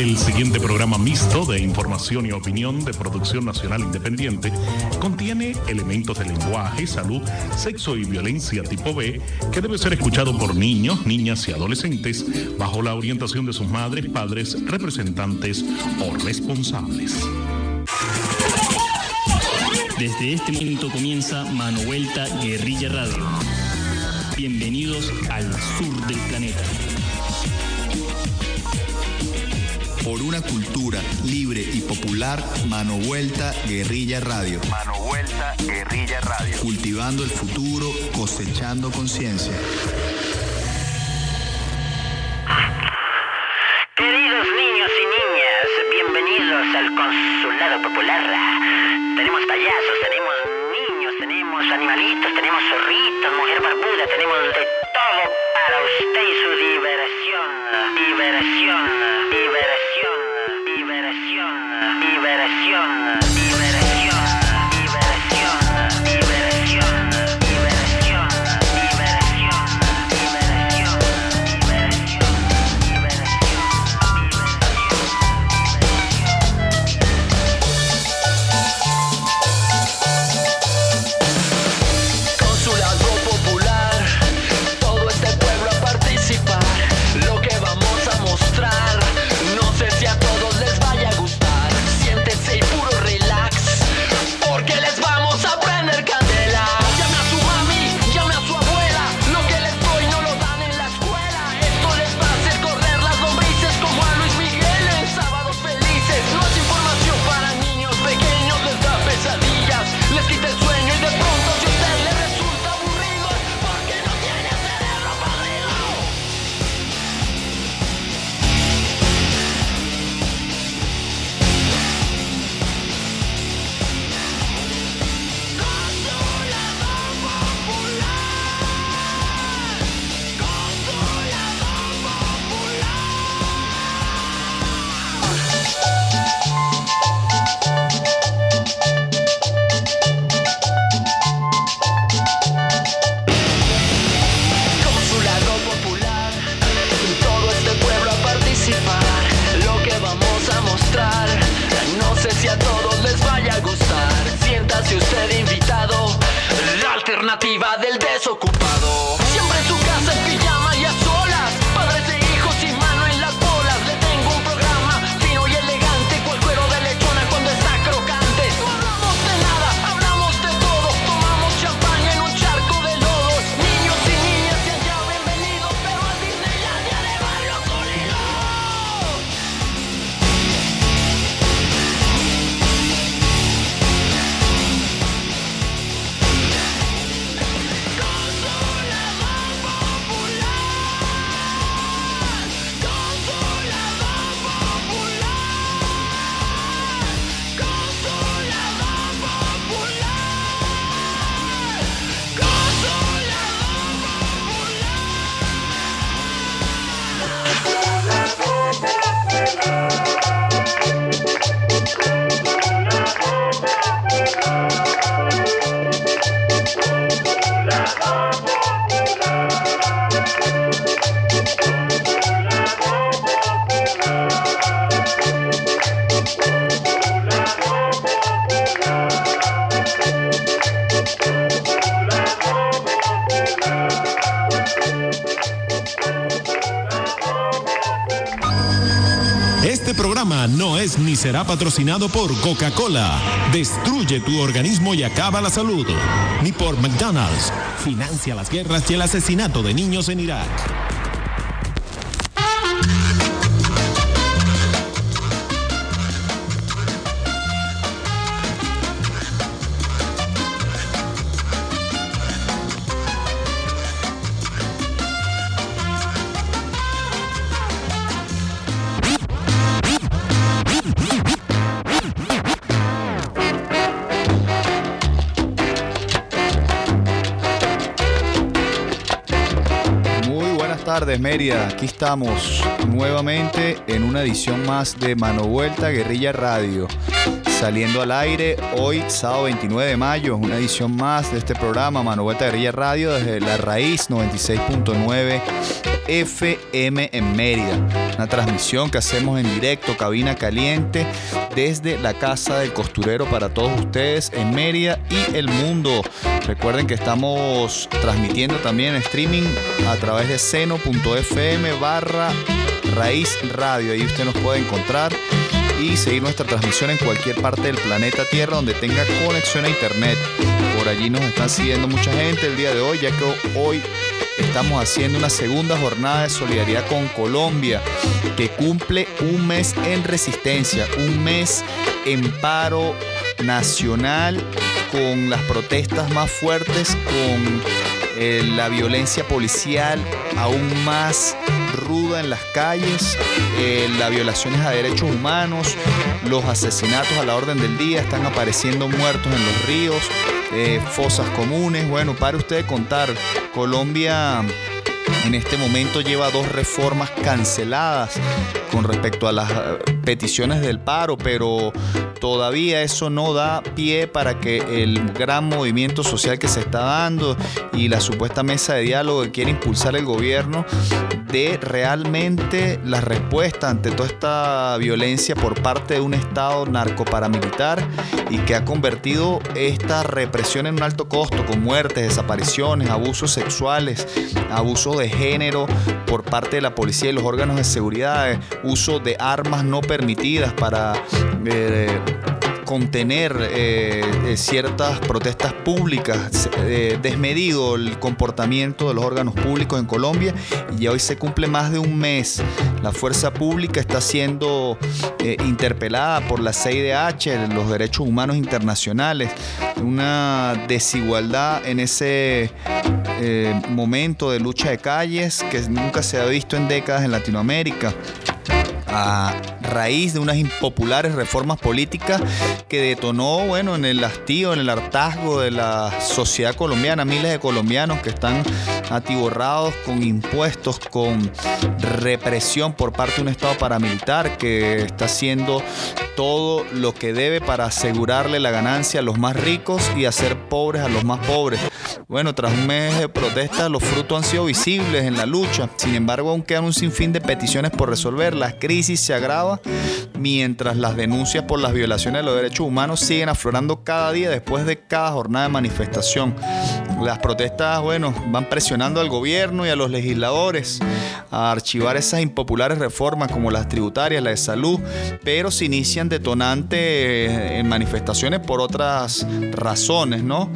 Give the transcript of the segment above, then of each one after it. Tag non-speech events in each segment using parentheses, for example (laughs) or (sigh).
El siguiente programa mixto de información y opinión de producción nacional independiente contiene elementos de lenguaje, salud, sexo y violencia tipo B que debe ser escuchado por niños, niñas y adolescentes bajo la orientación de sus madres, padres, representantes o responsables. Desde este momento comienza Mano Vuelta Guerrilla Radio. Bienvenidos al sur del planeta. Por una cultura libre y popular, Mano Vuelta Guerrilla Radio. Mano Vuelta Guerrilla Radio. Cultivando el futuro, cosechando conciencia. Queridos niños y niñas, bienvenidos al Consulado Popular. Tenemos payasos, tenemos niños, tenemos animalitos, tenemos zorritos, mujer barbuda, tenemos de todo para usted y su diversión. Diversión, diversión, liberación. Este programa no es ni será patrocinado por Coca-Cola. Destruye tu organismo y acaba la salud. Ni por McDonald's. Financia las guerras y el asesinato de niños en Irak. Mérida. Aquí estamos nuevamente en una edición más de Mano Vuelta Guerrilla Radio. Saliendo al aire hoy, sábado 29 de mayo, una edición más de este programa Mano Vuelta Guerrilla Radio desde La Raíz 96.9 FM en Mérida. Una transmisión que hacemos en directo, cabina caliente, desde la casa del costurero para todos ustedes en Mérida y el mundo. Recuerden que estamos transmitiendo también streaming a través de seno.fm barra raíz radio. Ahí usted nos puede encontrar y seguir nuestra transmisión en cualquier parte del planeta Tierra donde tenga conexión a internet. Por allí nos están siguiendo mucha gente el día de hoy, ya que hoy estamos haciendo una segunda jornada de solidaridad con Colombia, que cumple un mes en resistencia, un mes en paro nacional con las protestas más fuertes, con eh, la violencia policial aún más ruda en las calles, eh, las violaciones a derechos humanos, los asesinatos a la orden del día, están apareciendo muertos en los ríos, eh, fosas comunes. Bueno, para usted contar, Colombia en este momento lleva dos reformas canceladas con respecto a las eh, peticiones del paro, pero todavía eso no da pie para que el gran movimiento social que se está dando y la supuesta mesa de diálogo que quiere impulsar el gobierno dé realmente la respuesta ante toda esta violencia por parte de un Estado narcoparamilitar y que ha convertido esta represión en un alto costo con muertes, desapariciones, abusos sexuales, abusos de género por parte de la policía y los órganos de seguridad, uso de armas no permitidas para eh, contener eh, eh, ciertas protestas públicas, desmedido el comportamiento de los órganos públicos en Colombia y hoy se cumple más de un mes. La fuerza pública está siendo interpelada por la CIDH, los derechos humanos internacionales, una desigualdad en ese momento de lucha de calles que nunca se ha visto en décadas en Latinoamérica a raíz de unas impopulares reformas políticas que detonó, bueno, en el hastío, en el hartazgo de la sociedad colombiana, miles de colombianos que están atiborrados con impuestos, con represión por parte de un Estado paramilitar que está haciendo todo lo que debe para asegurarle la ganancia a los más ricos y hacer pobres a los más pobres. Bueno, tras un mes de protestas, los frutos han sido visibles en la lucha. Sin embargo, aún quedan un sinfín de peticiones por resolver. La crisis se agrava mientras las denuncias por las violaciones de los derechos humanos siguen aflorando cada día después de cada jornada de manifestación. Las protestas, bueno, van presionando al gobierno y a los legisladores a archivar esas impopulares reformas como las tributarias, la de salud, pero se inician detonantes en manifestaciones por otras razones, ¿no?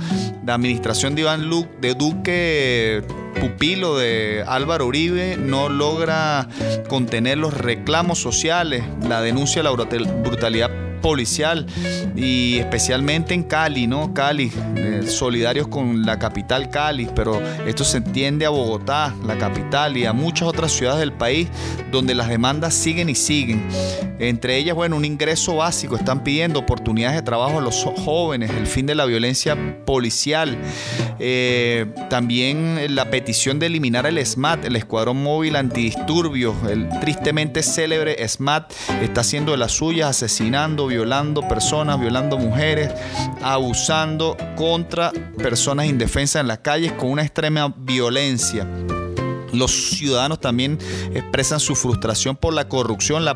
La administración de Iván de Duque, pupilo de Álvaro Uribe, no logra contener los reclamos sociales, la denuncia de la brutalidad policial y especialmente en Cali, ¿no? Cali, eh, solidarios con la capital Cali, pero esto se entiende a Bogotá, la capital, y a muchas otras ciudades del país donde las demandas siguen y siguen. Entre ellas, bueno, un ingreso básico, están pidiendo oportunidades de trabajo a los jóvenes, el fin de la violencia policial, eh, también la petición de eliminar el SMAT, el Escuadrón Móvil Antidisturbios, el tristemente célebre SMAT está haciendo de las suyas, asesinando, violando personas, violando mujeres, abusando contra personas indefensas en las calles con una extrema violencia. Los ciudadanos también expresan su frustración por la corrupción, la,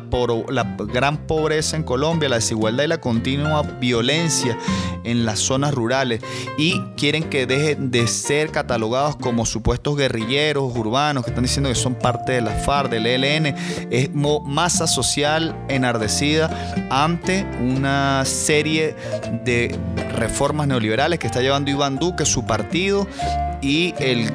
gran pobreza en Colombia, la desigualdad y la continua violencia en las zonas rurales y quieren que dejen de ser catalogados como supuestos guerrilleros urbanos que están diciendo que son parte de la FARC, del ELN. Es masa social enardecida ante una serie de reformas neoliberales que está llevando Iván Duque, su partido y el,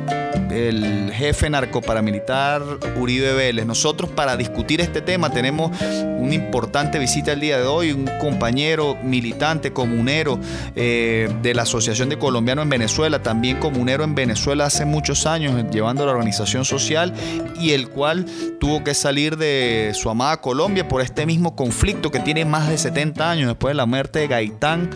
jefe narcoparamilitar Uribe Vélez. Nosotros para discutir este tema tenemos una importante visita el día de hoy, un compañero militante, comunero eh, de la Asociación de Colombianos en Venezuela, también comunero en Venezuela hace muchos años, llevando la organización social y el cual tuvo que salir de su amada Colombia por este mismo conflicto que tiene más de 70 años después de la muerte de Gaitán.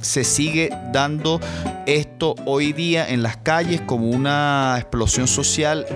Se sigue dando esto hoy día en las calles como una explosión social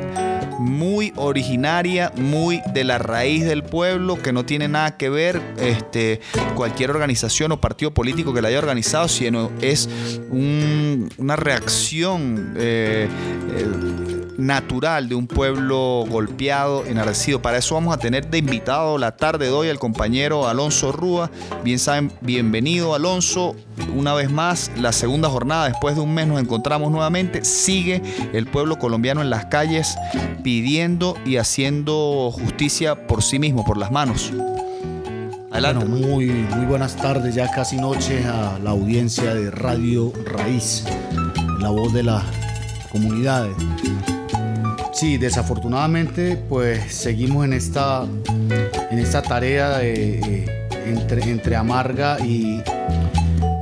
muy originaria, muy de la raíz del pueblo, que no tiene nada que ver este, cualquier organización o partido político que la haya organizado, sino es una reacción eh, eh, natural de un pueblo golpeado, enardecido. Para eso vamos a tener de invitado la tarde de hoy al compañero Alonso Rúa. Bien saben, bienvenido Alonso. Una vez más, la segunda jornada, después de un mes nos encontramos nuevamente. Sigue el pueblo colombiano en las calles pidiendo y haciendo justicia por sí mismo, por las manos. Adelante. Bueno, muy, muy buenas tardes, ya casi noche a la audiencia de Radio Raíz, la voz de la comunidad. Sí, desafortunadamente, pues seguimos en esta, en esta tarea entre, amarga y,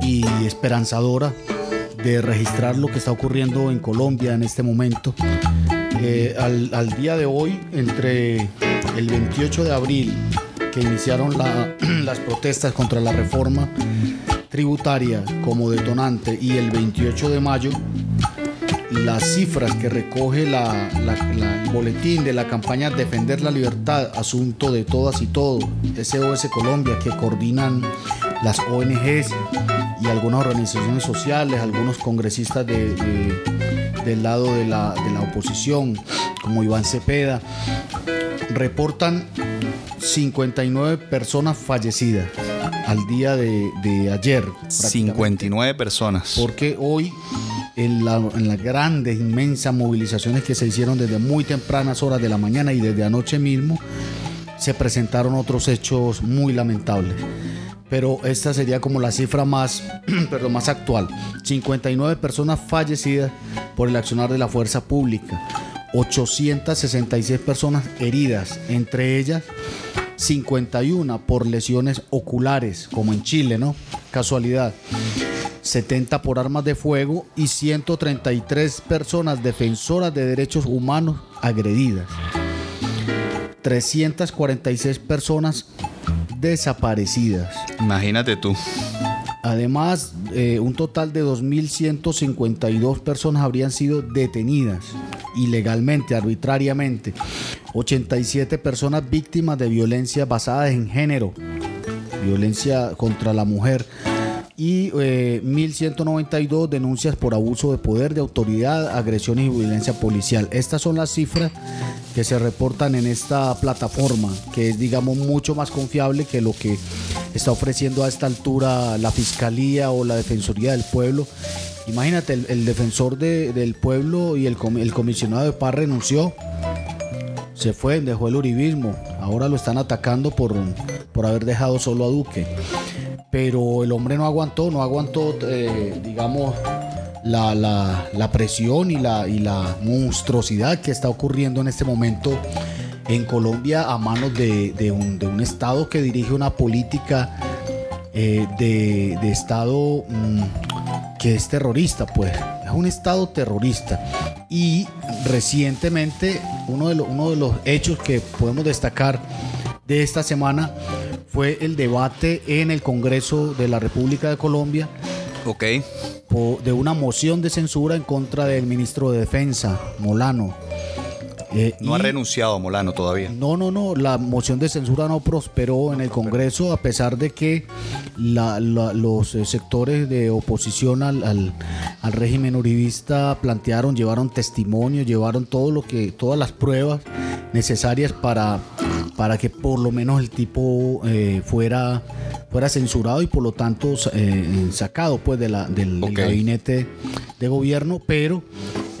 y esperanzadora de registrar lo que está ocurriendo en Colombia en este momento. Eh, al, día de hoy, entre el 28 de abril que iniciaron (clears throat) las protestas contra la reforma tributaria como detonante y el 28 de mayo las cifras que recoge la, el boletín de la campaña Defender la Libertad, asunto de todas y todos, SOS Colombia, que coordinan las ONGs y algunas organizaciones sociales, algunos congresistas del lado de la, de la oposición, como Iván Cepeda, reportan 59 personas fallecidas al día de, ayer. 59 personas. Porque hoy, en, las grandes, inmensas movilizaciones que se hicieron desde muy tempranas horas de la mañana y desde anoche mismo, se presentaron otros hechos muy lamentables. Pero esta sería como la cifra más, (clears throat) perdón, más actual. 59 personas fallecidas por el accionar de la fuerza pública. 866 personas heridas, entre ellas 51 por lesiones oculares, como en Chile, ¿no? Casualidad. 70 por armas de fuego y 133 personas defensoras de derechos humanos agredidas. 346 personas desaparecidas. Imagínate tú. Además, eh, un total de 2.152 personas habrían sido detenidas ilegalmente, arbitrariamente. 87 personas víctimas de violencia basada en género, violencia contra la mujer y 1.192 eh, denuncias por abuso de poder, de autoridad, agresiones y violencia policial. Estas son las cifras que se reportan en esta plataforma, que es, digamos, mucho más confiable que lo que está ofreciendo a esta altura la Fiscalía o la Defensoría del Pueblo. Imagínate, el, defensor del pueblo y el, comisionado de paz renunció, se fue, dejó el uribismo, ahora lo están atacando por, por haber dejado solo a Duque. Pero el hombre no aguantó, no aguantó, eh, digamos, la, presión y la, y la monstruosidad que está ocurriendo en este momento en Colombia a manos de, un, Estado que dirige una política eh, de, Estado mm, que es terrorista, pues es un Estado terrorista. Y recientemente uno de, uno de los hechos que podemos destacar de esta semana fue el debate en el Congreso de la República de Colombia. Ok. De una moción de censura en contra del ministro de Defensa, Molano. Eh, no ha renunciado Molano todavía. No, no, no. La moción de censura no prosperó en el Congreso a pesar de que los eh, sectores de oposición al, al, régimen uribista plantearon, llevaron testimonio, llevaron todo lo que, todas las pruebas necesarias para, para que por lo menos el tipo eh, fuera fuera censurado y por lo tanto sacado pues de la, del, del, gabinete de gobierno, pero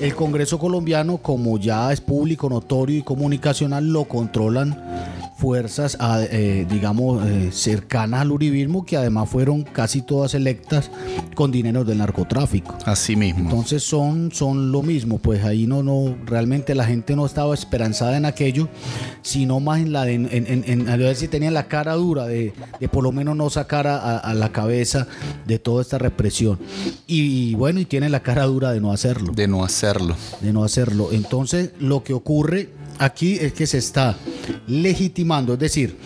el Congreso colombiano, como ya es público, notorio y comunicacional, lo controlan fuerzas, eh, digamos, eh, cercanas al uribismo, que además fueron casi todas electas con dinero del narcotráfico. Así mismo. Entonces son, son lo mismo, pues ahí no, no, realmente la gente no estaba esperanzada en aquello, sino más en la de, en, a ver si tenían la cara dura de, por lo menos no sacar a, la cabeza de toda esta represión. Y, bueno, y tienen la cara dura de no hacerlo. De no hacerlo. De no hacerlo. Entonces lo que ocurre aquí es que se está legitimando, es decir,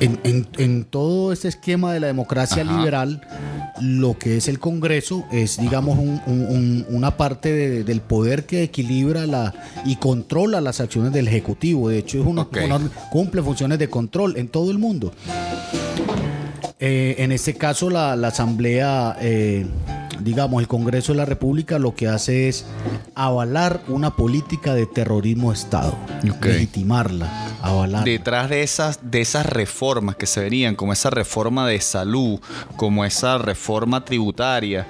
en, todo este esquema de la democracia liberal, lo que es el Congreso es, digamos, una parte del poder que equilibra la, y controla las acciones del Ejecutivo. De hecho, es una, cumple funciones de control en todo el mundo. Eh, en este caso, la, Asamblea... Eh, digamos, el Congreso de la República lo que hace es avalar una política de terrorismo de Estado, legitimarla, avalarla. Detrás de esas, de esas reformas que se venían, como esa reforma de salud, como esa reforma tributaria,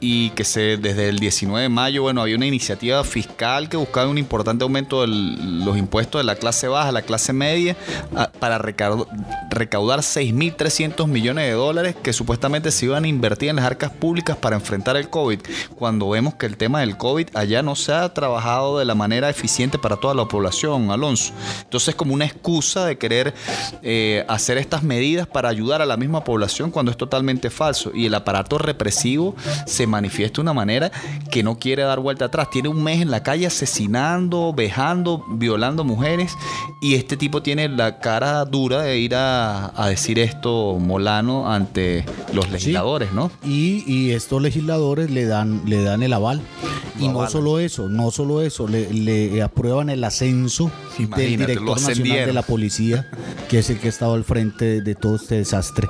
y que se desde el 19 de mayo, bueno, había una iniciativa fiscal que buscaba un importante aumento de los impuestos de la clase baja, la clase media, a- para recau- recaudar 6.300 millones de dólares que supuestamente se iban a invertir en las arcas públicas para enfrentar el COVID, cuando vemos que el tema del COVID allá no se ha trabajado de la manera eficiente para toda la población, Alonso. Entonces como una excusa de querer eh, hacer estas medidas para ayudar a la misma población cuando es totalmente falso. Y el aparato represivo se manifiesta de una manera que no quiere dar vuelta atrás. Tiene un mes en la calle asesinando, vejando, violando mujeres y este tipo tiene la cara dura de ir a, a decir esto ante los legisladores, ¿no? Y, y estos legisladores le dan, le dan el aval. Lo Y no solo eso, no solo eso, le, le aprueban el ascenso del Imagínate, lo director nacional de la policía, que es el que ha estado al frente de todo este desastre.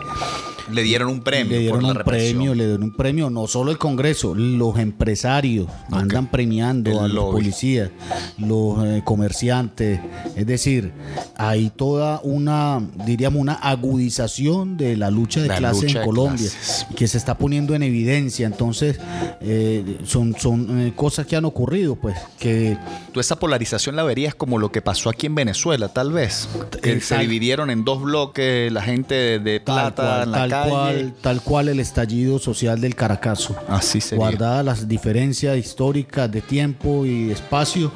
Le dieron un premio. le dieron por la un represión. premio, le dieron un premio, no solo el Congreso, los empresarios andan premiando El a los lobby. policías, los eh, comerciantes, es decir, hay toda una, diríamos, una agudización de la lucha de La clase lucha en Colombia, clases. que se está poniendo en evidencia, entonces eh, son, son eh, cosas que han ocurrido, pues, que Tú esa polarización la verías como lo que pasó aquí en Venezuela, tal vez. Que se dividieron en dos bloques, la gente de, plata cual, en la tal calle. cual, tal cual el estallido social del Caracazo. Así sería. guardadas las diferencias históricas de tiempo y de espacio,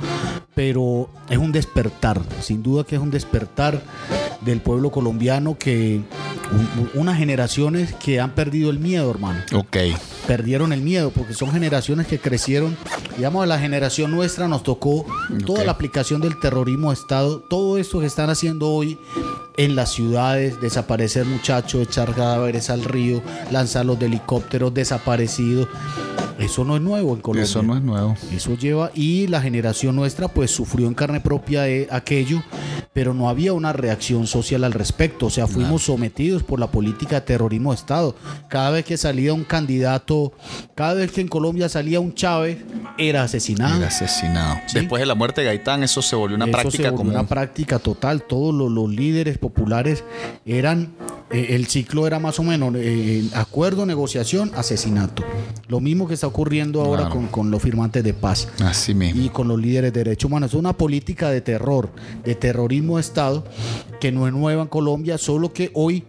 pero es un despertar, sin duda que es un despertar del pueblo colombiano que un- unas generaciones que han perdido el miedo, hermano. Ok. Perdieron el miedo porque son generaciones que crecieron, digamos, a la generación nuestra nos tocó toda la aplicación del terrorismo de Estado, todo esto que están haciendo hoy en las ciudades, desaparecer muchachos, echar cadáveres al río, lanzar los helicópteros desaparecidos. Eso no es nuevo en Colombia. Eso no es nuevo. Eso lleva y la generación nuestra pues sufrió en carne propia de aquello, pero no había una reacción social al respecto, o sea, fuimos sometidos por la política de terrorismo de Estado. Cada vez que salía un candidato, cada vez que en Colombia salía un Chávez, era asesinado. El asesinado. Sí. Después de la muerte de Gaitán, eso se volvió una Eso se práctica volvió común. una práctica total. Todos los, los líderes populares eran, eh, el ciclo era más o menos eh, acuerdo, negociación, asesinato. Lo mismo que está ocurriendo ahora Claro. con, con los firmantes de paz Así mismo. y con los líderes de derechos humanos. Es una política de terror, de terrorismo de Estado, que no es nueva en Colombia, solo que hoy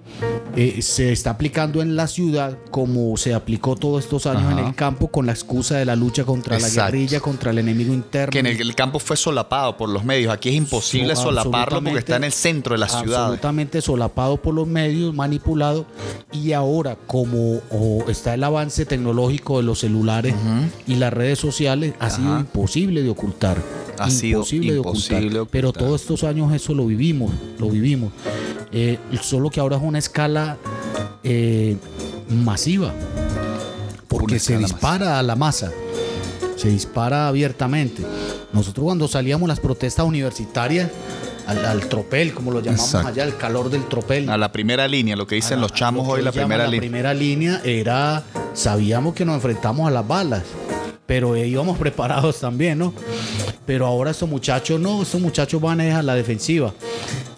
eh, se está aplicando en la ciudad como se aplicó todos estos años Ajá. en el campo con la excusa de la lucha contra la Exacto. guerrilla, contra el enemigo interno. Que en el, el campo fue solapado por los medios. Aquí es imposible So- solaparlo porque está en el centro de la ciudad. Absolutamente solapado por los medios, manipulado. Y ahora, como oh, está el avance tecnológico de los celulares y las redes sociales, ha sido imposible de ocultar. Ha sido imposible de Pero ocultar. todos estos años eso lo vivimos, lo vivimos. Eh, solo que ahora es una escala eh, masiva. Porque se dispara a la masa se dispara abiertamente. Nosotros cuando salíamos las protestas universitarias, al, al tropel, como lo llamamos Exacto. allá, el calor del tropel. A la primera línea, lo que dicen la- los chamos hoy, la primera la línea. primera línea era, sabíamos que nos enfrentamos a las balas, pero íbamos (laughs) preparados también, ¿no? Pero ahora estos muchachos no, estos muchachos van a la defensiva.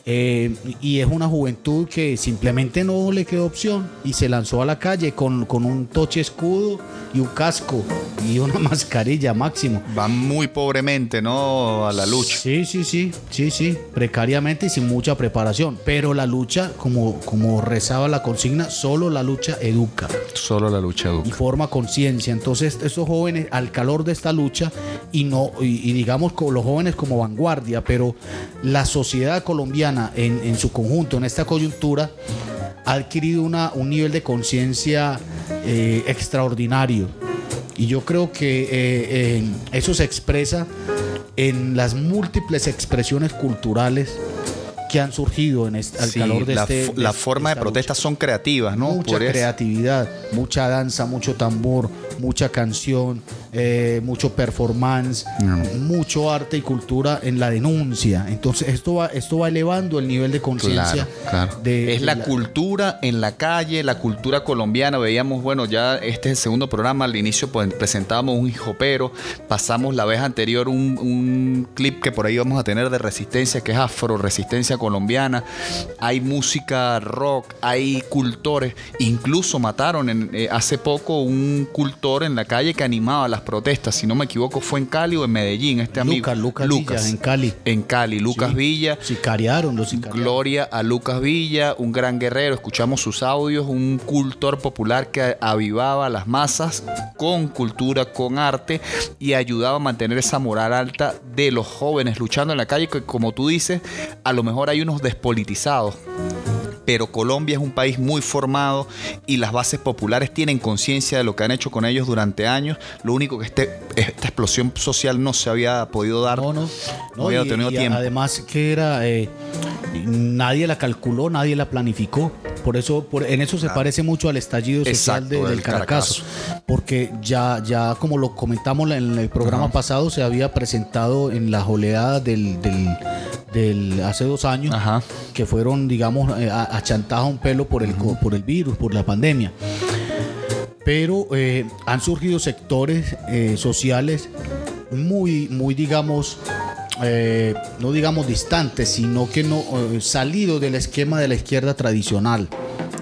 Eh, y es una juventud que simplemente no le quedó opción y se lanzó a la calle con, con un toche escudo y un casco y una (laughs) mascarilla máximo. Van muy pobremente, ¿no? A la lucha. Sí, sí, sí, sí, sí, precariamente y sin mucha preparación. Pero la lucha, como, como rezaba la consigna, solo la lucha educa Solo la lucha y educa. forma conciencia. Entonces, estos jóvenes, al calor de esta lucha, y no, y, y digamos con los jóvenes como vanguardia, pero la sociedad colombiana en, en su conjunto, en esta coyuntura, ha adquirido una, un nivel de conciencia eh, extraordinario. Y yo creo que eh, eh, eso se expresa en las múltiples expresiones culturales que han surgido en este, al Sí, calor de la, este. de la esta forma de lucha protestas son creativas, ¿no? mucha creatividad, mucha danza, mucho tambor, mucha canción, eh, mucho performance, mucho arte y cultura en la denuncia. Entonces esto va, esto va elevando el nivel de conciencia. Claro, claro. de- es de la, cultura en la calle, la cultura colombiana. Veíamos, bueno, ya este es el segundo programa. Al inicio pues, presentábamos un hijopero. Pasamos la vez anterior un, un clip que por ahí vamos a tener de resistencia, que es afro resistencia colombiana. Hay música rock, hay cultores. Incluso mataron en- eh, hace poco un cultor en la calle que animaba las protestas. Si no me equivoco, fue en Cali o en Medellín. Este amigo. Lucas, Lucas, Villa, en Cali. En Cali, Lucas Sí. Villa. Sicariaron, los sicariaron. Gloria a Lucas Villa, un gran guerrero. Escuchamos sus audios, un cultor popular que avivaba a las masas con cultura, con arte y ayudaba a mantener esa moral alta de los jóvenes luchando en la calle, que como tú dices, a lo mejor hay unos despolitizados. Pero Colombia es un país muy formado y las bases populares tienen conciencia de lo que han hecho con ellos durante años. Lo único que este, esta explosión social no se había podido dar. No, no. No había y- tenido y tiempo. Además que era, eh, nadie la calculó, nadie la planificó. Por eso, por- en eso se parece mucho al estallido social Exacto, de- del del Caracazo. Porque ya, ya como lo comentamos en el programa pasado, se había presentado en las oleadas del, del, del- hace dos años, Ajá. que fueron, digamos, eh, a, a un pelo por el, por el virus, por la pandemia. Pero eh, han surgido sectores eh, sociales muy, muy, digamos, eh, no digamos distantes, sino que no eh, salido del esquema de la izquierda tradicional,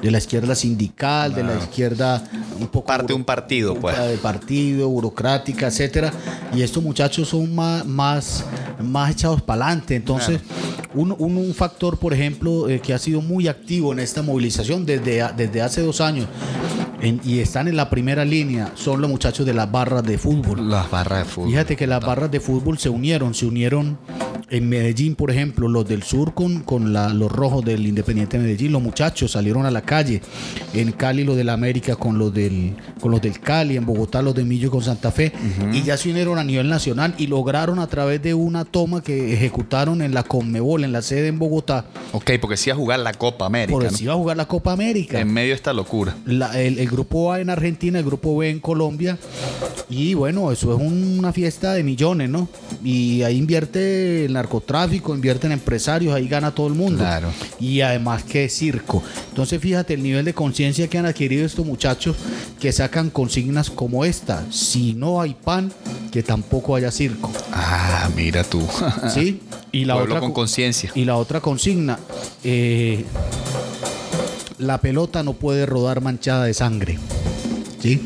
de la izquierda sindical, de la izquierda un poco Parte de un partido, pues. de partido, burocrática, etcétera. Y estos muchachos son más, más, más echados para adelante. Entonces, un, un- un factor, por ejemplo, eh, que ha sido muy activo en esta movilización desde, desde hace dos años en- y están en la primera línea son los muchachos de las barras de fútbol. Las barras de fútbol. Fíjate que las barras de fútbol se unieron, se unieron en Medellín, por ejemplo, los del sur con, con la- los rojos del Independiente Medellín, los muchachos salieron a la calle, en Cali los del América con los del, con los del Cali, en Bogotá los de Millo con Santa Fe, y ya se unieron a nivel nacional y lograron a través de una toma que ejecutaron en la Conmebol, en la sede en Bogotá, Ok, porque sí a jugar la Copa América. por ¿no? si iba a jugar la Copa América. En medio de esta locura. La- el, el grupo A en Argentina, el grupo B en Colombia. Y bueno, eso es una fiesta de millones, ¿no? Y ahí invierte el narcotráfico, invierten empresarios, ahí gana todo el mundo. Claro. Y además que circo. Entonces fíjate el nivel de conciencia que han adquirido estos muchachos que sacan consignas como esta. Si no hay pan, que tampoco haya circo. Ah, mira tú. ¿Sí? (laughs) Y la Pueblo otra con co- conciencia. Y la otra consigna, eh, la pelota no puede rodar manchada de sangre. ¿Sí?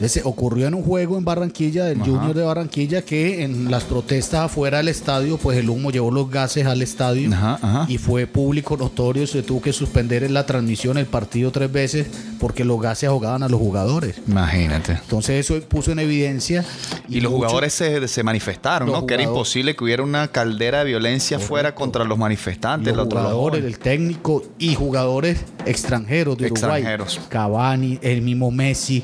Ese ocurrió en un juego en Barranquilla, del Junior de Barranquilla, que en las protestas afuera del estadio, pues el humo llevó los gases al estadio Ajá, ajá. y fue público, notorio, se tuvo que suspender en la transmisión el partido tres veces porque los gases ahogaban a los jugadores. Imagínate. Entonces eso puso en evidencia. Y, los mucho- jugadores se, se manifestaron, Los ¿no? Que era jugadores- imposible que hubiera una caldera de violencia fuera contra los manifestantes. los los jugadores, el técnico y jugadores extranjeros de Uruguay. Extranjeros. Cavani, el mismo Messi,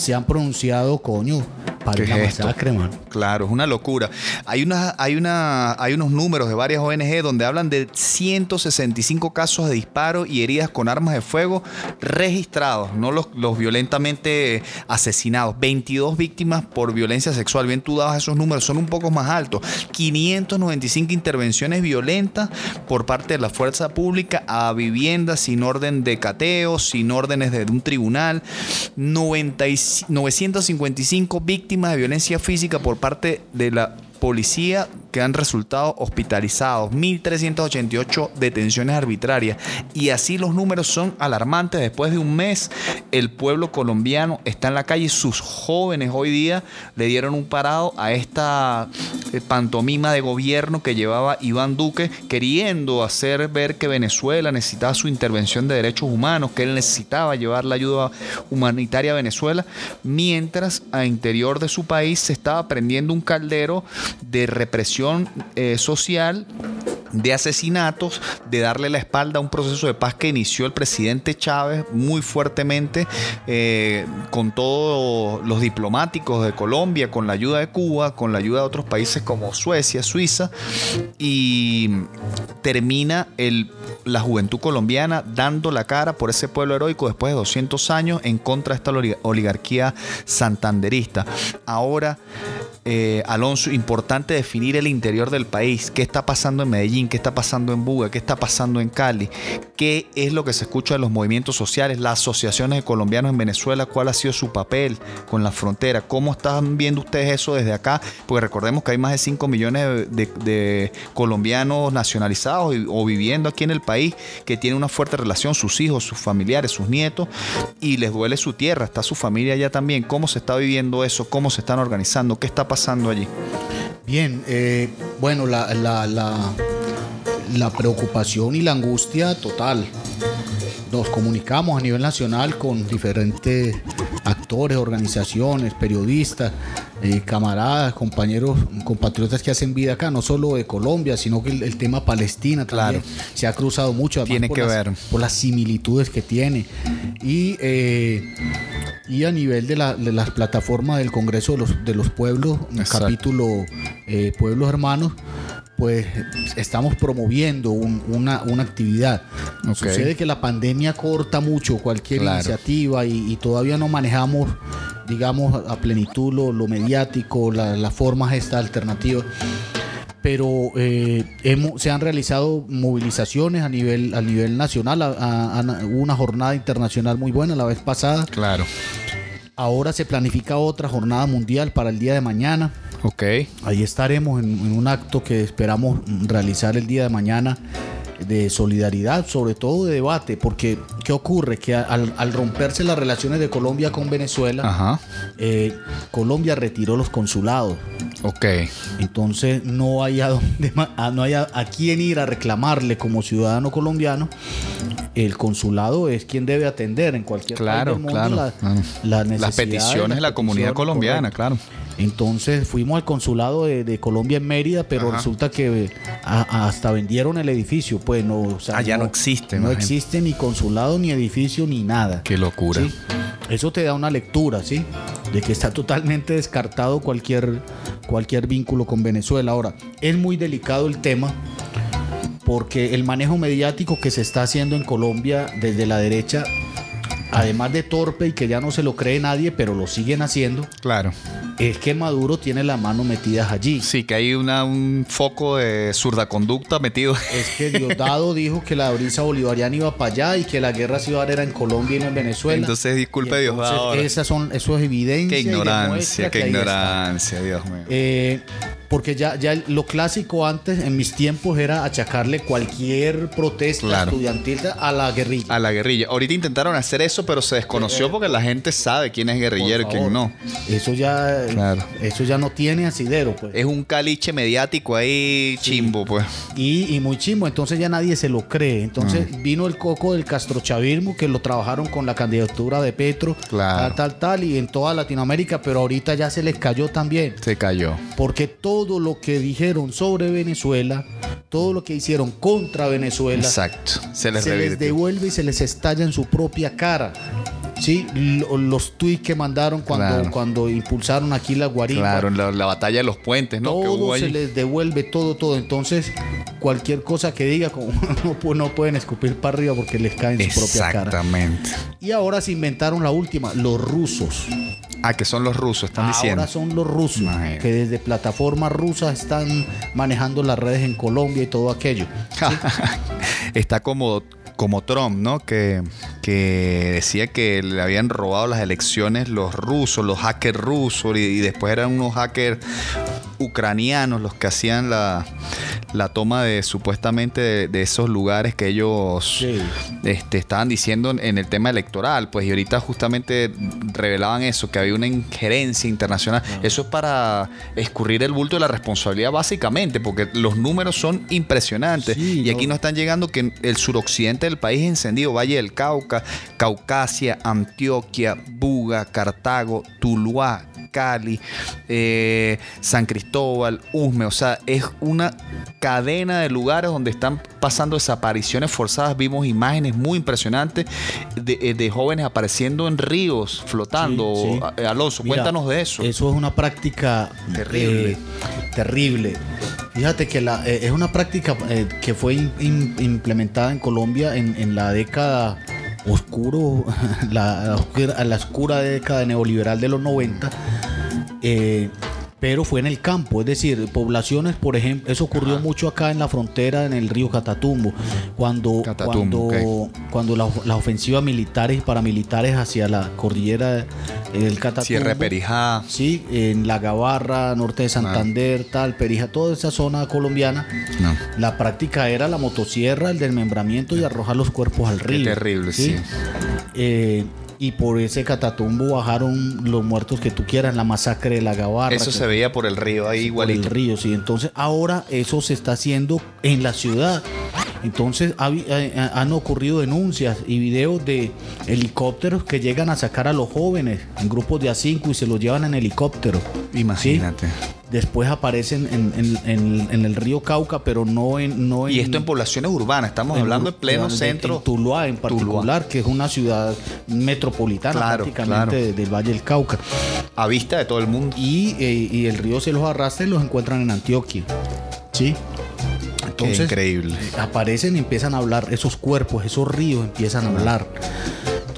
se han pronunciado, coño, para ¿Qué la es masacre, man. Claro, es una locura. Hay, una, hay, una, hay unos números de varias ONG donde hablan de 165 casos de disparos y heridas con armas de fuego registrados, no los, los violentamente asesinados. 22 víctimas por violencia sexual. Bien, tú dabas esos números, son un poco más altos. 595 intervenciones violentas por parte de la fuerza pública a viviendas sin orden de cateo, sin órdenes de un tribunal. 90 y- 955 víctimas de violencia física por parte de la policía que han resultado hospitalizados, 1.388 detenciones arbitrarias. Y así los números son alarmantes. Después de un mes, el pueblo colombiano está en la calle. Sus jóvenes hoy día le dieron un parado a esta eh, pantomima de gobierno que llevaba Iván Duque, queriendo hacer ver que Venezuela necesitaba su intervención de derechos humanos, que él necesitaba llevar la ayuda humanitaria a Venezuela, mientras a interior de su país se estaba prendiendo un caldero de represión eh, social de asesinatos, de darle la espalda a un proceso de paz que inició el presidente Chávez muy fuertemente eh, con todos los diplomáticos de Colombia, con la ayuda de Cuba, con la ayuda de otros países como Suecia, Suiza, y termina la juventud colombiana dando la cara por ese pueblo heroico después de 200 años en contra de esta oli- oligarquía santanderista. Ahora, eh, Alonso, importante definir el interior del país, qué está pasando en Medellín, qué está pasando en Buga, qué está pasando en Cali, qué es lo que se escucha de los movimientos sociales, las asociaciones de colombianos en Venezuela, cuál ha sido su papel con la frontera, cómo están viendo ustedes eso desde acá, porque recordemos que hay más de 5 millones de, colombianos nacionalizados o viviendo aquí en el país que tienen una fuerte relación, sus hijos, sus familiares, sus nietos, y les duele su tierra, está su familia allá también, cómo se está viviendo eso, cómo se están organizando, qué está pasando allí. Bien, eh, bueno, la, la- la- la preocupación y la angustia total. Nos comunicamos a nivel nacional con diferentes actores, organizaciones, periodistas, eh, camaradas, compañeros, compatriotas que hacen vida acá, no solo de Colombia, sino que el, el tema Palestina también se ha cruzado mucho. Tiene que las- ver. Por las similitudes que tiene. Y eh, y a nivel de, la- de las plataformas del Congreso de los, de los Pueblos, Exacto. capítulo eh, Pueblos Hermanos, pues estamos promoviendo un- una, una actividad. Sucede que la pandemia corta mucho cualquier Claro. iniciativa y, y todavía no manejamos, digamos, a plenitud lo, lo mediático, la- las formas esta alternativa pero eh, hemos- se han realizado movilizaciones a nivel a nivel nacional. A- a- a- hubo una jornada internacional muy buena la vez pasada. Claro. Ahora se planifica otra jornada mundial para el día de mañana. Ok. Ahí estaremos en, en un acto que esperamos realizar el día de mañana de solidaridad, sobre todo de debate, porque ¿qué ocurre? Que al, al romperse las relaciones de Colombia con Venezuela, eh, Colombia retiró los consulados. Ok. Entonces no hay a dónde ma- a- no hay a, a quién ir a reclamarle como ciudadano colombiano. El consulado es quien debe atender en cualquier Claro, país del mundo claro, la- claro. las peticiones de la comunidad colombiana, correcto. claro. Entonces fuimos al consulado de, de Colombia en Mérida, pero Ajá. resulta que eh, a- hasta vendieron el edificio, pues no, o sea, Ah, ya no existe, no imagínate. existe ni consulado ni edificio ni nada. Qué locura. Sí. Eso te da una lectura, ¿sí? De que está totalmente descartado cualquier, cualquier vínculo con Venezuela. Ahora, es muy delicado el tema porque el manejo mediático que se está haciendo en Colombia desde la derecha, además de torpe y que ya no se lo cree nadie, pero lo siguen haciendo, Claro. es que Maduro tiene las manos metidas allí. Sí, que hay una, un foco de zurda conducta metido. Es que Diosdado (laughs) dijo que la brisa bolivariana iba para allá y que la guerra se iba a dar era en Colombia y no en Venezuela. Entonces, disculpe, Diosdado. Esas son, eso es evidencia. Qué ignorancia, qué ignorancia, Dios mío. Eh, porque ya, ya lo clásico antes, en mis tiempos, era achacarle cualquier protesta Claro. estudiantil a la guerrilla. A la guerrilla. Ahorita intentaron hacer eso, pero se desconoció porque la gente sabe quién es guerrillero y quién no. Eso ya, Claro. eso ya no tiene asidero, pues. Es un caliche mediático ahí chimbo, pues. Y, y muy chimbo, entonces ya nadie se lo cree. Entonces Ah. vino el coco del castrochavismo que lo trabajaron con la candidatura de Petro, Claro. tal, tal, tal, y en toda Latinoamérica, pero ahorita ya se les cayó también. Se cayó. Porque todo lo que dijeron sobre Venezuela, todo lo que hicieron contra Venezuela, Exacto. Se les se les revirtió. devuelve y se les estalla en su propia cara. Sí, Lo- los tweets que mandaron cuando, Claro. cuando impulsaron aquí la guarida. Claro, la, la batalla de los puentes, ¿no? que hubo todo se allí. les devuelve, todo, todo. Entonces, cualquier cosa que diga, como (laughs) no, pu- no pueden escupir para arriba porque les cae en su propia cara. Exactamente. Y ahora se inventaron la última, los rusos. Ah, que son los rusos, están diciendo. Ahora son los rusos, Imagínate. que desde plataformas rusas están manejando las redes en Colombia y todo aquello. (laughs) Está como, como Trump, ¿no? Que, que decía que le habían robado las elecciones los rusos, los hackers rusos, y, y después eran unos hackers ucranianos los que hacían la, la toma de supuestamente de, de esos lugares que ellos Sí. este, estaban diciendo en el tema electoral, pues y ahorita justamente revelaban eso, que había una injerencia internacional. Eso es para escurrir el bulto de la responsabilidad básicamente, porque los números son impresionantes. Sí, y aquí no. nos están llegando que el suroccidente del país encendido, Valle del Cauca, Caucasia, Antioquia, Buga, Cartago, Tuluá, Cali, eh, San Cristóbal, Usme. O sea, es una cadena de lugares donde están pasando desapariciones forzadas. Vimos imágenes muy impresionantes de, eh, de jóvenes apareciendo en ríos, flotando. Sí, sí. Alonso, Mira, cuéntanos de eso. Eso es una práctica Terrible. eh, terrible. Fíjate que la, eh, es una práctica que fue im- im- implementada en Colombia en, en la década oscuro, (laughs) la, la la oscura década neoliberal de los 90. eh, pero fue en el campo, es decir, poblaciones, por ejemplo, eso ocurrió mucho acá en la frontera, en el río Catatumbo, cuando, Catatumbo, cuando, cuando la- las ofensivas militares y paramilitares hacia la cordillera del Catatumbo. Cierre Perijá. Sí, en La Gabarra, norte de Santander, tal, Perija, toda esa zona colombiana. No. La práctica era la motosierra, el desmembramiento y arrojar los cuerpos al río. terrible, sí. Eh, y por ese catatumbo bajaron los muertos que tú quieras, la masacre de La Gabarra. Eso se veía por el río ahí por el igualito. río, sí. Entonces ahora eso se está haciendo en la ciudad. Entonces ha eh, eh, han ocurrido denuncias y videos de helicópteros que llegan a sacar a los jóvenes en grupos de A5 y se los llevan en helicóptero. Imagínate. ¿sí? Después aparecen en, en- en- en el río Cauca, pero no en... No Y esto en poblaciones urbanas, estamos hablando en pleno en- centro. En Tuluá en Tuluá. particular, que es una ciudad metropolitana Claro, prácticamente claro. de- del Valle del Cauca. A vista de todo el mundo. Y, eh, y el río se los arrastra y los encuentran en Antioquia. ¿Sí? Entonces, increíble. aparecen y empiezan a hablar, esos cuerpos, esos ríos empiezan a hablar.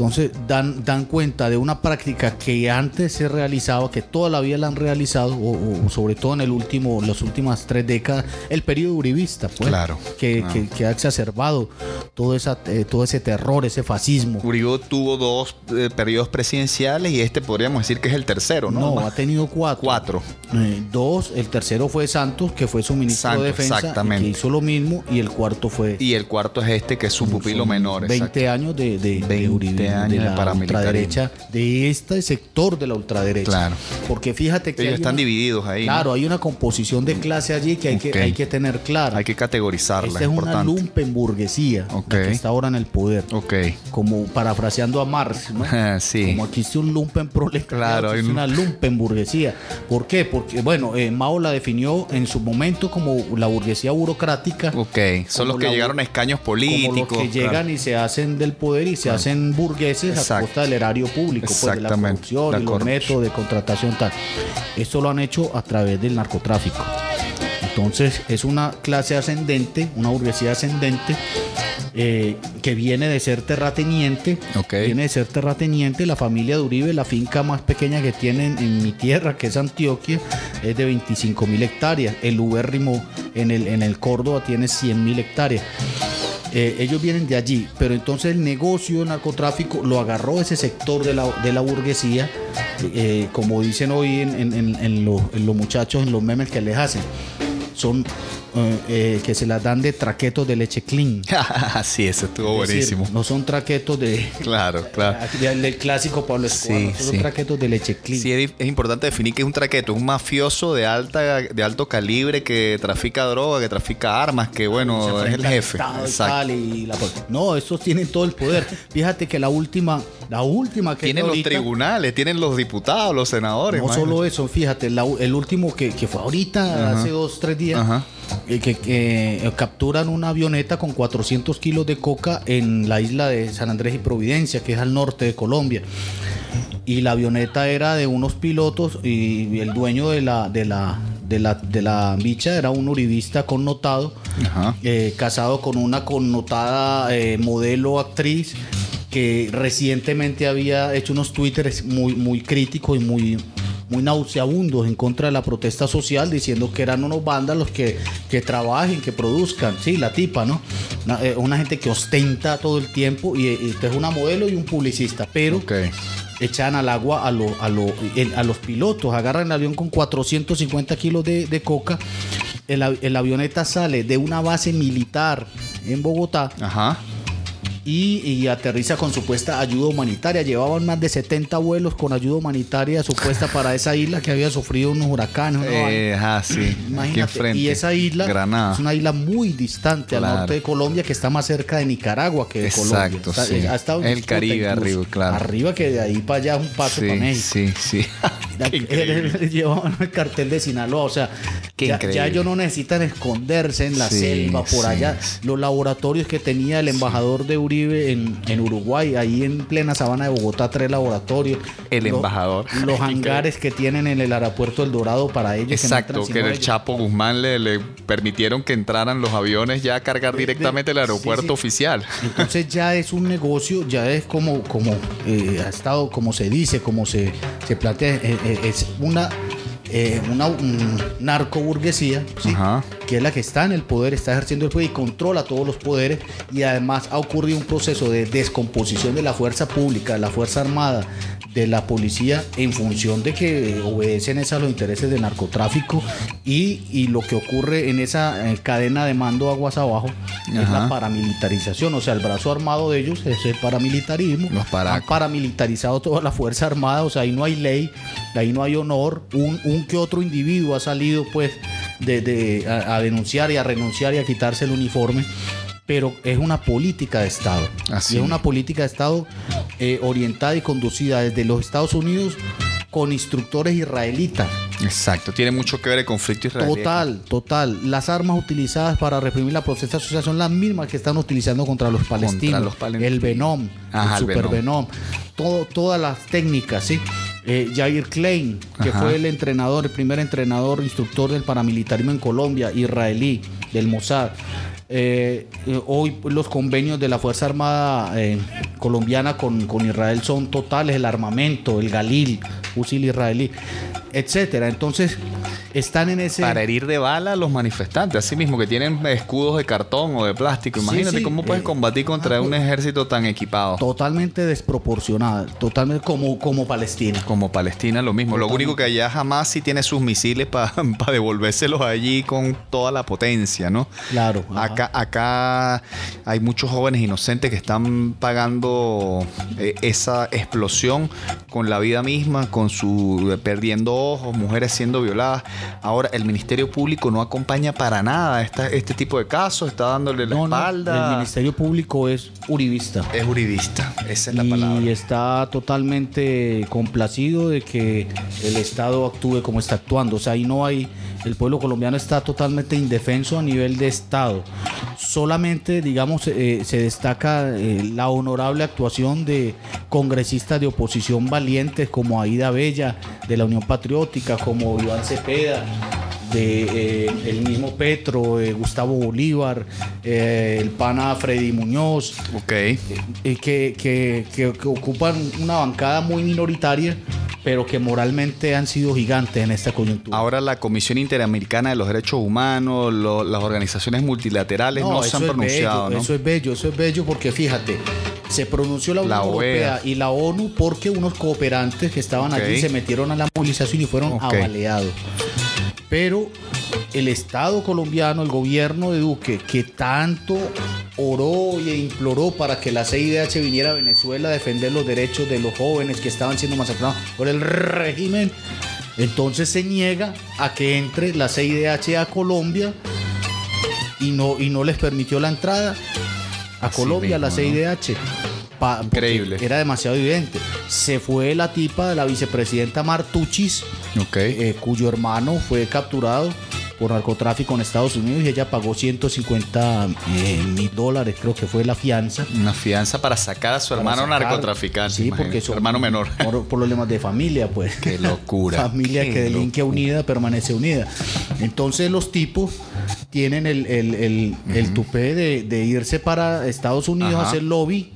Entonces dan, dan cuenta de una práctica que antes se realizaba, que toda la vida la han realizado, o, o sobre todo en el último, las últimas tres décadas, el periodo uribista, pues, Claro, que, claro. que- que ha exacerbado todo, esa, eh, todo ese terror, ese fascismo. Uribe tuvo dos eh, periodos presidenciales y este podríamos decir que es el tercero, ¿no? No, ha tenido cuatro. Cuatro. Eh, dos, el tercero fue Santos, que fue su ministro Santos, de defensa, exactamente. que hizo lo mismo, y el cuarto fue Y el cuarto es este que es su pupilo menor. 20 años de, de, de 20 Uribe, años de la ultraderecha, de este sector de la ultraderecha. Claro. Porque fíjate que Ellos están una- divididos ahí. ¿no? Claro, hay una composición de clase allí que hay, que, hay que tener clara. Hay que categorizarla. Esta es una importante. lumpenburguesía Ok. la que está ahora en el poder. Ok. Como parafraseando a Marx, ¿no? (laughs) sí. Como aquí existe un lumpen proletariado, Claro, un- una lumpen burguesía. ¿Por qué? Porque, bueno, eh, Mao la definió en su momento como la burguesía burocrática. Ok. Son los que llegaron a escaños políticos. Como los que claro. llegan y se hacen del poder y se hacen burgueses a costa del erario público, pues de la corrupción y los métodos de contratación tal. Esto lo han hecho a través del narcotráfico. Entonces es una clase ascendente, una burguesía ascendente eh, que viene de ser terrateniente. Viene de ser terrateniente. La familia de Uribe, la finca más pequeña que tienen en mi tierra, que es Antioquia, es de 25 mil hectáreas. El ubérrimo en el, en el Córdoba tiene 100 mil hectáreas. Eh, ellos vienen de allí, pero entonces el negocio de narcotráfico lo agarró ese sector de la, de la burguesía, eh, como dicen hoy en, en- en- los, en los muchachos, en los memes que les hacen. Son eh, eh, que se las dan de traquetos de leche clean. (laughs) sí, eso estuvo Es decir, buenísimo. no son traquetos de, Claro, (laughs) claro. del, clásico Pablo Escobar, Sí, no son sí. traquetos de leche clean. Sí, es, es importante definir que es un traqueto, es un mafioso de alta, de alto calibre que trafica droga, que trafica armas, que Se bueno, es el jefe. Exacto. tal, y la- no, estos tienen todo el poder. Fíjate que la última, la última que Tienen los tribunales, tienen los diputados, los senadores. No imagínate. solo eso, fíjate, la- el último que, que fue ahorita, hace dos, tres días, Ajá. Que, que, eh, capturan una avioneta con 400 kilos de coca en la isla de San Andrés y Providencia, que es al norte de Colombia. Y la avioneta era de unos pilotos y el dueño de la, de la, de la, de la bicha era un uribista connotado, eh, casado con una connotada eh, modelo actriz que recientemente había hecho unos twitters muy, muy críticos y muy, muy nauseabundos en contra de la protesta social, diciendo que eran unos vándalos que, que trabajen, que produzcan. Sí, la tipa, ¿no? Una, eh, una gente que ostenta todo el tiempo y, y usted es una modelo y un publicista, pero echan al agua a, lo- a, lo- a los pilotos, agarran el avión con 450 kilos de, de coca, el, el avioneta sale de una base militar en Bogotá Ajá. Y, y aterriza con supuesta ayuda humanitaria. Llevaban más de 70 vuelos con ayuda humanitaria supuesta para esa isla que había sufrido unos huracanes. Eh, ajá, sí. Imagínate, y esa isla Granada. es una isla muy distante Claro. al norte de Colombia que está más cerca de Nicaragua que de Exacto, Colombia. Sí. eh, El Caribe incluso. arriba, claro. Arriba que de ahí para allá es un paso para Sí, México. sí, sí. (laughs) (laughs) (laughs) Llevaban el cartel de Sinaloa, o sea, ya, ya ellos no necesitan esconderse en la Sí, selva, por allá. Los laboratorios que tenía el embajador de Uribe en, en Uruguay, ahí en plena sabana de Bogotá, tres laboratorios. El embajador. Los (laughs) hangares que tienen en el aeropuerto El Dorado para ellos. que no Exacto, que sino el. Chapo Guzmán le, le permitieron que entraran los aviones ya a cargar directamente el sí, aeropuerto sí. oficial. Entonces ya es un negocio, ya es como, como eh, ha estado, como se dice, como se, se plantea, eh, eh, es una, eh, una un narcoburguesía, que es la que está en el poder, está ejerciendo el poder y controla todos los poderes. Y además ha ocurrido un proceso de descomposición de la fuerza pública, de la fuerza armada, de la policía en función de que obedecen es a los intereses del narcotráfico y, y lo que ocurre en esa eh, cadena de mando aguas abajo es la paramilitarización, o sea, el brazo armado de ellos es el paramilitarismo. Los. Han paramilitarizado toda la fuerza armada, o sea, ahí no hay ley, ahí no hay honor. Un, un que otro individuo ha salido pues de, de- a, a denunciar y a renunciar y a quitarse el uniforme. Pero es una política de Estado. Así Y es una política de Estado eh, orientada y conducida desde los Estados Unidos con instructores israelitas. Exacto, tiene mucho que ver el conflicto israelí. Total, total. Las armas utilizadas para reprimir la protesta social son las mismas que están utilizando contra los palestinos. los palestinos. El Venom, Ajá, el el Super Venom. Venom. Todo, todas las técnicas, ¿sí? Eh, Jair Klein, que Ajá. fue el entrenador, el primer entrenador, instructor del paramilitarismo en Colombia, israelí, del Mossad. Eh, eh, hoy los convenios de la Fuerza Armada eh, colombiana con, con Israel son totales, el armamento, el Galil, fusil israelí, etcétera. Entonces, están en ese... Para herir de bala a los manifestantes, así mismo que tienen escudos de cartón o de plástico. Imagínate sí, cómo puedes combatir contra ah, un pues- ejército tan equipado. totalmente desproporcionada, totalmente como, como Palestina. Como Palestina, lo mismo. Lo único que allá jamás sí tiene sus misiles para (laughs) devolvérselos allí con toda la potencia, ¿no? Claro. ajá. Acá, acá hay muchos jóvenes inocentes que están pagando eh, esa explosión con la vida misma, con su perdiendo ojos, mujeres siendo violadas. Ahora el Ministerio Público no acompaña para nada esta- este tipo de casos, está dándole la No, no, espalda. el Ministerio Público es uribista. Es juridista, esa es la y palabra. está totalmente complacido de que el Estado actúe como está actuando. O sea, ahí no hay, el pueblo colombiano está totalmente indefenso a nivel de Estado. Solamente, digamos, eh, se destaca eh, la honorable actuación de congresistas de oposición valientes como Aida Bella de la Unión Patriótica, como Iván Cepeda de eh, el mismo Petro, eh, Gustavo Bolívar, eh, el pana Freddy Muñoz, Ok. eh, que, que- que- que ocupan una bancada muy minoritaria, pero que moralmente han sido gigantes en esta coyuntura. Ahora la Comisión Interamericana de los Derechos Humanos, lo- las organizaciones multilaterales no, se han pronunciado, bello, ¿no? Eso es bello, eso es bello porque fíjate, se pronunció la Unión La Europea y la ONU porque unos cooperantes que estaban Ok. allí se metieron a la movilización y fueron Ok. avaleados. Pero el Estado colombiano, el gobierno de Duque, que tanto oró e imploró para que la CIDH viniera a Venezuela a defender los derechos de los jóvenes que estaban siendo masacrados por el régimen, entonces se niega a que entre la CIDH a Colombia y no, y no les permitió la entrada a Colombia, a la. CIDH. Pa- porque Increíble. Era demasiado evidente. Se fue la tipa de la vicepresidenta Martuchis, eh, cuyo hermano fue capturado por narcotráfico en Estados Unidos y ella pagó 150 eh, mil dólares, creo que fue la fianza. Una fianza para sacar a su para hermano sacar- narcotraficante. Sí, porque imagínate, su hermano menor. Por problemas de familia, pues. Qué locura. familia Qué que delinque locura. unida permanece unida. Entonces los tipos tienen el, el, el, el tupé de, de irse para Estados Unidos Ajá. a hacer lobby.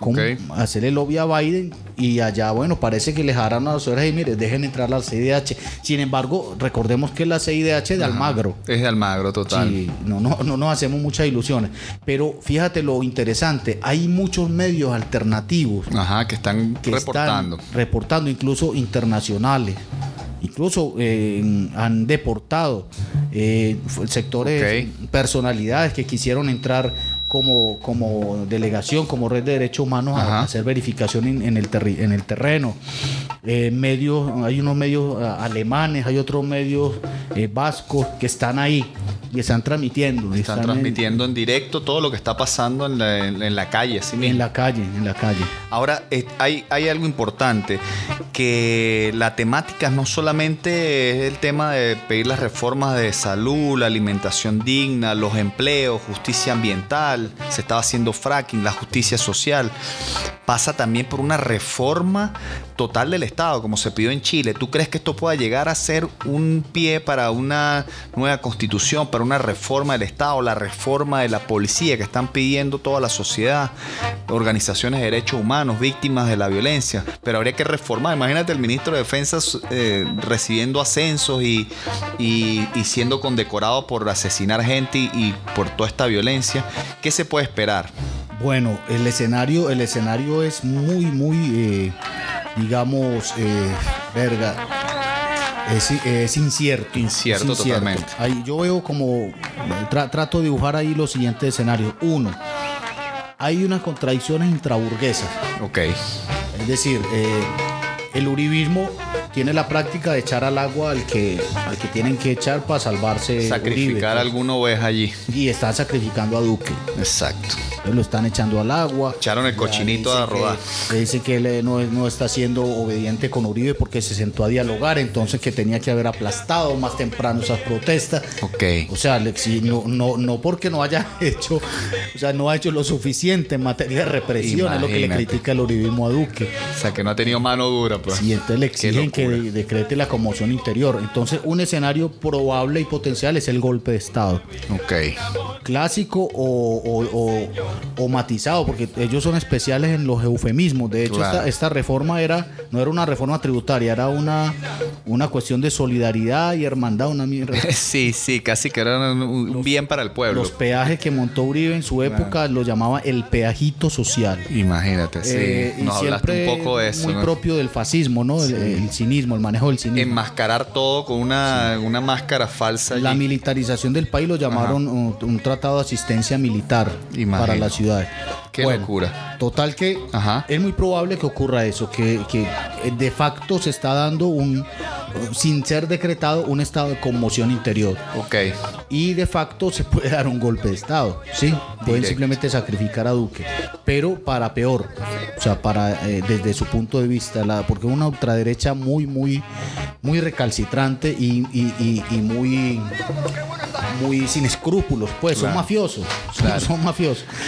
con- Ok. hacerle lobby a Biden y allá, bueno, parece que les harán a las horas y mire, dejen entrar la CIDH. Sin embargo, recordemos que la CIDH de Almagro. Es de Almagro, total. Sí, no, no, no nos hacemos muchas ilusiones. Pero fíjate lo interesante, hay muchos medios alternativos Ajá, que están que reportando. están reportando, incluso internacionales. Incluso eh, han deportado eh, sectores, Ok. personalidades que quisieron entrar como, como delegación, como red de derechos humanos a, Ajá. a hacer verificación en, en el, terri- en el terreno. Eh, medios, hay unos medios ah, alemanes, hay otros medios eh, vascos que están ahí y están transmitiendo. Están en- transmitiendo en directo todo lo que está pasando en la, en- en la calle. en mismo. la calle, en la calle. Ahora, eh, hay, hay algo importante, que la temática no solamente es el tema de pedir las reformas de salud, la alimentación digna, los empleos, justicia ambiental, se estaba haciendo fracking, la justicia social, pasa también por una reforma total del Estado, como se pidió en Chile. ¿Tú crees que esto pueda llegar a ser un pie para una nueva constitución, para una reforma del Estado, la reforma de la policía que están pidiendo toda la sociedad, organizaciones de derechos humanos, víctimas de la violencia? Pero habría que reformar. Imagínate el ministro de Defensa eh, recibiendo ascensos y, y- siendo condecorado por asesinar gente y, y por toda esta violencia. ¿Qué se puede esperar? Bueno, el escenario, el escenario es muy, muy, eh, digamos, eh, verga. Es, es incierto. Incierto es totalmente. Ahí yo veo como, tra- trato de dibujar ahí los siguientes escenarios. Uno, hay unas contradicciones intraburguesas. Ok. Es decir, eh, el uribismo tiene la práctica de echar al agua al que, al que tienen que echar para salvarse. Sacrificar Uribe, alguna oveja allí. Y están sacrificando a Duque. Exacto. Entonces lo están echando al agua. Echaron el cochinito a rodar. que- dice que él eh, no, no está siendo obediente con Uribe porque se sentó a dialogar, entonces que tenía que haber aplastado más temprano esas protestas. Ok. O sea, le- si no, no, no porque no haya (laughs) hecho, o sea, no ha hecho lo suficiente en materia de represión, es lo que le critica el uribismo a Duque. O sea, que no ha tenido mano dura, pues. Y entonces le exigen que decrete la conmoción interior. Entonces, un escenario probable y potencial es el golpe de Estado Ok. clásico o, o- o- o matizado, porque ellos son especiales en los eufemismos. De hecho, Claro. esta, esta reforma era no era una reforma tributaria, era una, una cuestión de solidaridad y hermandad, una mierda. (laughs) Sí, sí, casi que era un, bien para el pueblo. Los peajes que montó Uribe en su época lo llamaba el peajito social. Imagínate, sí. Eh, y Nos hablaste un poco de eso. Muy ¿no? propio del fascismo, ¿no? El, el cinismo, el manejo del cinismo. Enmascarar todo con una, una máscara falsa. La allí. militarización del país lo llamaron un, un tratado de asistencia militar Imagínate. para las ciudades. Qué locura. Total que Ajá. es muy probable que ocurra eso, que, que eh, de facto se está dando un, sin ser decretado, un estado de conmoción interior. Ok. Y de facto se puede dar un golpe de Estado, ¿sí? Pueden simplemente sacrificar a Duque, pero para peor, o sea, para eh, desde su punto de vista, la, porque es una ultraderecha muy, muy, muy recalcitrante y, y- y- y muy, muy sin escrúpulos, pues, son mafiosos, son, (laughs) Claro. son mafiosos.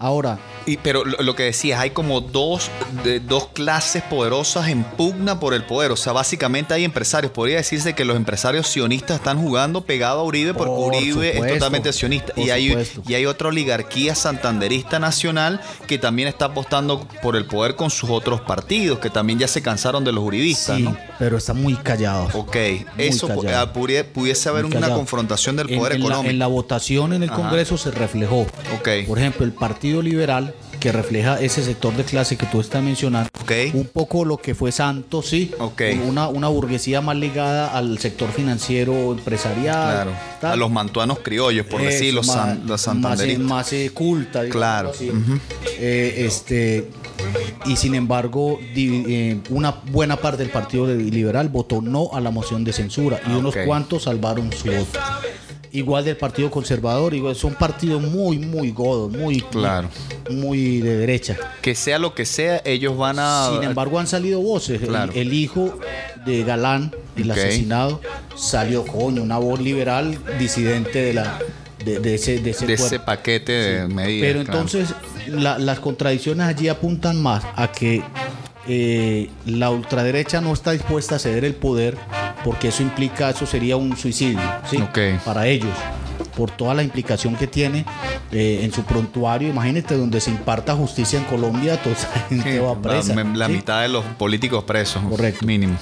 Ahora, Y, pero lo, lo que decías, hay como dos, de- dos clases poderosas en pugna por el poder. O sea, básicamente hay empresarios. Podría decirse que los empresarios sionistas están jugando pegado a Uribe porque Por Uribe es totalmente sionista. Y hay, y hay otra oligarquía santanderista nacional que también está apostando por el poder con sus otros partidos, que también ya se cansaron de los uribistas, sí, ¿no? pero están muy callados. Ok, Muy eso pu- callado. ah, pudiese haber Muy una callado. confrontación del poder en la- económico. en la votación en el Ajá. Congreso se reflejó. Ok. Por ejemplo, el Partido Liberal, que refleja ese sector de clase que tú estás mencionando, un poco lo que fue Santos, sí. Una, una burguesía más ligada al sector financiero empresarial. Claro. tal. A los mantuanos criollos, por Eso, más- san- los más, santanderistas. más, eh, culta, digamos Claro. así. Eh, este y sin embargo eh, una buena parte del partido liberal votó no a la moción de censura y Ah, unos cuantos salvaron su voto igual del partido conservador igual son partidos muy muy godos muy Claro. muy de derecha Que sea lo que sea, ellos van a. sin embargo han salido voces El- Claro. el, hijo de Galán el asesinado salió coño una voz liberal disidente de la de, de ese de ese de cuerpo. ese paquete de medidas. Pero claro. entonces la- las contradicciones allí apuntan más a que eh, la ultraderecha no está dispuesta a ceder el poder porque eso implica, eso sería un suicidio para ellos por toda la implicación que tiene eh, en su prontuario. Imagínate donde se imparta justicia en Colombia, (laughs) toda esa gente Sí, va la- presa. La, ¿sí? mitad de los políticos presos. Correcto. Mínimo.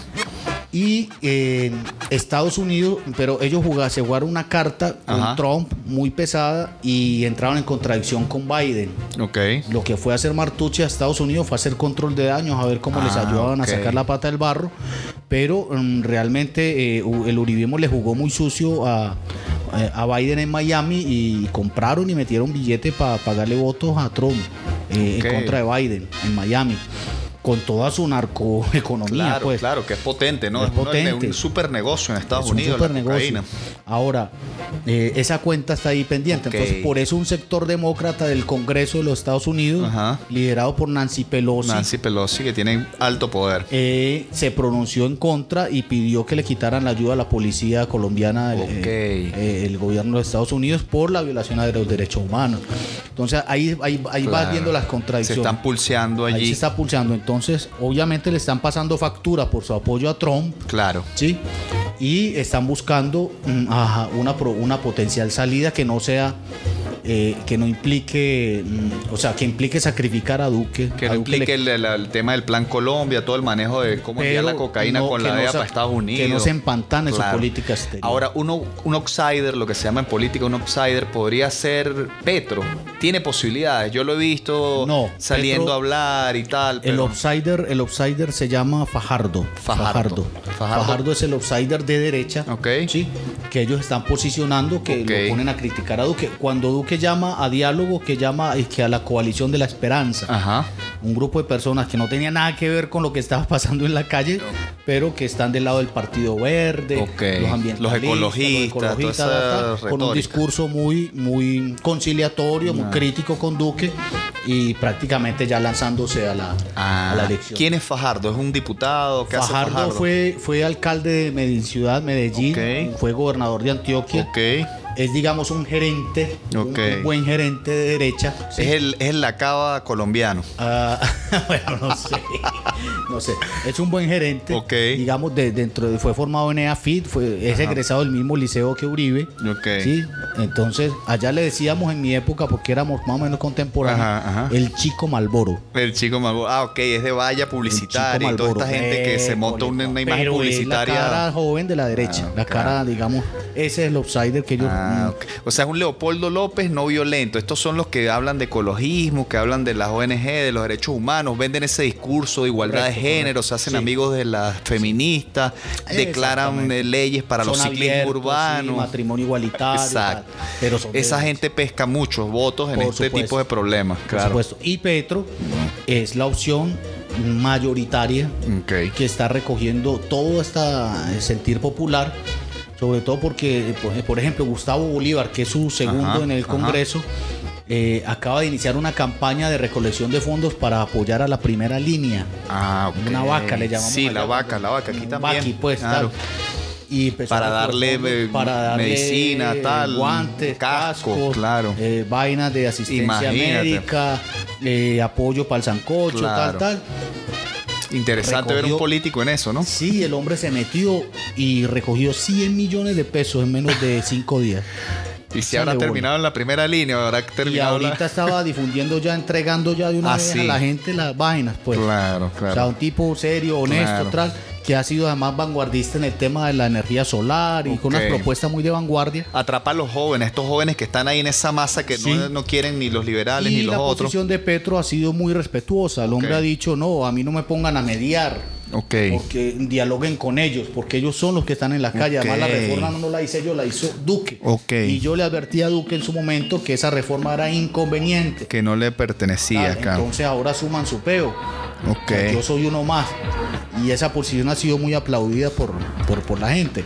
Y eh, Estados Unidos, pero ellos jugaron, se jugaron una carta con Ajá. Trump muy pesada y entraron en contradicción con Biden. Lo que fue hacer Martucci a Estados Unidos fue hacer control de daños, a ver cómo les Ah, ayudaban a sacar la pata del barro. Pero mm, realmente eh, el uribismo le jugó muy sucio a, a Biden en Miami y compraron y metieron billete para pagarle votos a Trump eh, en contra de Biden en Miami. Con toda su narcoeconomía, Claro, pues. claro, que es potente, ¿no? Es potente. un super negocio en Estados Es un Unidos. la supernegocio. cocaína. Ahora, eh, esa cuenta está ahí pendiente. Entonces, por eso un sector demócrata del Congreso de los Estados Unidos, Ajá. liderado por Nancy Pelosi, Nancy Pelosi, que tiene alto poder. eh, se pronunció en contra y pidió que le quitaran la ayuda a la policía colombiana, el, Ok. eh, eh, el gobierno de Estados Unidos, por la violación de los derechos humanos. Entonces, ahí, ahí, ahí vas Claro. viendo las Se contradicciones. están pulseando Ahí allí. se está pulsando. Entonces, obviamente le están pasando factura por su apoyo a Trump. Claro. ¿sí? Y están buscando mm, ajá, una, pro- una potencial salida que no sea, eh, que no implique, mm, o sea, que implique sacrificar a Duque. Que A no Duque implique le- el, tema del plan Colombia, todo el manejo de cómo enviar la cocaína no- con la no DEA se- para Estados Unidos. Que no se empantane su política exterior. Ahora, uno, un outsider, lo que se llama en política un outsider, podría ser Petro. Tiene posibilidades. Yo lo he visto No, saliendo Petro- a hablar y tal. el outsider, el outsider se llama Fajardo. Fajardo. Fajardo. Fajardo. es el outsider de derecha. Ok. Sí. Que ellos están posicionando, que lo ponen a criticar a Duque. Cuando Duque llama a diálogo, que llama y que a la coalición de la esperanza. Ajá. un grupo de personas que no tenían nada que ver con lo que estaba (laughs) pasando en la calle, pero que están del lado del Partido Verde, los ambientalistas, Los ecologistas, toda esa tal, con un discurso muy, muy conciliatorio, muy crítico con Duque y prácticamente ya lanzándose a la, Ah, a la elección. ¿Quién es Fajardo? ¿Es un diputado? ¿Qué hace Fajardo? Fue, fue alcalde de Medellín, ciudad Medellín, fue gobernador de Antioquia. Es, digamos, un gerente, un- Ok. un, buen gerente de derecha. ¿sí? Es el, es el Lacaba colombiano. Ah, (laughs) bueno, no sé. No sé. Es un buen gerente. Ok. Digamos, de, dentro de, fue formado en EAFIT, fue, es egresado del mismo liceo que Uribe. Ok. Sí. Entonces, allá le decíamos en mi época, porque éramos más o menos contemporáneos, Ajá, ajá. el chico Malboro. El chico Malboro. Ah, ok, es de valla publicitaria y toda esta gente que se monta una, una imagen Pero es publicitaria. la cara joven de la derecha. Ah, la cara, digamos, ese es el outsider que ellos. Ah, ok. O sea, es un Leopoldo López no violento. Estos son los que hablan de ecologismo, que hablan de las ONG, de los derechos humanos, venden ese discurso de igualdad Correcto, de género, correcto. se hacen Sí. amigos de las feministas, declaran eh, leyes para los ciclismos urbanos. sí, matrimonio igualitario. Exacto. Pero son Esa gente pesca muchos votos en Por este supuesto. tipo de problemas. Por Claro. supuesto. Y Petro es la opción mayoritaria que está recogiendo todo este sentir popular, sobre todo porque, por- por ejemplo, Gustavo Bolívar, que es su segundo Ajá, en el. Congreso, eh, acaba de iniciar una campaña de recolección de fondos para apoyar a la primera línea. Ah, ok. Una vaca le llamamos. Sí, la vaca, la vaca aquí también. vaqui, pues, Claro. tal. Y empezó Para darle, fondos eh, para darle, medicina, eh, tal, guantes, casco, cascos, claro. eh, vainas de asistencia Imagínate. médica, eh, apoyo para el sancocho, Claro. tal, tal. Interesante ver un político en eso, ¿no? Sí, el hombre se metió y recogió 100 millones de pesos en menos de 5 días. Y si habrá terminado en la primera línea, habrá Y terminado la- ahorita estaba (laughs) difundiendo ya, entregando ya de una Ah, vez sí. a la gente las vainas, pues. Claro, O sea, claro. un tipo serio, honesto, Claro. tal, que ha sido además vanguardista en el tema de la energía solar y con unas propuestas muy de vanguardia. Atrapa a los jóvenes, estos jóvenes que están ahí en esa masa que Sí. no, no quieren ni los liberales Y ni los la otros. posición de Petro ha sido muy respetuosa. El hombre ha dicho, no, a mí no me pongan a mediar. Ok. Porque dialoguen con ellos, porque ellos son los que están en la calle. Además, la reforma no la hice yo, la hizo Duque. Ok. Y yo le advertí a Duque en su momento que esa reforma era inconveniente. Que no le pertenecía, claro. Entonces ahora suman su peo. Ok. Yo soy uno más. Y esa posición ha sido muy aplaudida por, por la gente.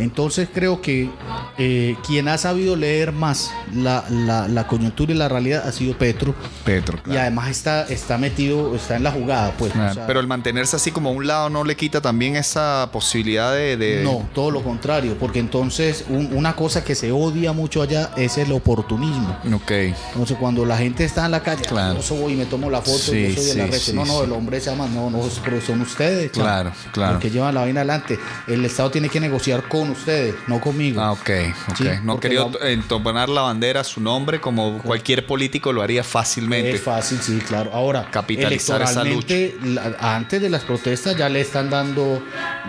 Entonces creo que eh, quien ha sabido leer más la, la- la coyuntura y la realidad ha sido Petro. Petro, Y además está, está metido, está en la jugada, pues. Claro. O sea, Pero el mantenerse así como a un lado no le quita también esa posibilidad de... de- No, todo lo contrario, porque entonces un- una cosa que se odia mucho allá es el oportunismo. Ok. Entonces cuando la gente está en la calle, Claro. yo soy y me tomo la foto, Sí, yo soy de la sí, red. sí, no, no, sí. el hombre se llama, no, no, pero son ustedes. Claro, claro. Los que llevan la vaina adelante. El Estado tiene que negociar con ustedes, no conmigo. Ah, ok, ok. Sí, no quería entonar la bandera su nombre como cualquier político lo haría fácilmente. Es fácil, sí, claro. Ahora, Capitalizar esa la- antes de las protestas ya le están dando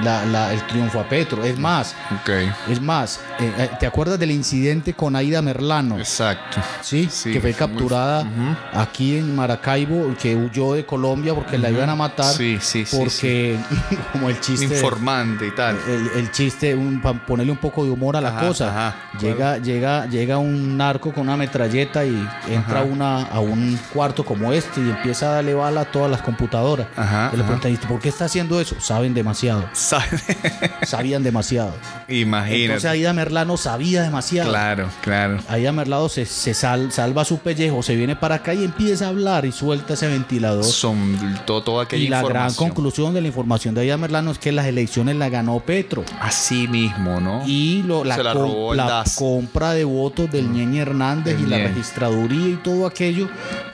la- la- el triunfo a Petro. Es más, Ok. es más, eh, eh, ¿te acuerdas del incidente con Aida Merlano? Exacto. Sí, Sí, que fue fue muy- capturada aquí en Maracaibo, que huyó de Colombia porque la iban a matar. Sí, sí, sí, Porque, (laughs) como el chiste. Informante y tal. El, el chiste, un, para ponerle un poco de humor a la Ajá, cosa. ajá. llega, llega, llega un narco con una metralleta y entra Ajá. una, a un cuarto como este y empieza a darle bala a todas las computadoras. Ajá, Y le preguntan, "¿Y ¿por qué está haciendo eso? Saben demasiado. (laughs) Sabían demasiado. Imagínate. Entonces Aida Merlano sabía demasiado. Claro, claro. Aida Merlano se, se sal- salva su pellejo, se viene para acá y empieza a hablar y suelta ese ventilador. Son todo, toda aquella Y la gran conclusión de la información de Aida Merlano es que las elecciones las ganó Petro. Así mismo, ¿no? Y lo, la, com- compra de votos del Ñeñe Hernández y la registraduría y todo aquello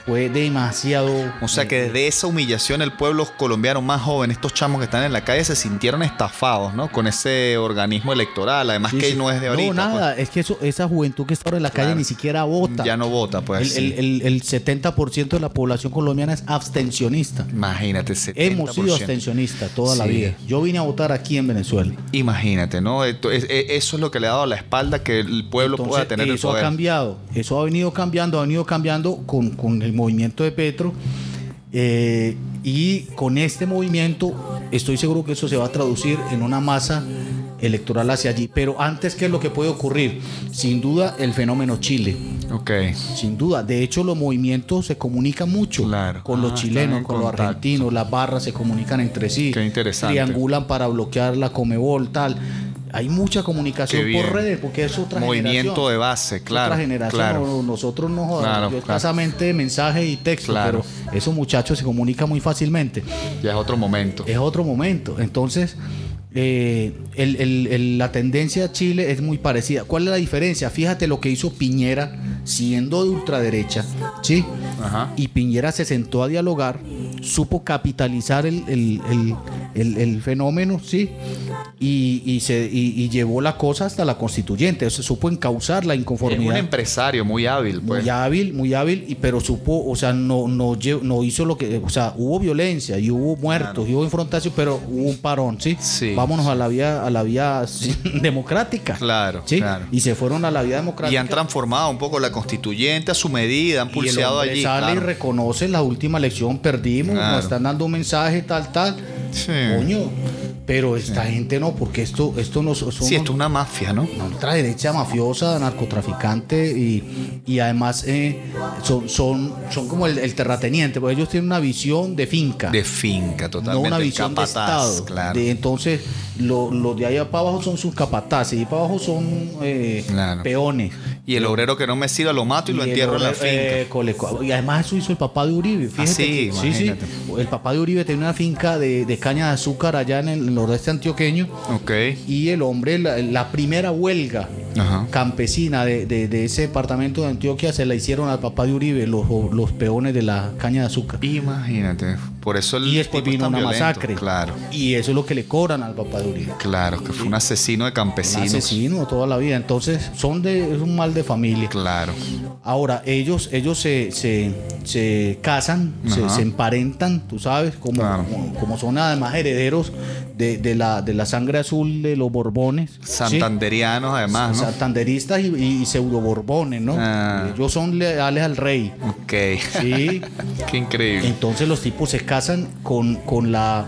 fue demasiado. O sea que desde esa humillación el pueblo colombiano más joven, estos chamos que están en la calle, se sintieron estafados, ¿no? Con ese organismo electoral. Además Sí, que sí. no es de ahorita. No, nada, es que eso, esa juventud que está ahora en la calle ni siquiera pues. vota. Ya no vota, pues. el, sí. el- el- el 70% de la población colombiana es abstencionista. Imagínate, 70%. Hemos sido abstencionistas toda la vida. Yo vine a votar aquí en Venezuela. Imagínate, ¿no? Es- eso es lo que le ha dado la espalda que el pueblo Entonces, pueda tener el eso ha poder. cambiado. Eso ha venido cambiando, ha venido cambiando con, con el movimiento de Petro. eh, y con este movimiento estoy seguro que eso se va a traducir en una masa electoral hacia allí. Pero antes, ¿qué es lo que puede ocurrir? Sin duda, el fenómeno Chile. Ok. Sin duda. De hecho, los movimientos se comunican mucho Claro. con Ah, los están chilenos, en con los argentinos, las barras se comunican entre sí. Qué interesante. Triangulan para bloquear la Comebol, tal. Hay mucha comunicación por redes, porque es otra Movimiento generación. de base, claro. Otra generación. claro. no- nosotros no jodamos. Claro, Yo claro. escasamente mensaje y texto, Claro. pero esos muchachos se comunican muy fácilmente. Ya es otro momento. Es otro momento. Entonces, eh, el- el- el- la tendencia a Chile es muy parecida. ¿Cuál es la diferencia? Fíjate lo que hizo Piñera siendo de ultraderecha, ¿sí? Ajá. Y Piñera se sentó a dialogar, supo capitalizar el, el- el- fenómeno, ¿sí? Y, y se, y- y llevó la cosa hasta la constituyente, o sea, supo encauzar la Es un inconformidad. empresario muy hábil, pues. Muy hábil, muy hábil, y, pero supo, o sea, no, no, no hizo lo que, o sea, hubo violencia y hubo muertos y hubo confrontación, pero hubo un parón, ¿sí? Sí. Vámonos a la vía, a la vía (laughs) democrática. Claro, ¿sí? claro. Y se fueron a la vía democrática. Y han transformado un poco la constituyente a su medida, han Y el pulseado hombre allí. sale y reconoce la última elección, perdimos, Claro. nos están dando un mensaje, tal, tal. Sí. Coño, pero esta gente no, porque esto, esto no son Sí, esto es una mafia, ¿no? una ultraderecha mafiosa, narcotraficante y, y además eh, son, son, son como el, el terrateniente, porque ellos tienen una visión de finca. De finca, no totalmente. una el visión de capataz, Estado. Claro. De- entonces, lo- los de allá para abajo son sus capataces y para abajo son eh, Claro. peones. Y el obrero que no me sirva lo mato y, lo el entierro en la obrero, finca. eh, coleco- y además eso hizo el papá de Uribe. Fíjate Ah, sí, que- sí, sí. El papá de Uribe tenía una finca de, de caña de azúcar allá en el nordeste antioqueño. ok. Y el hombre, la, la primera huelga Ajá. campesina de, de- de ese departamento de Antioquia se la hicieron al papá de Uribe, los, los peones de la caña de azúcar. Imagínate. Por eso el Y después vino una violento. masacre. Claro. Y eso es lo que le cobran al papá de Uribe. Claro, que fue un asesino de Un campesinos. asesino toda la vida. Entonces, son de, es un mal de familia. Claro. Ahora, ellos, ellos se, se, se casan, se, emparentan, tú sabes, como, Claro. como, como son además herederos de, de la, de la sangre azul de los Borbones. ¿sí? Santanderianos, además, ¿no? Santanderistas y, y pseudo Borbones, ¿no? Ah. Ellos son leales al rey. Ok. Sí. (laughs) Qué increíble. Entonces los tipos se casan con, con la,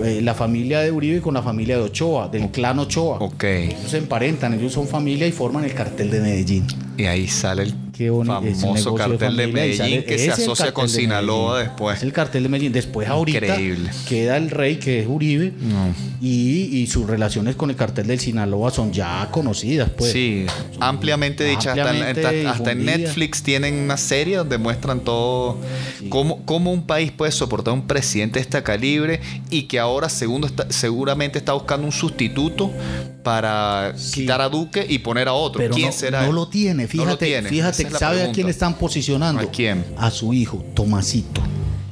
eh, la familia de Uribe y con la familia de Ochoa, del clan Ochoa. Ok. Ellos se emparentan, ellos son familia y forman el cartel de Medellín. Y ahí sale el Qué bonito. famoso cartel de familia Medellín sale- que se asocia con de Sinaloa después. Es el cartel de Medellín. Después ahorita Increíble. queda el rey que es Uribe No. y, y sus relaciones con el cartel del Sinaloa son ya conocidas. Pues. Sí, ampliamente dicha. Hasta, en- Ampliamente hasta- hasta en difundida. Netflix tienen una serie donde muestran todo. Cómo, cómo un país puede soportar un presidente de este calibre y que ahora segundo está- seguramente está buscando un sustituto para Sí. quitar a Duque y poner a otro. Pero ¿Quién no, será? no él? lo tiene, No fíjate, lo tiene. fíjate, Esa es la ¿sabe a quién están posicionando? ¿A quién? A su hijo, Tomasito.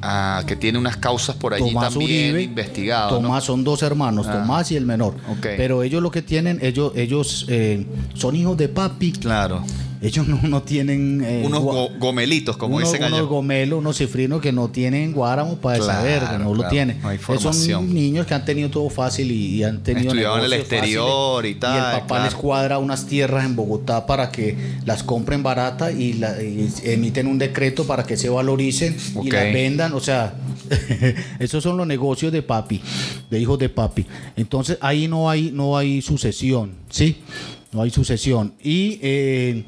Ah, que tiene unas causas por allí Tomás también Uribe, investigadas. ¿no? Tomás son dos hermanos, Ah. Tomás y el menor. Pero ellos lo que tienen, ellos, ellos eh, son hijos de papi. Claro. Ellos no, no tienen... eh, Unos go- gomelitos, como dicen allá. unos gomelos, unos cifrinos que no tienen guáramo para Claro, saber, que no lo tienen. no. Son niños que han tenido todo fácil y, y han tenido Estudiaban en el exterior fáciles, y tal, Y el papá claro. les cuadra unas tierras en Bogotá para que las compren barata y, la- y emiten un decreto para que se valoricen y las vendan. O sea, (laughs) esos son los negocios de papi, de hijos de papi. Entonces ahí no hay, no hay sucesión, ¿sí? No hay sucesión. Y eh,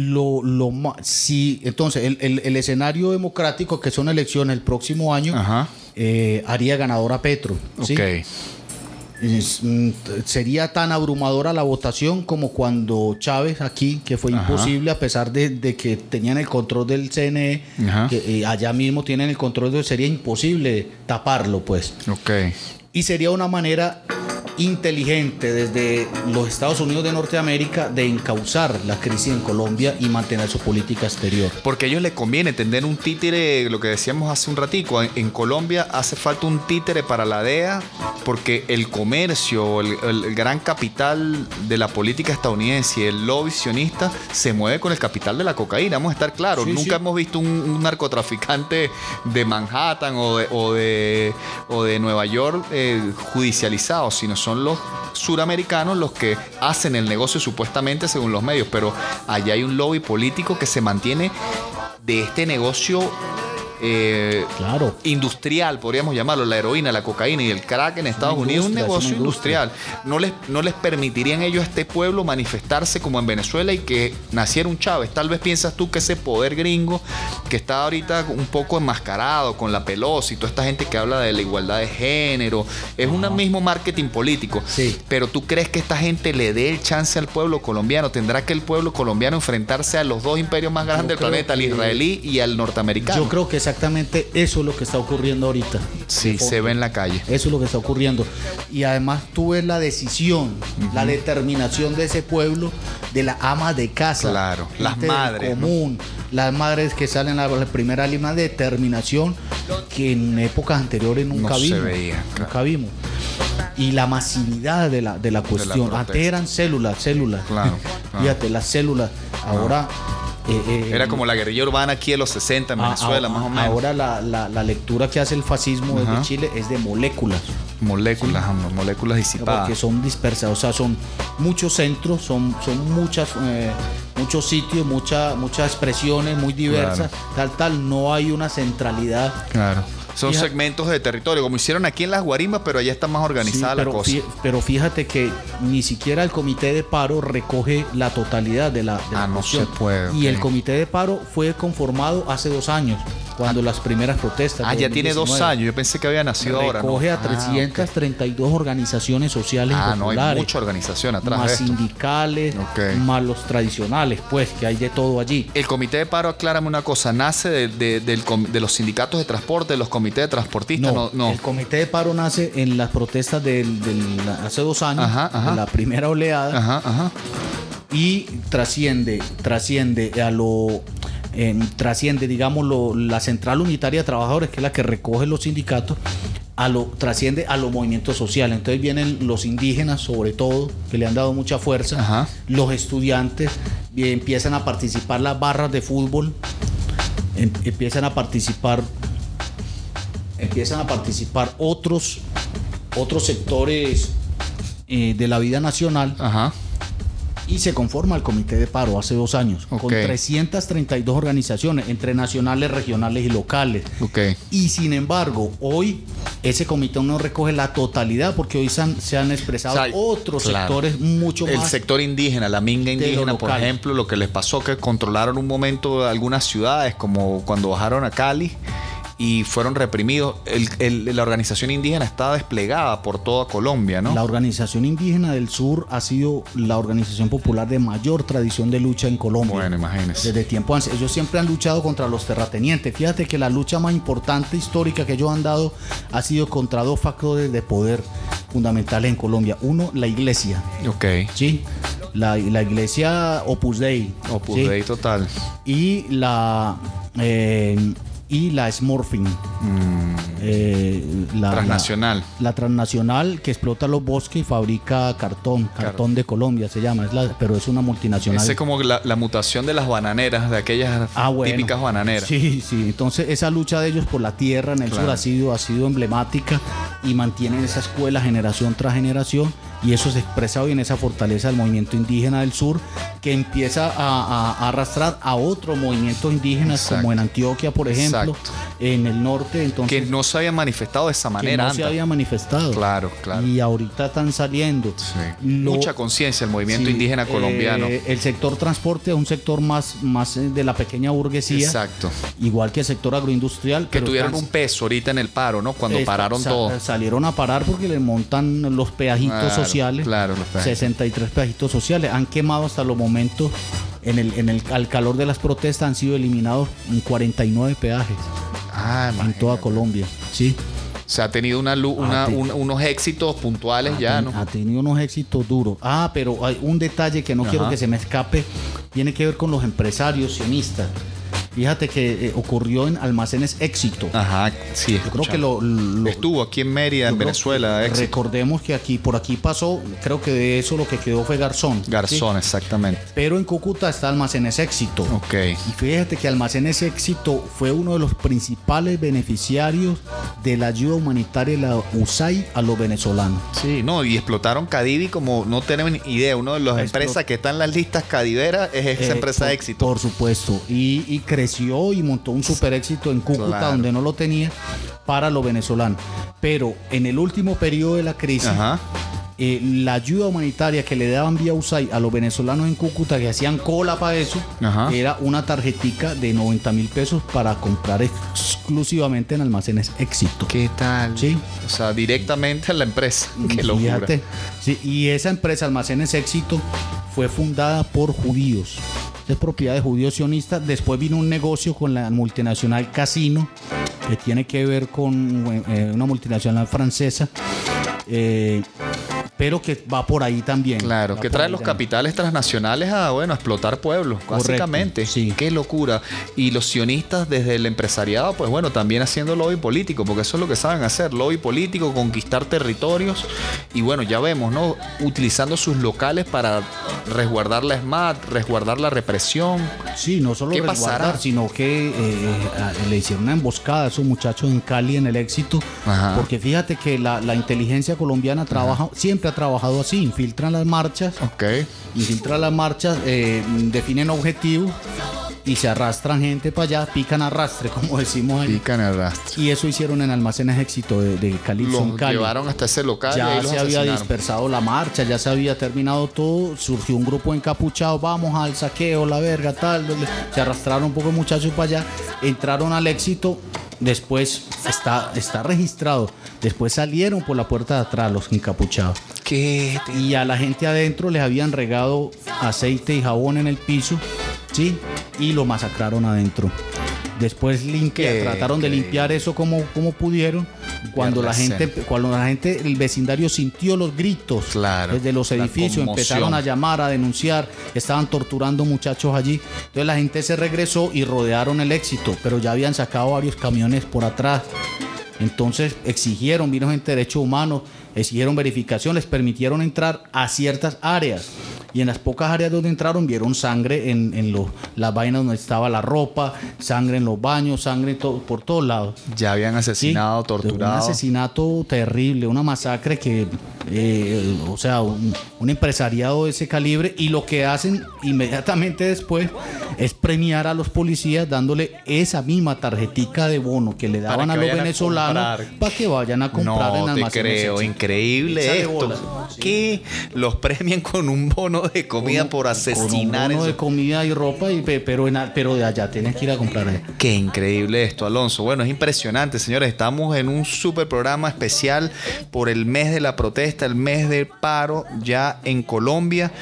lo, lo ma- si entonces el, el- el escenario democrático que son elecciones el próximo año eh, haría ganador a Petro. ¿sí? Es, mm, sería tan abrumadora la votación como cuando Chávez aquí, que fue Ajá. imposible a pesar de, de que tenían el control del CNE, que eh, allá mismo tienen el control, de, sería imposible taparlo, pues. Ok. Y sería una manera inteligente desde los Estados Unidos de Norteamérica de encauzar la crisis en Colombia y mantener su política exterior. Porque a ellos les conviene tener un títere, lo que decíamos hace un ratico, en, en Colombia hace falta un títere para la DEA, porque el comercio, el, gran capital de la política estadounidense y el lobby sionista se mueve con el capital de la cocaína, vamos a estar claros. Sí, Nunca sí. hemos visto un, un narcotraficante de Manhattan o de, o de, o de Nueva York eh, judicializado, sino son los suramericanos los que hacen el negocio supuestamente según los medios, pero allá hay un lobby político que se mantiene de este negocio eh, Claro. industrial, podríamos llamarlo, la heroína, la cocaína y el crack en Estados una Unidos, un negocio industrial. No les, no les permitirían ellos a este pueblo manifestarse como en Venezuela y que naciera un Chávez. Tal vez piensas tú que ese poder gringo que está ahorita un poco enmascarado con la Pelosi y toda esta gente que habla de la igualdad de género, es un mismo marketing político. Sí. Pero tú crees que esta gente le dé el chance al pueblo colombiano, tendrá que el pueblo colombiano enfrentarse a los dos imperios más grandes del planeta, al israelí y al norteamericano. Yo creo que exactamente eso es lo que está ocurriendo ahorita. Sí, se ve en la calle. Eso es lo que está ocurriendo. Y además tú ves la decisión, la determinación de ese pueblo, de la ama de casa. Claro, las madres, ¿no? común, las madres que salen a la primera línea de determinación que en épocas anteriores nunca No se vimos. veía, claro. Nunca vimos. Y la masividad de la, de la cuestión. Antes eran células, células. Claro, (laughs) claro. Fíjate, las células. Ahora. Eh, eh, Era como la guerrilla urbana aquí en los 60 en a- Venezuela, a- más o menos. Ahora la, la- la lectura que hace el fascismo Ajá. desde Chile es de moléculas. moléculas, hombre, moléculas disipadas. Porque son dispersas, o sea, son muchos centros, son, son muchas, eh, muchos sitios, mucha- muchas expresiones muy diversas, tal, tal, no hay una centralidad. Claro. Son segmentos de territorio, como hicieron aquí en las Guarimbas, pero allá está más organizada Sí, la cosa. pero fíjate que ni siquiera el comité de paro recoge la totalidad de la, de la Ah, no se puede, Y el comité de paro fue conformado hace dos años, cuando las primeras protestas. Ah, ya tiene dos 2019. años. Yo pensé que había nacido ahora. ¿no? Recoge a Ah, 332 organizaciones sociales Ah, no, hay mucha organización atrás más de esto. sindicales, más los tradicionales, pues, que hay de todo allí. El comité de paro, aclárame una cosa, nace de, de- del com- de los sindicatos de transporte, de los comités de transportistas. No, no. el comité de paro nace en las protestas del, del- hace dos años, Ajá, la primera oleada, Ajá, ajá. y trasciende, trasciende a lo eh, trasciende, digamos, lo- la Central Unitaria de Trabajadores, que es la que recoge los sindicatos, a lo, trasciende a los movimientos sociales. Entonces vienen los indígenas, sobre todo, que le han dado mucha fuerza, Ajá. los estudiantes, empiezan a participar las barras de fútbol, em- empiezan a participar, empiezan a participar otros, otros sectores eh, de la vida nacional Ajá. Y se conforma el comité de paro hace dos años con Ok. 332 organizaciones entre nacionales, regionales y locales. Y sin embargo, hoy ese comité no recoge la totalidad porque hoy se han, se han expresado O sea, otros claro. sectores mucho El más. sector indígena, la minga indígena, por ejemplo, lo que les pasó que controlaron un momento algunas ciudades, como cuando bajaron a Cali y fueron reprimidos. El- el- la organización indígena está desplegada por toda Colombia, ¿no? La organización indígena del sur ha sido la organización popular de mayor tradición de lucha en Colombia. Bueno, imagínense. Desde tiempo antes. Ellos siempre han luchado contra los terratenientes. Fíjate que la lucha más importante histórica que ellos han dado ha sido contra dos factores de poder fundamentales en Colombia. Uno, la iglesia. Ok. ¿sí? La, la iglesia Opus Dei. Opus ¿sí? Dei total. Y la. eh, y la Smurfing. Mm. Eh, la, Transnacional. La, la transnacional que explota los bosques y fabrica cartón, cartón de Colombia se llama, es la, pero es una multinacional. Es como la, la mutación de las bananeras, de aquellas Ah, bueno. típicas bananeras. Sí, sí. Entonces esa lucha de ellos por la tierra en el Claro. sur ha sido, ha sido emblemática y mantienen esa escuela generación tras generación y eso se expresa hoy en esa fortaleza del movimiento indígena del sur que empieza a, a- a arrastrar a otros movimientos indígenas Exacto. como en Antioquia, por ejemplo, Exacto. en el norte, entonces Que no se habían manifestado de esa que manera no se antes. había manifestado. Claro, claro. Y ahorita están saliendo. Sí. Lo- Mucha conciencia el movimiento Sí, indígena colombiano. eh, el sector transporte es un sector más, más eh, de la pequeña burguesía. Exacto. Igual que el sector agroindustrial. Que pero tuvieron un peso ahorita en el paro, ¿no? Cuando Esta- pararon sa- todo. Salieron a parar porque le montan los peajitos Claro, sociales. claro, los peajitos. 63 peajitos sociales. Han quemado hasta los momentos, en el, en el, al calor de las protestas, han sido eliminados en 49 peajes Ah, en imagínate. toda Colombia. Sí. Se ha tenido una, una- un- unos éxitos puntuales Ha ya, ten- ¿no? Ha tenido unos éxitos duros. Ah, pero hay un detalle que no Ajá. quiero que se me escape. Tiene que ver con los empresarios sionistas. Fíjate que eh, ocurrió en Almacenes Éxito. Ajá, sí. Yo creo que lo, lo- Estuvo aquí en Mérida, en Venezuela. que éxito. Recordemos que aquí, por aquí pasó, creo que de eso lo que quedó fue Garzón. Garzón, ¿sí? exactamente. Pero en Cúcuta está Almacenes Éxito. Ok. Y fíjate que Almacenes Éxito fue uno de los principales beneficiarios de la ayuda humanitaria de la USAID a los venezolanos. Sí, no, y explotaron Cadivi como no tienen idea. Una de las Explot- empresas que está en las listas cadiveras es esa Eh, empresa por, éxito. Por supuesto. Y, y creció y montó un super éxito en Cúcuta, Claro. donde no lo tenía, para los venezolanos. Pero en el último periodo de la crisis, Ajá. eh, la ayuda humanitaria que le daban vía USAID a los venezolanos en Cúcuta, que hacían cola para eso, Ajá. era una tarjetica de 90 mil pesos para comprar exclusivamente en almacenes éxito. ¿Qué tal? Sí. O sea, directamente a la empresa. (laughs) Qué. Fíjate. Sí, y esa empresa, Almacenes Éxito, fue fundada por judíos. Es propiedad de judíos sionistas. Después vino un negocio con la multinacional Casino, que tiene que ver con eh, una multinacional francesa. eh, pero que va por ahí también. Claro, que trae los también. capitales transnacionales a, bueno, a explotar pueblos, Correcto, básicamente. sí. Qué locura. Y los sionistas desde el empresariado, pues bueno, también haciendo lobby político, porque eso es lo que saben hacer, lobby político, conquistar territorios. Y bueno, ya vemos, ¿no? Utilizando sus locales para resguardar la SMAT, resguardar la represión. Sí, no solo ¿Qué resguardar, pasará? sino que eh, a- le hicieron una emboscada a esos muchachos en Cali en el éxito. Ajá. Porque fíjate que la, la inteligencia colombiana trabaja, siempre ha trabajado así, infiltran las marchas, Ok. infiltran las marchas, eh, definen objetivos y se arrastran gente para allá, pican arrastre, (laughs) como decimos ahí. Pican el rastro. Y eso hicieron en almacenes éxito de, de Cali. llevaron hasta ese local y Ya ahí se había dispersado la marcha, ya se había terminado todo, surgió un grupo encapuchado, vamos al saqueo, la verga, tal, se arrastraron un poco de muchachos para allá, entraron al éxito, después está, está registrado, después salieron por la puerta de atrás los encapuchados. Y a la gente adentro les habían regado aceite y jabón en el piso, ¿sí? Y lo masacraron adentro. Después limpia- trataron de limpiar eso como, como pudieron. Cuando la gente, cuando la gente, el vecindario sintió los gritos Claro, desde los edificios, empezaron a llamar, a denunciar, estaban torturando muchachos allí. Entonces la gente se regresó y rodearon el éxito, pero ya habían sacado varios camiones por atrás. Entonces exigieron, vino gente de derechos humanos, exigieron verificación, les permitieron entrar a ciertas áreas. Y en las pocas áreas donde entraron vieron sangre en, en los- las vainas donde estaba la ropa, sangre en los baños, sangre to- por todos lados. Ya habían Sí, asesinado, Un torturado. asesinato terrible, una masacre que, eh, o sea, un, un empresariado de ese calibre y lo que hacen inmediatamente después es premiar a los policías dándole esa misma tarjetica de bono que le daban a los venezolanos para que vayan a comprar en No te creo, increíble esto. Que los premian con un bono de comida por asesinar Con un bono en de comida y ropa, y, pero, en, pero de allá tienes que ir a comprar allá. Qué increíble esto, Alonso. Bueno, es impresionante, señores. Estamos en un super programa especial por el mes de la protesta, el mes del paro, ya en Colombia,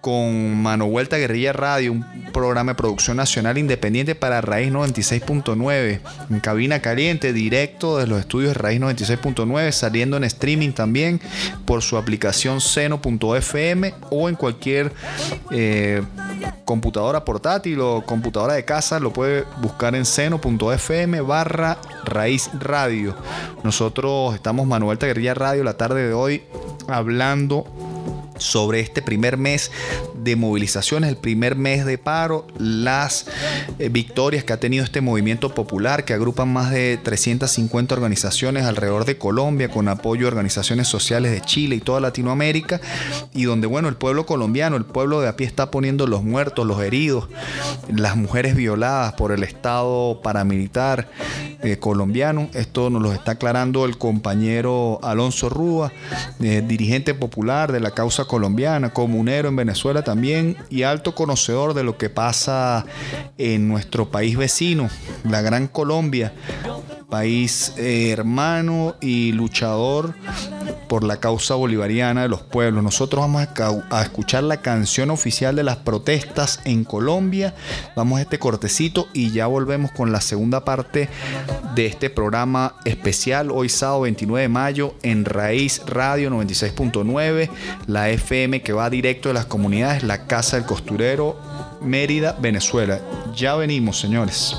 con Mano Vuelta Guerrilla Radio, un programa de producción nacional independiente para Raíz 96.9, en cabina caliente, directo de los estudios de Raíz 96.9, saliendo en streaming también por su aplicación seno.fm o en cualquier cualquier eh, computadora portátil o computadora de casa, lo puede buscar en seno.fm barra raíz radio. Nosotros estamos Manuel Taguerrilla Radio la tarde de hoy hablando sobre este primer mes de movilizaciones, el primer mes de paro, las eh, victorias que ha tenido este movimiento popular que agrupa más de 350 organizaciones alrededor de Colombia con apoyo de organizaciones sociales de Chile y toda Latinoamérica y donde bueno, el pueblo colombiano, el pueblo de a pie está poniendo los muertos, los heridos, las mujeres violadas por el Estado paramilitar eh, colombiano. Esto nos lo está aclarando el compañero Alonso Rúa, eh, dirigente popular de la causa colombiana, comunero en Venezuela también y alto conocedor de lo que pasa en nuestro país vecino, la Gran Colombia, país eh, hermano y luchador por la causa bolivariana de los pueblos. Nosotros vamos a, a, escuchar la canción oficial de las protestas en Colombia. Vamos a este cortecito y ya volvemos con la segunda parte de este programa especial hoy sábado 29 de mayo en Raíz Radio 96.9, la FM que va directo de las comunidades, la Casa del Costurero, Mérida, Venezuela. Ya venimos, señores.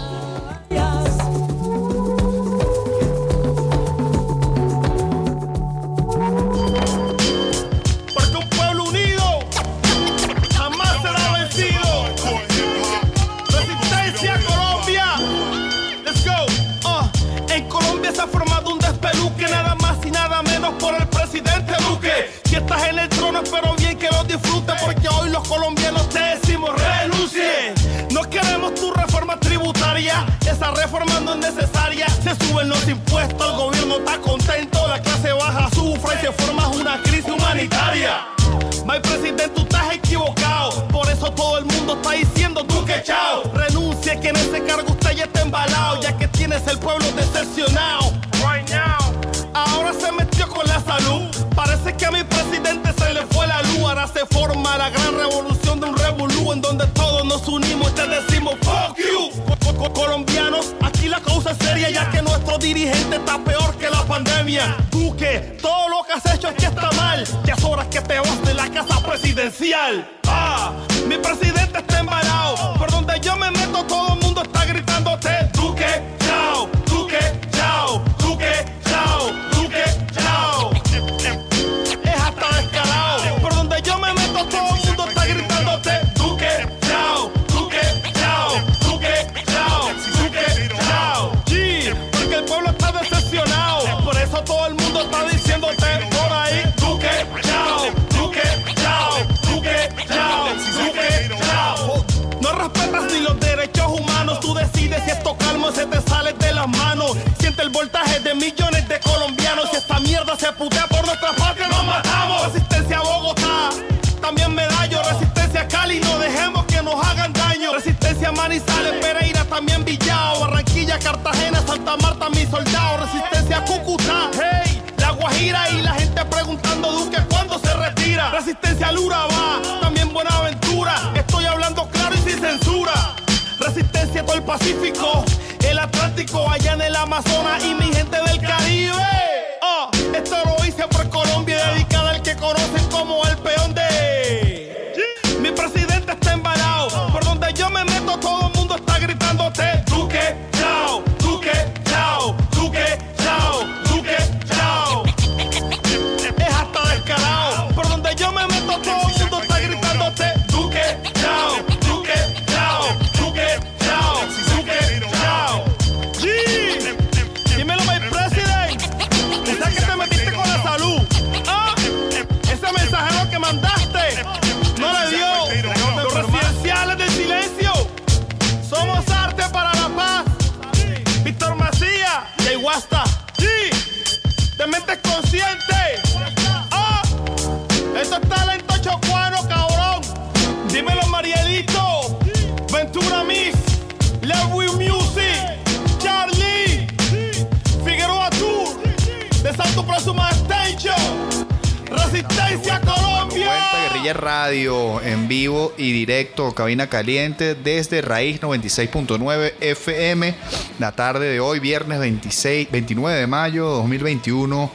Cabina caliente desde Raíz 96.9 FM. La tarde de hoy, viernes 26, 29 de mayo 2021.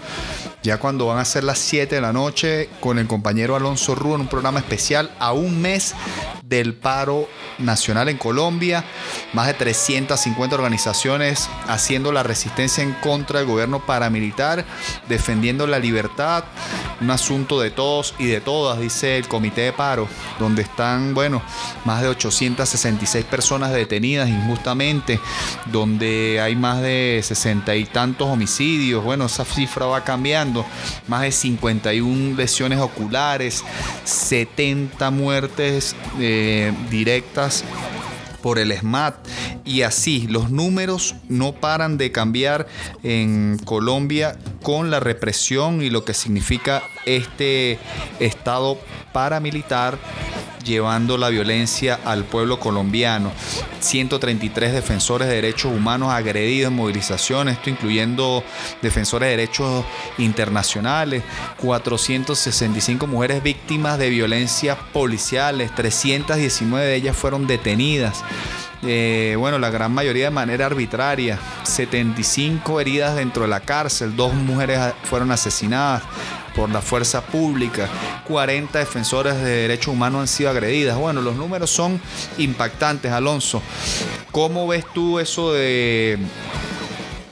Ya cuando van a ser las 7 de la noche con el compañero Alonso Rúa en un programa especial a un mes del paro nacional en Colombia. Más de 350 organizaciones haciendo la resistencia en contra del gobierno paramilitar, defendiendo la libertad. Un asunto de todos y de todas, dice el comité de paro, donde están, bueno, más de 866 personas detenidas injustamente, donde hay más de 60 y tantos homicidios. Bueno, esa cifra va cambiando. Más de 51 lesiones oculares, 70 muertes. Eh, directas por el SMAT y así los números no paran de cambiar en Colombia con la represión y lo que significa este estado paramilitar llevando la violencia al pueblo colombiano. 133 defensores de derechos humanos agredidos en movilizaciones, esto incluyendo defensores de derechos internacionales, 465 mujeres víctimas de violencia policiales, 319 de ellas fueron detenidas. Eh, bueno, la gran mayoría de manera arbitraria, 75 heridas dentro de la cárcel, dos mujeres fueron asesinadas, por la fuerza pública, 40 defensores de derechos humanos han sido agredidas. Bueno, los números son impactantes, Alonso. ¿Cómo ves tú eso de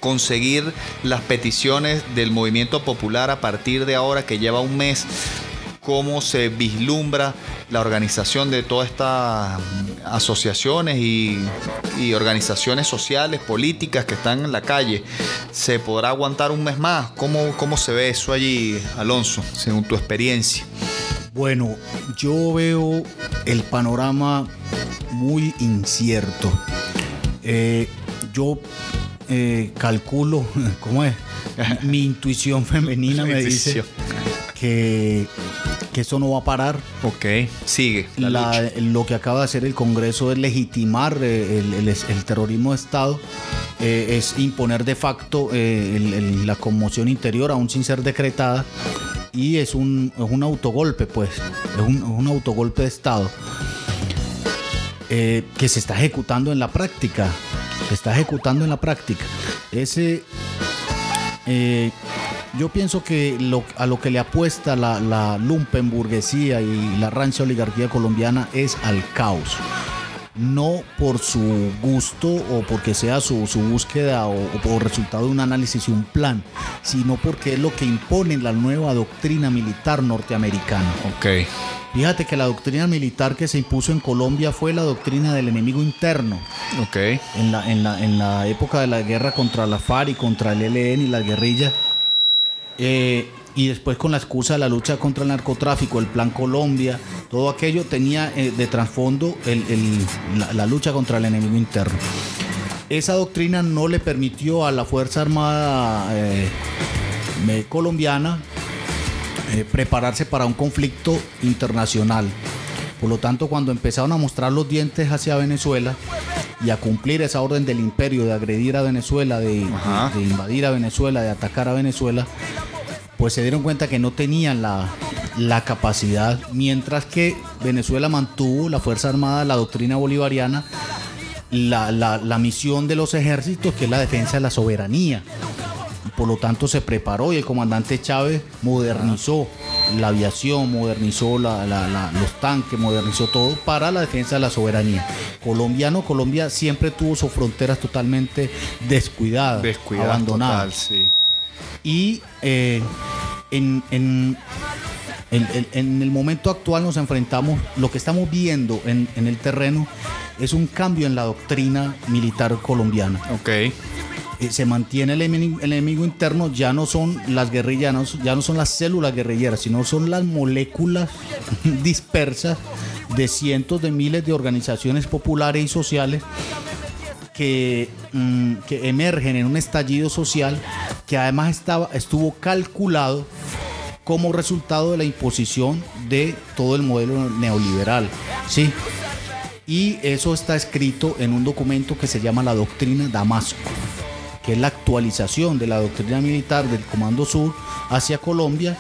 conseguir las peticiones del movimiento popular a partir de ahora que lleva un mes cómo se vislumbra la organización de todas estas asociaciones y, organizaciones sociales, políticas que están en la calle. ¿Se podrá aguantar un mes más? ¿Cómo, cómo se ve eso allí, Alonso, según tu experiencia? Bueno, yo veo el panorama muy incierto. Eh, yo eh, calculo, (laughs) ¿cómo es? (laughs) Mi intuición femenina me dice que que eso no va a parar. Ok, sigue. lo que acaba de hacer el Congreso es legitimar eh, el, terrorismo de Estado, eh, es imponer de facto eh, la conmoción interior, aún sin ser decretada, y es un, autogolpe, pues, es un, autogolpe de Estado que se está ejecutando en la práctica. Se está ejecutando en la práctica. Ese yo pienso que a lo que le apuesta la, la lumpenburguesía y la rancha oligarquía colombiana es al caos. No por su gusto o porque sea su, búsqueda o, por resultado de un análisis y un plan, sino porque es lo que impone la nueva doctrina militar norteamericana. Ok. Fíjate que la doctrina militar que se impuso en Colombia fue la doctrina del enemigo interno. Ok. En la, en la, en la época de la guerra contra la FARC y contra el ELN y las guerrillas eh, y después con la excusa de la lucha contra el narcotráfico, el Plan Colombia, todo aquello tenía eh, de trasfondo la, lucha contra el enemigo interno. Esa doctrina no le permitió a la Fuerza Armada eh, colombiana prepararse para un conflicto internacional. Por lo tanto, cuando empezaron a mostrar los dientes hacia Venezuela y a cumplir esa orden del imperio de agredir a Venezuela, de invadir a Venezuela, de atacar a Venezuela, pues se dieron cuenta que no tenían la, capacidad, mientras que Venezuela mantuvo la Fuerza Armada, la doctrina bolivariana, la, misión de los ejércitos, que es la defensa de la soberanía. Por lo tanto, se preparó y el comandante Chávez modernizó la aviación, modernizó los tanques, modernizó todo para la defensa de la soberanía. Colombiano, Colombia siempre tuvo sus fronteras totalmente descuidadas, abandonadas. Y eh, en, en, el momento actual nos enfrentamos, lo que estamos viendo en, el terreno es un cambio en la doctrina militar colombiana. Ok. Eh, se mantiene el enemigo, interno, ya no son las guerrillas, ya no son las células guerrilleras, sino son las moléculas (laughs) dispersas de cientos de miles de organizaciones populares y sociales Mm, que, emergen en un estallido social que además estaba, estuvo calculado como resultado de la imposición de todo el modelo neoliberal. ¿sí? Y eso está escrito en un documento que se llama la Doctrina Damasco, que es la actualización de la doctrina militar del Comando Sur hacia Colombia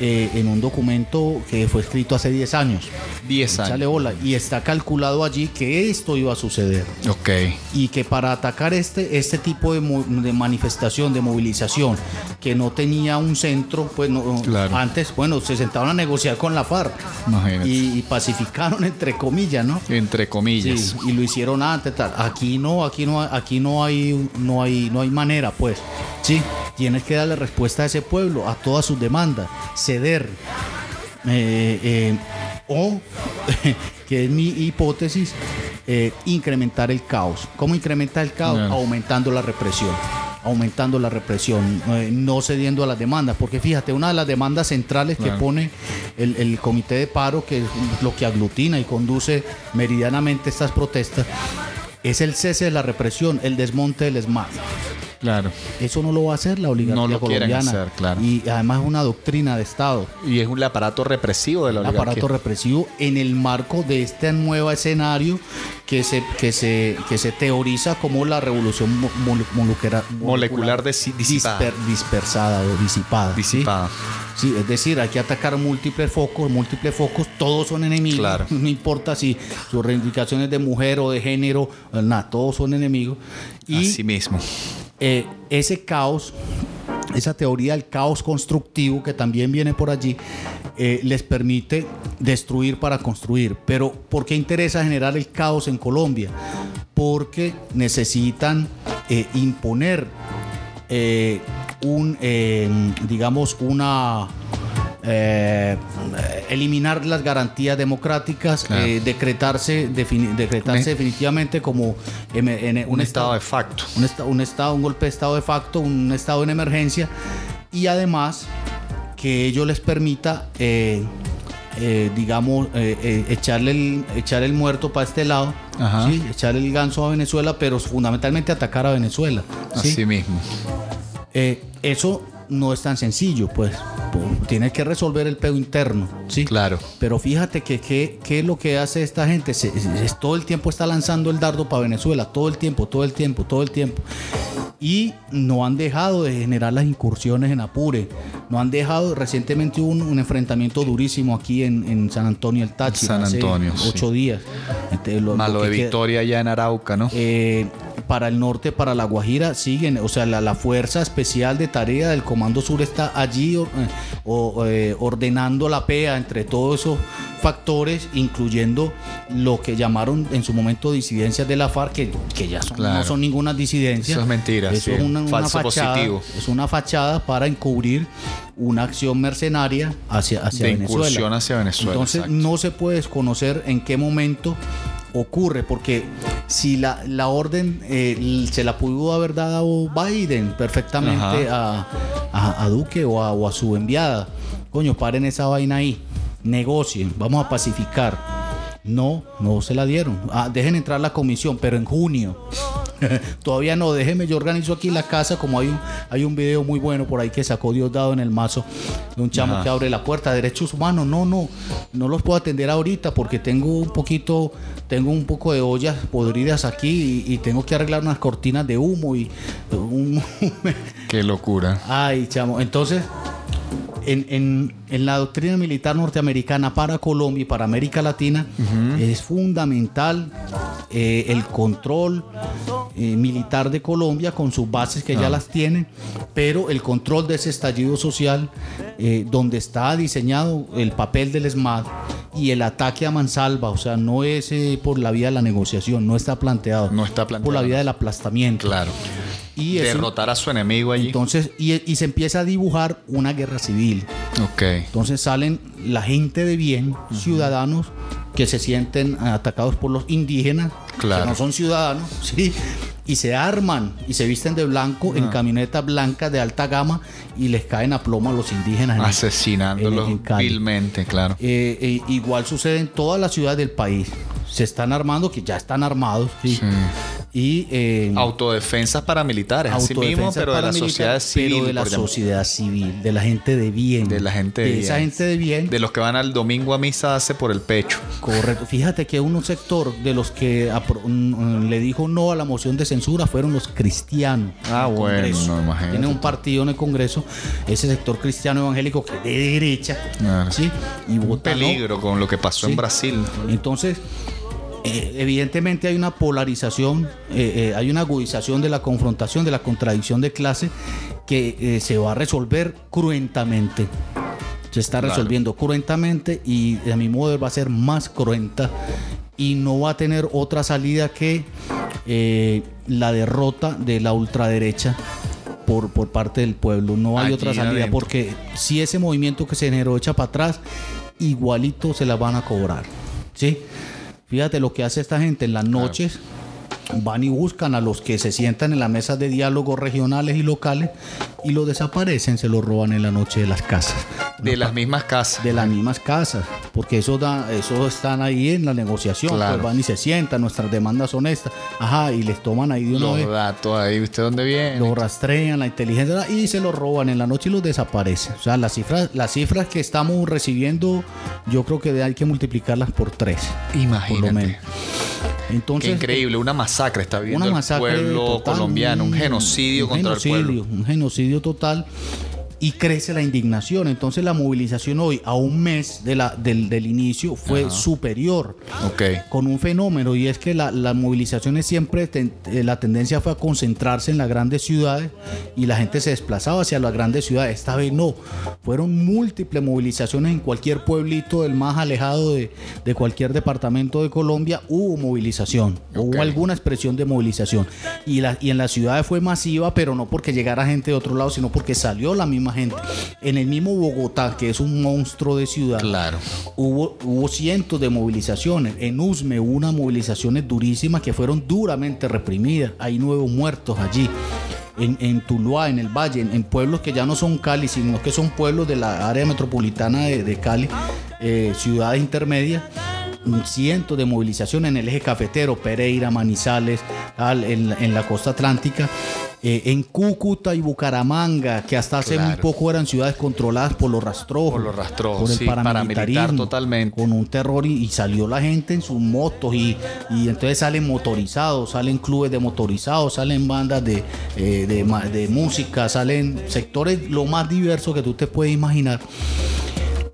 eh, en un documento que fue escrito hace 10 años. 10 Échale años. bola. Y está calculado allí que esto iba a suceder. Ok. Y que para atacar este, este tipo de, de manifestación, de movilización, que no tenía un centro, pues no, Claro. antes, bueno, se sentaron a negociar con la FARC Imagínate. y, y pacificaron, (laughs) entre comillas, ¿no? Entre comillas. Sí, y lo hicieron antes. tal. Aquí no, aquí no, aquí no hay, no hay, no hay manera, pues. Sí, tienes que darle respuesta a ese pueblo, a todas sus demandas, ceder. Eh, eh, o, (laughs) que es mi hipótesis, eh, incrementar el caos. ¿Cómo incrementa el caos? Aumentando la represión. Aumentando la represión, eh, no cediendo a las demandas, porque fíjate, una de las demandas centrales que pone el, el comité de paro, que es lo que aglutina y conduce meridianamente estas protestas, es el cese de la represión, el desmonte del ESMAD. Claro. Eso no lo va a hacer la oligarquía No lo colombiana. hacer, claro. Y además es una doctrina de Estado. Y es un aparato represivo de la oligarquía. aparato represivo en el marco de este nuevo escenario que se, que se, que se teoriza como la revolución mo- molecular, Molecular disi- disipada. disper- dispersada o disipada. ¿sí? Disipada. Sí, es decir, hay que atacar múltiples focos, múltiples focos, todos son enemigos. Claro. (laughs) No importa si sus reivindicaciones de mujer o de género, nada, todos son enemigos. Y Así mismo. Eh, ese caos, esa teoría del caos constructivo que también viene por allí, eh, les permite destruir para construir. Pero ¿por qué interesa generar el caos en Colombia? Porque necesitan eh, imponer un, digamos, una... eh, eliminar las garantías democráticas, Claro. eh, decretarse, defini- decretarse Me- definitivamente como em- en- Un, estado de facto. un, esta- un estado, un golpe de estado de facto, un estado en emergencia y además que ello les permita, eh, digamos, echarle el, echar el muerto para este lado. ¿sí? echarle el ganso a Venezuela, pero fundamentalmente atacar a Venezuela. ¿sí? Así mismo. Eso no es tan sencillo, pues. Po- Tiene que resolver el peo interno, ¿sí? Claro. Pero fíjate que qué es lo que hace esta gente. Se- es- todo el tiempo está lanzando el dardo para Venezuela, todo el tiempo, todo el tiempo, todo el tiempo. Y no han dejado de generar las incursiones en Apure. No han dejado, recientemente hubo un, un enfrentamiento durísimo aquí en, en San Antonio el Táchira. San hace Antonio, sí. Ocho días. Entonces, lo- Malo lo de Victoria ya en Arauca, ¿no? eh, para el norte, para la Guajira, siguen, o sea, la, la fuerza especial de tarea del Comando Sur está allí or- eh, o- eh, ordenando la PEA entre todos esos factores, incluyendo lo que llamaron en su momento disidencias de la FARC, que, que ya son- Claro. no son ninguna disidencia. Eso es mentira, Eso sí. es una, una Falso fachada, positivo. es una fachada para encubrir una acción mercenaria hacia, hacia De Venezuela. incursión hacia Venezuela, Entonces, exacto. no se puede desconocer en qué momento ocurre, porque si la, la orden eh, se la pudo haber dado Biden perfectamente a, a- a Duque o a, o a su enviada, coño, paren esa vaina ahí, negocien, vamos a pacificar. No, no se la dieron. Ah, dejen entrar la comisión, pero en junio. (laughs) Todavía no, déjeme, yo organizo aquí la casa, como hay un, hay un video muy bueno por ahí que sacó Diosdado en el mazo, de un chamo Ajá. que abre la puerta, derechos humanos, no, no, no los puedo atender ahorita porque tengo un poquito, tengo un poco de ollas podridas aquí y, y tengo que arreglar unas cortinas de humo y un, (laughs) Qué locura. Ay, chamo. Entonces, en, en- en la doctrina militar norteamericana para Colombia y para América Latina es fundamental eh, el control eh, militar de Colombia con sus bases que ya Ah. las tienen, pero el control de ese estallido social eh, donde está diseñado el papel del ESMAD y el ataque a mansalva, o sea, no es por la vía de la negociación, no está planteado. No está Por la vía del aplastamiento. Claro. Y es un- Derrotar a su enemigo allí. entonces, y, y se empieza a dibujar una guerra civil. ok. Entonces salen la gente de bien, ciudadanos que se sienten atacados por los indígenas, Claro. que no son ciudadanos, (laughs) ¿sí? y se arman y se visten de blanco en camionetas blancas de alta gama y les caen a plomo a los indígenas. en- Asesinándolos vilmente, claro. Eh, eh, igual sucede en todas las ciudades del país. Se están armando, que ya están armados, ¿sí? Sí. Y eh, Autodefensas paramilitares, así mismo, pero de la sociedad civil. pero de la sociedad civil, de la gente de bien. De la gente de esa bien. gente de bien. De los que van al domingo a misa hace por el pecho. Correcto. Fíjate que un sector de los que le dijo no a la moción de censura fueron los cristianos. Ah, bueno, no, imagínate Tiene un partido en el Congreso, ese sector cristiano evangélico que es de derecha, Claro. ¿sí? Y Un peligro con lo que pasó Sí. en Brasil. Entonces, eh, evidentemente hay una polarización, eh, eh, hay una agudización de la confrontación, de la contradicción de clase que se va a resolver cruentamente. Se está Claro. resolviendo cruentamente y a mi modo de va a ser más cruenta y no va a tener otra salida que la derrota de la ultraderecha por, por parte del pueblo. No hay Allí otra salida adentro. porque si ese movimiento que se generó echa para atrás, igualito se la van a cobrar. ¿sí? Fíjate lo que hace esta gente en las noches. Van y buscan a los que se sientan en las mesas de diálogo regionales y locales y lo desaparecen, se lo roban en la noche de las casas. De las mismas casas. De las mismas casas, porque eso da, eso están ahí en la negociación, Claro. pues van y se sientan, nuestras demandas son estas, ajá, y les toman ahí de una Los vez, datos ahí, ¿usted dónde viene? lo rastrean, la inteligencia y se lo roban en la noche y los desaparecen. O sea, las cifras, las cifras que estamos recibiendo, yo creo que hay que multiplicarlas por tres, por lo Imagínate. menos. Entonces, Qué increíble, una masacre está viviendo una el masacre pueblo total, colombiano, un un- genocidio un contra genocidio, el pueblo. Un genocidio total. Y crece la indignación. Entonces la movilización hoy, a un mes de la, del, del inicio, fue Ajá. superior. Ok. Con un fenómeno, y es que la- las movilizaciones siempre, ten- eh, la tendencia fue a concentrarse en las grandes ciudades y la gente se desplazaba hacia las grandes ciudades. Esta vez no. Fueron múltiples movilizaciones en cualquier pueblito, el más alejado de, de cualquier departamento de Colombia, hubo movilización. Hubo alguna expresión de movilización. Y, la, y en las ciudades fue masiva, pero no porque llegara gente de otro lado, sino porque salió la misma gente. En el mismo Bogotá, que es un monstruo de ciudad, Claro. hubo, hubo cientos de movilizaciones. En Usme hubo unas movilizaciones durísimas que fueron duramente reprimidas. Hay nuevos muertos allí. En, en Tuluá, en el Valle, en, en pueblos que ya no son Cali, sino que son pueblos de la área metropolitana de, de Cali, eh, ciudades intermedias. Cientos de movilizaciones en el eje cafetero, Pereira, Manizales, tal, en, la- en la costa atlántica, eh, en Cúcuta y Bucaramanga, que hasta hace muy poco eran ciudades controladas por los rastrojos. Por los rastrojos, por el sí, paramilitarismo, paramilitar totalmente. Con un terror y, y salió la gente en sus motos y, y entonces salen motorizados, salen clubes de motorizados, salen bandas de, eh, de, de música, salen sectores lo más diversos que tú te puedes imaginar.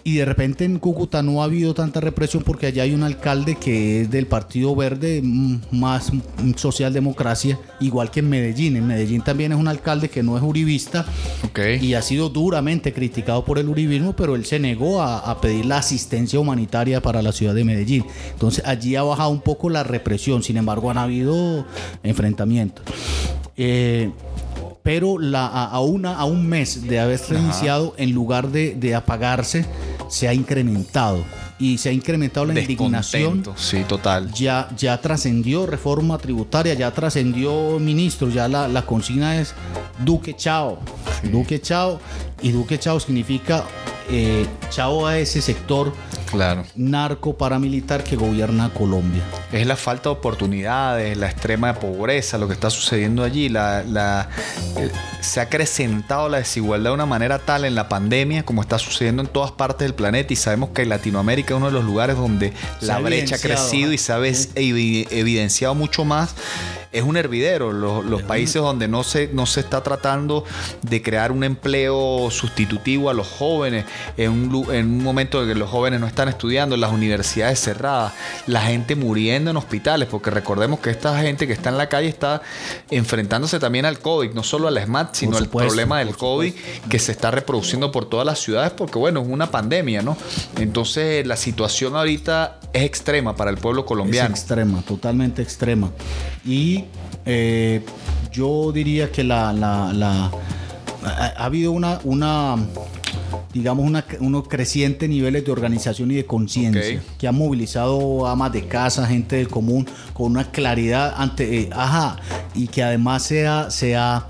Y de repente en Cúcuta no ha habido tanta represión porque allá hay un alcalde que es del Partido Verde, mm, más mm, socialdemocracia, igual que en Medellín. En Medellín también es un alcalde que no es uribista y ha sido duramente criticado por el uribismo, pero él se negó a, a pedir la asistencia humanitaria para la ciudad de Medellín. Entonces allí ha bajado un poco la represión, sin embargo han habido enfrentamientos. Eh, pero la, a, a una, a un mes de haberse iniciado, en lugar de, de apagarse, se ha incrementado. Y se ha incrementado la indignación sí, total. ya, ya trascendió reforma tributaria, ya trascendió ministro, ya la, la consigna es Duque Chao. Duque Chao. Y Duque Chao significa eh, chao a ese sector Claro. narco paramilitar que gobierna Colombia. Es la falta de oportunidades, la extrema pobreza, lo que está sucediendo allí. La, la- eh, se ha acrecentado la desigualdad de una manera tal en la pandemia como está sucediendo en todas partes del planeta y sabemos que Latinoamérica es uno de los lugares donde Se la ha brecha ha crecido y se ha evidenciado mucho más. Es un hervidero. Los, los países donde no se, no se está tratando de crear un empleo sustitutivo a los jóvenes, en un, en un momento en que los jóvenes no están estudiando, las universidades cerradas, la gente muriendo en hospitales, porque recordemos que esta gente que está en la calle está enfrentándose también al COVID, no solo al SMAT, sino al problema del COVID que se está reproduciendo por todas las ciudades, porque bueno, es una pandemia, ¿no? Entonces la situación ahorita es extrema para el pueblo Es colombiano. extrema, totalmente extrema. Y eh, yo diría que la, la- la- ha, ha habido una digamos, una, unos crecientes niveles de organización y de conciencia que han movilizado amas de casa, gente del común, con una claridad ante, eh, ajá, y que además se ha, se ha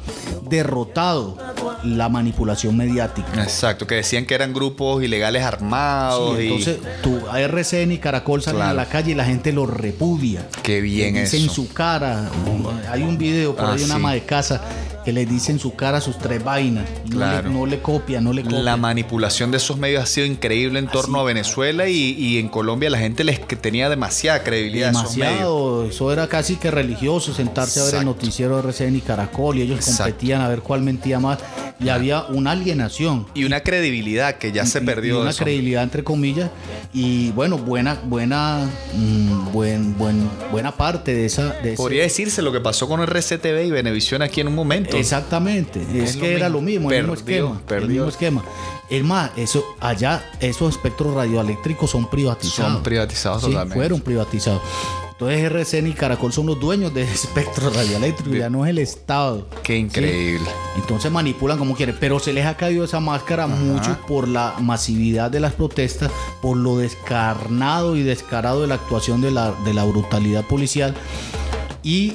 derrotado la manipulación mediática. Exacto, que decían que eran grupos ilegales armados. Sí, y- entonces, tu RCN y Caracol salen Claro. a la calle y la gente los repudia. Qué bien eso. su cara. Hay un video por Ah, ahí una sí. ama de casa que le dice en su cara sus tres vainas. No, Claro. le, no le copia, no le copia. La manipulación de esos medios ha sido increíble en torno a Venezuela y, y en Colombia la gente les que tenía demasiada credibilidad esos. Demasiado, eso era casi que religioso sentarse a ver el noticiero de RCN y Caracol y ellos Exacto. competían a ver cuál mentía más y había una alienación Y una credibilidad que ya se perdió. y una credibilidad entre comillas y bueno buena buena mm, buen, buen buena parte de esa de ese- Podría decirse lo que pasó con RCTV y Venevisión aquí en un momento. Exactamente, es, Es lo que era mismo. lo mismo, el mismo Perdió, esquema, el perdió. mismo esquema. Es más, eso allá esos espectros radioeléctricos son privatizados. Son privatizados Sí, totalmente. fueron privatizados. Entonces RCN y Caracol son los dueños de ese espectro radioeléctrico, ya no es el Estado. Qué increíble. Entonces manipulan como quieren, pero se les ha caído esa máscara mucho por la masividad de las protestas, por lo descarnado y descarado de la actuación de la, de la brutalidad policial y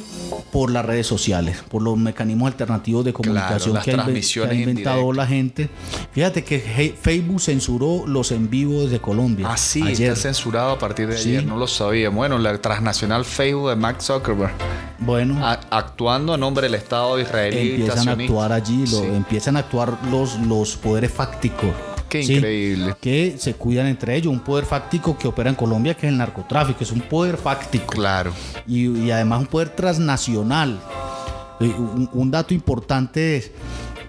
por las redes sociales, por los mecanismos alternativos de comunicación las que, ha que inventado la gente. Fíjate que Facebook censuró los en vivo desde Colombia. Ah, sí, ayer. está censurado a partir de Sí. ayer, no lo sabía. Bueno, la transnacional Facebook de Mark Zuckerberg, Bueno, a- actuando a nombre del Estado israelí. empiezan a actuar allí, lo- Sí. empiezan a actuar los, los poderes fácticos. Qué Sí, increíble. Que se cuidan entre ellos. Un poder fáctico que opera en Colombia, que es el narcotráfico. Es un poder fáctico. Claro. Y, y además un poder transnacional. Eh, Un, un dato importante es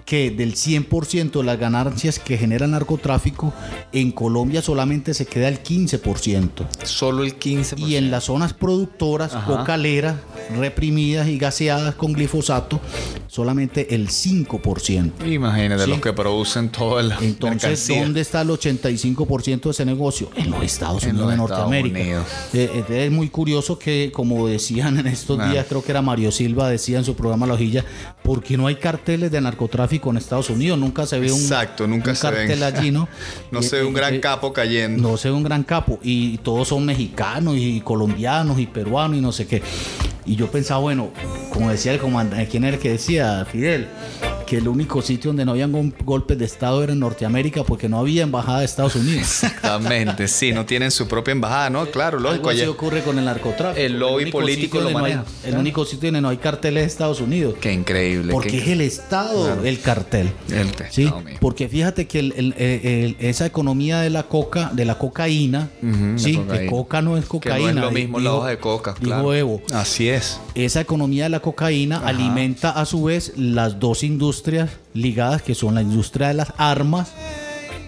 que del 100% de las ganancias que genera el narcotráfico, en Colombia solamente se queda el 15%. Solo el 15%. Y en las zonas productoras, Ajá. cocaleras, reprimidas y gaseadas con glifosato, solamente el 5%. Imagínate Sí. los que producen todo el Entonces, mercancía. ¿dónde está el 85% de ese negocio? En los Estados En Unidos los de Norteamérica. Unidos. Eh, eh, es muy curioso que, como decían en estos días, creo que era Mario Silva, decía en su programa La Hojilla, ¿por qué no hay carteles de narcotráfico en Estados Unidos? Nunca se ve un, Exacto, nunca un se ven. cartel allí, ¿no? (laughs) No Eh, se ve un eh, gran eh, capo cayendo. no se ve un gran capo. Y todos son mexicanos y colombianos y peruanos y no sé qué. Y yo pensaba, bueno, como decía el comandante, ¿quién era el que decía? Fidel, que el único sitio donde no habían gol- golpes de Estado era en Norteamérica porque no había embajada de Estados Unidos. Exactamente, sí, no tienen su propia embajada, ¿no? Claro, Algo lógico. así ocurre con el narcotráfico. El lobby político lo donde no hay- maneja. El único sitio donde no hay carteles de Estados Unidos. Qué increíble. Porque qué- es el Estado Claro. el cartel. El Sí, porque fíjate que el- esa economía de la coca, de la cocaína, la sí, cocaína. que coca no es Que cocaína. no es lo mismo la hoja de coca, claro. Evo. Así es. Esa economía de la cocaína alimenta a su vez las dos industrias ligadas, que son la industria de las armas,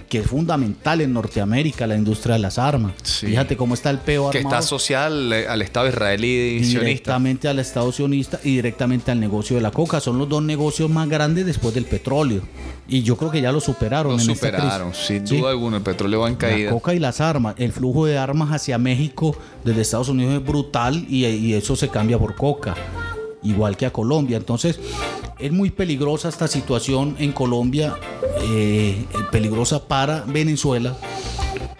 que es fundamental en Norteamérica, la industria de las armas. Sí. Fíjate cómo está el peo Que está asociada al, al Estado israelí sionista. directamente al Estado sionista y directamente al negocio de la coca. Son los dos negocios más grandes después del petróleo. Y yo creo que ya lo superaron. Lo en esta crisis. superaron, sin Sí. duda alguna. El petróleo va en La caída. coca y las armas. El flujo de armas hacia México desde Estados Unidos es brutal y, y eso se cambia por coca. Igual que a Colombia. Entonces, es muy peligrosa esta situación en Colombia, eh, peligrosa para Venezuela,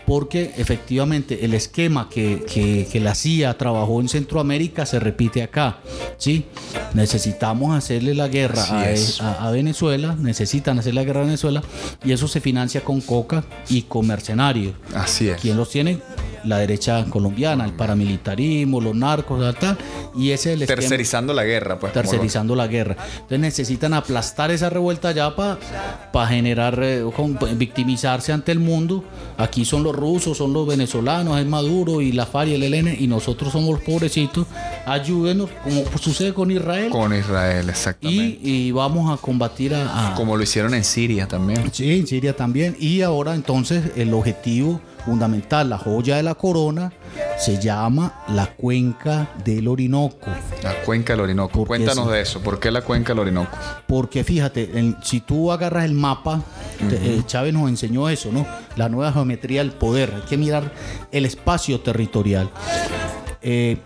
porque efectivamente el esquema que, que- que la CIA trabajó en Centroamérica se repite acá. ¿sí? Necesitamos hacerle la guerra Así a, es. a- a Venezuela, necesitan hacer la guerra a Venezuela y eso se financia con coca y con mercenarios. Así es. ¿Quién los tiene? La derecha colombiana, el paramilitarismo, los narcos, tal, tal, y ese es el esquema Tercerizando la guerra, pues. tercerizando la guerra. Entonces necesitan aplastar esa revuelta ya para generar, eh, victimizarse ante el mundo. Aquí son los rusos, son los venezolanos, es Maduro y la FARC y el ELN, y nosotros somos los pobrecitos. Ayúdenos, como sucede con Israel. Con Israel, y, exactamente. y vamos a combatir a, a- Como lo hicieron en Siria también. Sí, en Siria también. Y ahora entonces el objetivo fundamental, la joya de la corona, se llama la cuenca del Orinoco. La cuenca del Orinoco. ¿Por qué Cuéntanos de eso. ¿Por qué la cuenca del Orinoco? Porque fíjate, en- si tú agarras el mapa, te- eh, Chávez nos enseñó eso, ¿no? La nueva geometría del poder. Hay que mirar el espacio territorial. Eh,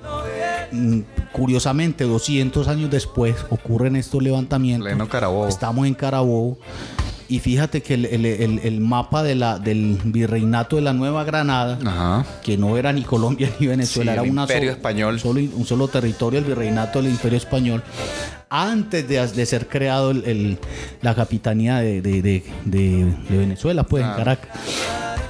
mm, curiosamente, 200 años después ocurren estos levantamientos. Pleno Carabobo. Estamos en Carabobo. Y fíjate que el, el- el- el mapa de la, del virreinato de la Nueva Granada, Ajá. que no era ni Colombia (laughs) ni Venezuela, Sí, era el una imperio so- español. Solo, un solo territorio, el virreinato del imperio español, antes de, de ser creado la capitanía de, de- de- Venezuela, pues en. Caracas.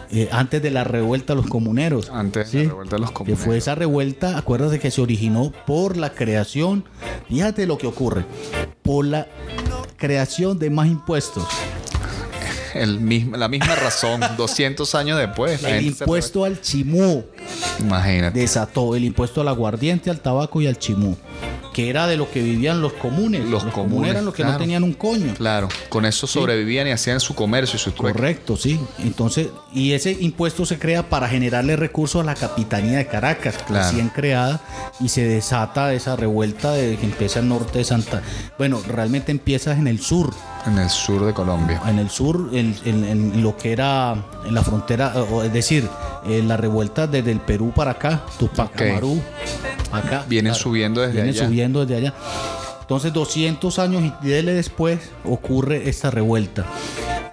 Eh, antes de la revuelta de los comuneros. Antes Sí, de la revuelta de los Que comuneros. fue esa revuelta, acuérdate que se originó por la creación, fíjate lo que ocurre, por la creación de más impuestos. El mismo, la misma razón, (laughs) 200 años después. El impuesto al chimú Imagínate. desató el impuesto al aguardiente, al tabaco y al chimú, que era de lo que vivían los comunes. Los comunes, eran los que no tenían un coño. Claro, con eso sobrevivían y hacían su comercio y su trueque. Correcto, sí. Entonces, y ese impuesto se crea para generarle recursos a la capitanía de Caracas, Claro. recién creada, y se desata esa revuelta de que empieza al norte de Santa. Bueno, realmente empieza en el sur, En el sur de Colombia. en el sur, en, en- en lo que era en la frontera, es decir, en la revuelta desde el Perú para acá, Tupac Ok. Amaru, acá. Vienen subiendo desde Vienen allá. subiendo desde allá. Entonces, 200 años y después ocurre esta revuelta.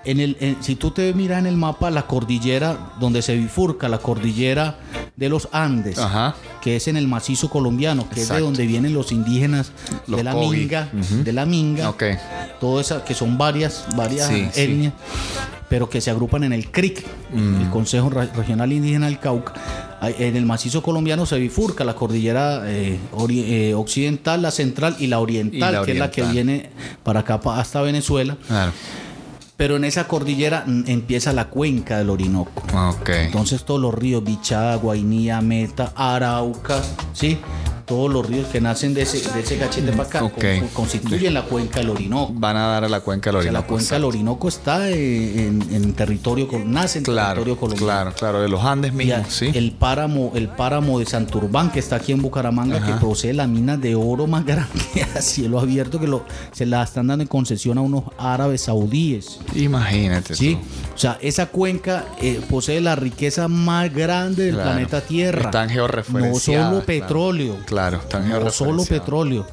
En el, en- si tú te miras en el mapa, la cordillera donde se bifurca, la cordillera de los Andes, Ajá. que es en el macizo colombiano, que es de donde vienen los indígenas Los de la. Minga, de la Minga, Ok. todo esa, que son varias, varias Sí, sí. etnias, pero que se agrupan en el CRIC, Mm. el Consejo Re- Regional Indígena del Cauca. En el macizo colombiano se bifurca la cordillera eh, eh, occidental, la central y la oriental, Y la que es la que viene para acá, hasta Venezuela. Claro. Pero en esa cordillera mm, empieza la cuenca del Orinoco. Ok. Entonces todos los ríos, Bichada, Guainía, Meta, Arauca, ¿sí? Todos los ríos que nacen de ese, de ese cachete para acá con- constituyen la cuenca del Orinoco. Van a dar a la cuenca del O sea, Orinoco. la cuenca del Orinoco está eh, en, en territorio, nace en Claro, territorio colombiano. claro, claro, de los Andes mismos, sí. El páramo, el páramo de Santurbán, que está aquí en Bucaramanga, Ajá. que posee la mina de oro más (laughs) grande a cielo abierto, que lo, se la están dando en concesión a unos árabes saudíes. Imagínate. Sí, tú. o sea, esa cuenca eh, posee la riqueza más grande del Claro. planeta Tierra. Están No georreferenciadas, solo claro. petróleo. Claro, están No solo petróleo.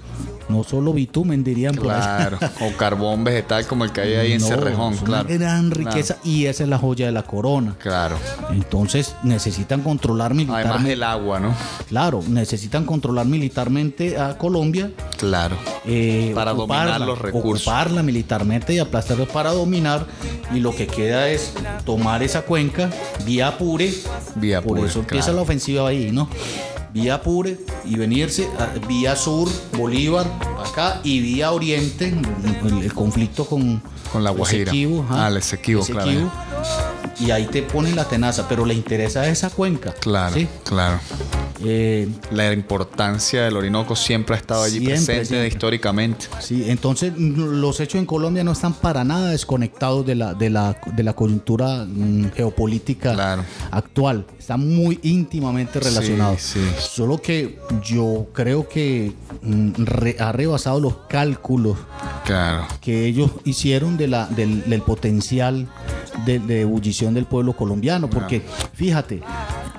No solo bitumen, dirían por. Claro, o carbón vegetal como el que hay ahí en Cerrejón, es claro. Una gran Claro, riqueza y esa es la joya de la corona. Claro. Entonces necesitan controlar Además militarmente. del agua, ¿no? Claro, necesitan controlar militarmente a Colombia. Claro. eh, Para dominar ocuparla, los recursos. Ocuparla militarmente y aplastarla para dominar. Y lo que queda es tomar esa cuenca vía Apure. Vía Por Apure, eso empieza claro. la ofensiva ahí, ¿no? Vía Apure y venirse a- vía sur, Bolívar, acá, y vía oriente, el, el conflicto con, Con la Guajira. Esequibo. Ah, el Esequibo, claro. Y ahí te ponen la tenaza, pero le interesa esa cuenca. Claro, ¿sí? claro. Eh, La importancia del Orinoco siempre ha estado allí Siempre, presente siempre. históricamente. Sí, entonces los hechos en Colombia no están para nada desconectados de la, de la, de la coyuntura mm, geopolítica Claro. actual. Están muy íntimamente relacionados. Sí, sí. Solo que yo creo que mm, re- ha rebasado los cálculos Claro. que ellos hicieron de la, del, del potencial de, de ebullición del pueblo colombiano. Porque fíjate,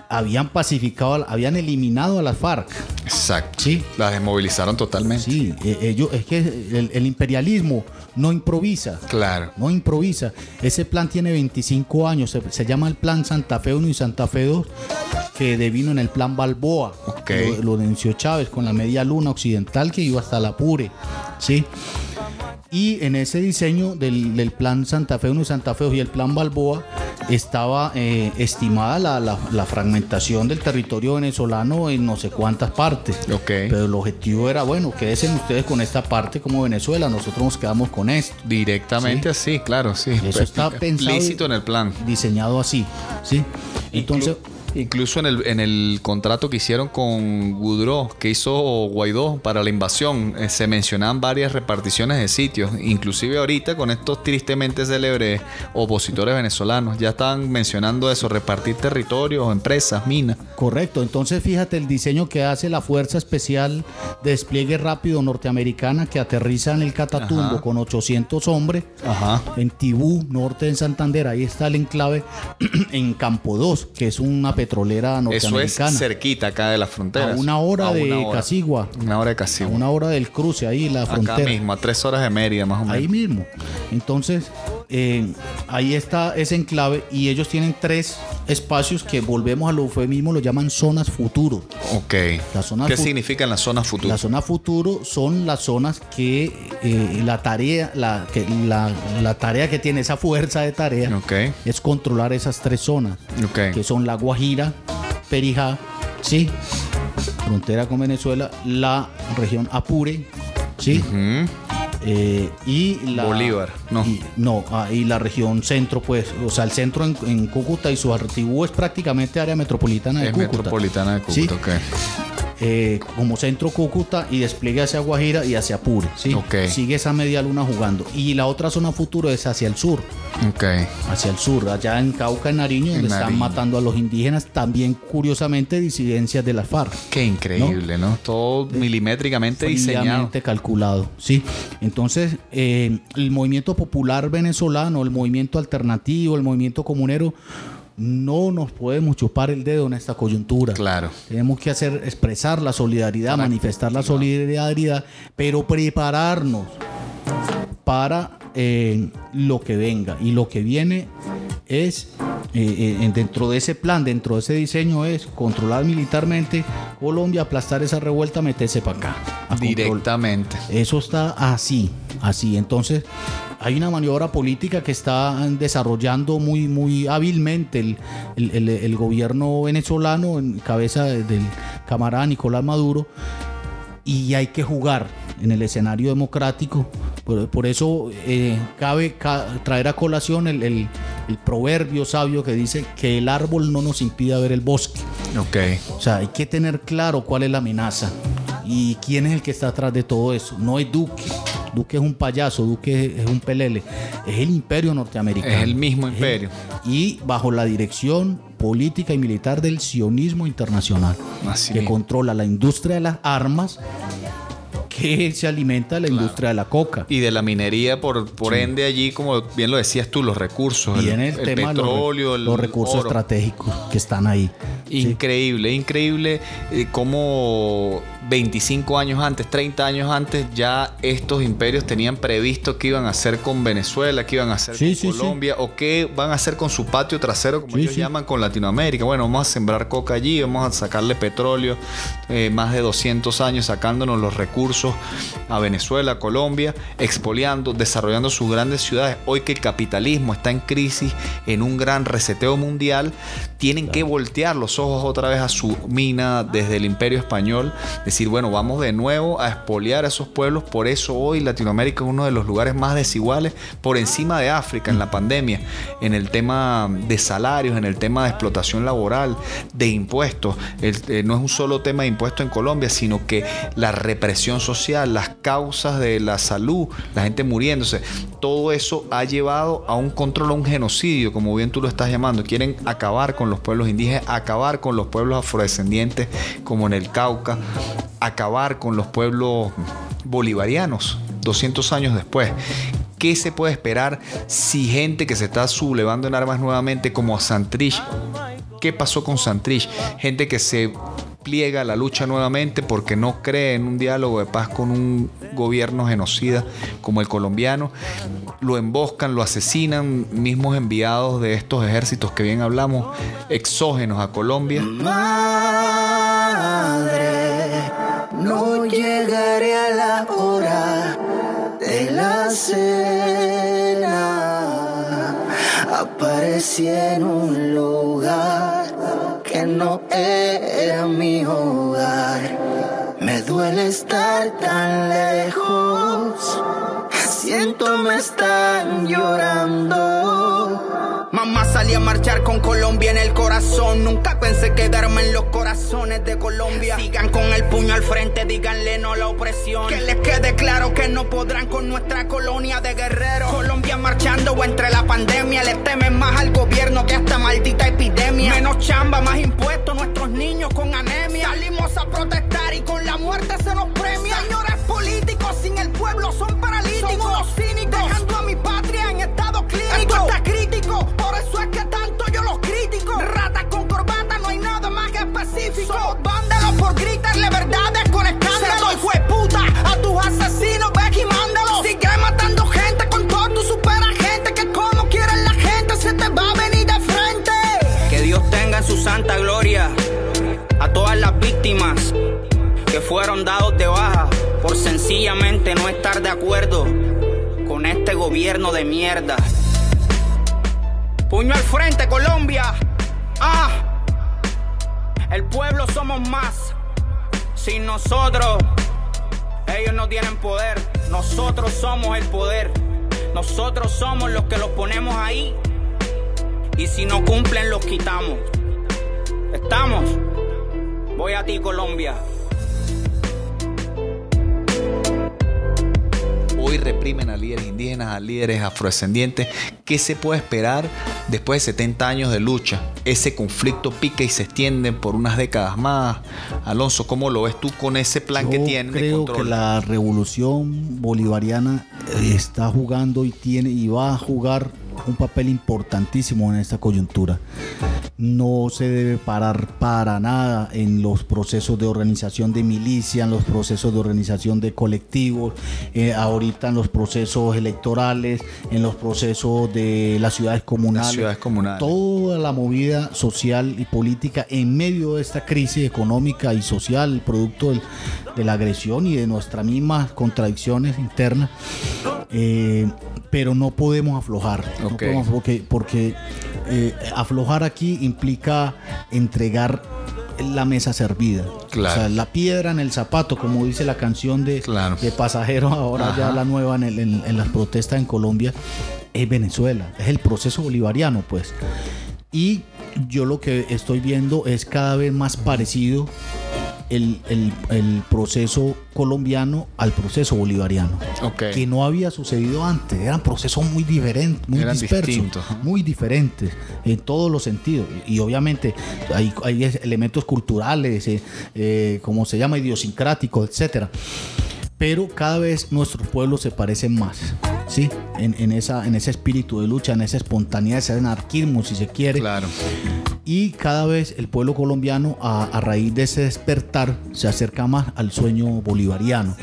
habían pacificado, habían eliminado a las FARC. Exacto. Sí. La desmovilizaron totalmente. Sí, eh, ellos, es que el, el imperialismo no improvisa. Claro. No improvisa. Ese plan tiene 25 años. Se, se llama el Plan Santa Fe 1 y Santa Fe 2, que devino en el Plan Balboa. Ok. Lo, lo denunció Chávez con la media luna occidental que iba hasta la Pure. ¿sí? Y en ese diseño del, del Plan Santa Fe 1 y Santa Fe 2 y el Plan Balboa estaba eh, estimada la, la- la fragmentación del territorio venezolano en no sé cuántas partes. Ok. Pero el objetivo era, bueno, quédense ustedes con esta parte como Venezuela, nosotros nos quedamos con esto. Directamente así, claro, sí. Eso está (laughs) pensado Explícito en el plan. Diseñado así, ¿sí? Entonces, Incluso en el, en el contrato que hicieron con Goudreau, que hizo Guaidó para la invasión, eh, se mencionaban varias reparticiones de sitios. Inclusive ahorita con estos tristemente célebres opositores venezolanos, ya estaban mencionando eso, repartir territorios, empresas, minas. correcto. Entonces, fíjate el diseño que hace la Fuerza Especial de Despliegue Rápido Norteamericana que aterriza en el Catatumbo Ajá. con 800 hombres Ajá. en Tibú, norte de Santander. Ahí está el enclave (clears throat) en Campo 2, que es una petrolera Eso es norteamericana. cerquita acá de las fronteras. A una hora A de una hora. Casigua. Una hora de A Casigua. una hora del cruce ahí, la Acá frontera. mismo, a tres horas de Mérida más o menos. Ahí mismo. Entonces, eh, ahí está ese enclave y ellos tienen tres espacios que volvemos al eufemismo, lo llaman zonas futuro. Ok. Las zonas ¿Qué significan las zonas futuras? La zona futuro son las zonas que eh, la tarea, la, que la, la tarea que tiene esa fuerza de tarea Ok. es controlar esas tres zonas, Ok. que son la Guajira, Perijá, sí, frontera con Venezuela, la región Apure, sí, eh, y la Bolívar, no. y, no, ah, y la región centro, pues, o sea, el centro en, en Cúcuta y su artibú es prácticamente área metropolitana de Es Cúcuta. metropolitana de Sí. Cúcuta, ok. Eh, como centro Cúcuta y despliegue hacia Guajira y hacia Apure. ¿sí? Sigue esa media luna jugando. Y la otra zona futuro es hacia el sur. Ok. Hacia el sur, allá en Cauca, en Nariño, donde En están Nariño. matando a los indígenas, también curiosamente disidencias de las FARC. Qué increíble, ¿no? Todo milimétricamente diseñado. calculado, ¿sí? Entonces, eh, el movimiento popular venezolano, el movimiento alternativo, el movimiento comunero, no nos podemos chupar el dedo en esta coyuntura. Claro. Tenemos que hacer, expresar la solidaridad, manifestar la solidaridad, pero prepararnos para eh, lo que venga. Y lo que viene es, eh, eh, dentro de ese plan, dentro de ese diseño, es controlar militarmente Colombia, aplastar esa revuelta, meterse para acá. control. Directamente. Eso está así, así. Entonces, hay una maniobra política que está desarrollando muy, muy hábilmente el, el- el- el gobierno venezolano en cabeza de- del camarada Nicolás Maduro y hay que jugar en el escenario democrático. Por, por eso eh, cabe ca- traer a colación el, el- el proverbio sabio que dice que el árbol no nos impida ver el bosque. Ok. O sea, hay que tener claro cuál es la amenaza y quién es el que está atrás de todo eso. No es Duque. Duque es un payaso, Duque es un pelele. Es el imperio norteamericano. Es el mismo Es el- imperio. y bajo la dirección política y militar del sionismo internacional, Así que mismo. controla la industria de las armas, que se alimenta la industria de la coca. Y de la minería, por, por ende, allí, como bien lo decías tú, los recursos. El, los re- petróleo, el los, recursos oro. estratégicos que están ahí. Sí. Increíble, increíble eh, cómo 25 años antes, 30 años antes, ya estos imperios tenían previsto qué iban a hacer con Venezuela, qué iban a hacer Sí, con sí, sí. Colombia o qué van a hacer con su patio trasero, como ellos llaman, con Latinoamérica. Bueno, vamos a sembrar coca allí, vamos a sacarle petróleo, eh, más de 200 años sacándonos los recursos a Venezuela, Colombia, expoliando, desarrollando sus grandes ciudades. Hoy que el capitalismo está en crisis, en un gran reseteo mundial, tienen que voltear los ojos otra vez a su mina desde el imperio español, decir, bueno, vamos de nuevo a expoliar a esos pueblos, por eso hoy Latinoamérica es uno de los lugares más desiguales, por encima de África en la pandemia, en el tema de salarios, en el tema de explotación laboral, de impuestos. Eh, no es un solo tema de impuestos en Colombia, sino que la represión social, las causas de la salud, la gente muriéndose, todo eso ha llevado a un control, a un genocidio, como bien tú lo estás llamando. Quieren acabar con los pueblos indígenas, acabar con los pueblos afrodescendientes, como en el Cauca, acabar con los pueblos bolivarianos, 200 años después. ¿Qué se puede esperar si gente que se está sublevando en armas nuevamente como Santrich? ¿Qué pasó con Santrich? Gente que se pliega a la lucha nuevamente porque no cree en un diálogo de paz con un gobierno genocida como el colombiano. Lo emboscan, lo asesinan, mismos enviados de estos ejércitos que bien hablamos, exógenos a Colombia. Madre, no llegaré a la hora de la cena. Aparecí en un lugar que no era mi hogar. Me duele estar tan lejos. Siento me están llorando. Salí a marchar con Colombia en el corazón. Nunca pensé quedarme en los corazones de Colombia. Sigan con el puño al frente, díganle no a la opresión. Que les quede claro que no podrán con nuestra colonia de guerreros. Colombia marchando entre la pandemia. Le temen más al gobierno que a esta maldita epidemia. Menos chamba, más impuestos, nuestros niños con anemia. Salimos a protestar y con la fueron dados de baja por sencillamente no estar de acuerdo con este gobierno de mierda. Puño al frente, Colombia. Ah, el pueblo somos más. Sin nosotros, ellos no tienen poder. Nosotros somos el poder. Nosotros somos los que los ponemos ahí. Y si no cumplen, los quitamos. ¿Estamos? Voy a ti, Colombia. Hoy reprimen a líderes indígenas, a líderes afrodescendientes. ¿Qué se puede esperar después de 70 años de lucha? Ese conflicto pica y se extiende por unas décadas más. Alonso, ¿cómo lo ves tú con ese plan que Yo tienen de creo control? que la revolución bolivariana eh, está jugando y tiene y va a jugar un papel importantísimo en esta coyuntura. No se debe parar para nada en los procesos de organización de milicia, en los procesos de organización de colectivos, eh, ahorita en los procesos electorales, en los procesos de las ciudades comunales. Las ciudades comunales. Toda la movida social y política en medio de esta crisis económica y social, producto del- de la agresión y de nuestras mismas contradicciones internas. Eh, pero no podemos aflojar. no podemos- porque porque eh, aflojar aquí implica entregar la mesa servida. Claro. O sea, la piedra en el zapato, como dice la canción de, Claro. de pasajeros, ahora Ajá. ya la nueva en, el- en- en las protestas en Colombia, es Venezuela, es el proceso bolivariano, pues. Y yo lo que estoy viendo es cada vez más parecido el, el- el proceso colombiano al proceso bolivariano. Que no había sucedido antes. Eran procesos muy diferentes, muy Eran dispersos, distintos, muy diferentes en todos los sentidos. Y, y obviamente hay, hay elementos culturales, eh, eh, como se llama, idiosincráticos, etcétera. Pero cada vez nuestros pueblos se parecen más, ¿sí? En, en esa, en ese espíritu de lucha, en esa espontaneidad, ese anarquismo, si se quiere. Claro. Y cada vez el pueblo colombiano, a, raíz de ese despertar, se acerca más al sueño bolivariano.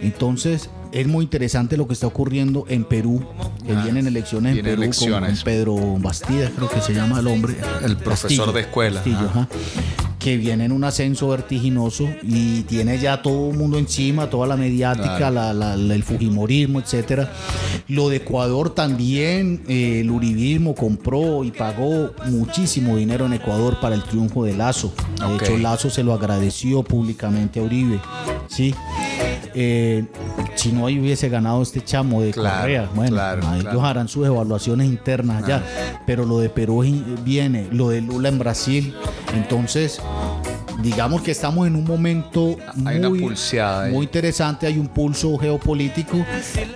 Entonces, es muy interesante lo que está ocurriendo en Perú, que Ah, vienen elecciones en Perú elecciones. con Pedro Bastidas, creo que se llama el hombre. El profesor de escuela, Castillo, ajá. ajá, que viene en un ascenso vertiginoso y tiene ya todo el mundo encima, toda la mediática, Claro. la- la- la- el fujimorismo, etcétera. Lo de Ecuador también, eh, el uribismo compró y pagó muchísimo dinero en Ecuador para el triunfo de Lazo. De hecho, Lazo se lo agradeció públicamente a Uribe. Sí. Eh, si no hubiese ganado este chamo de Claro, Correa, bueno, claro, ellos claro. harán sus evaluaciones internas allá. Pero lo de Perú viene, lo de Lula en Brasil. Entonces, digamos que estamos en un momento Hay una muy, pulseada ahí. muy interesante, hay un pulso geopolítico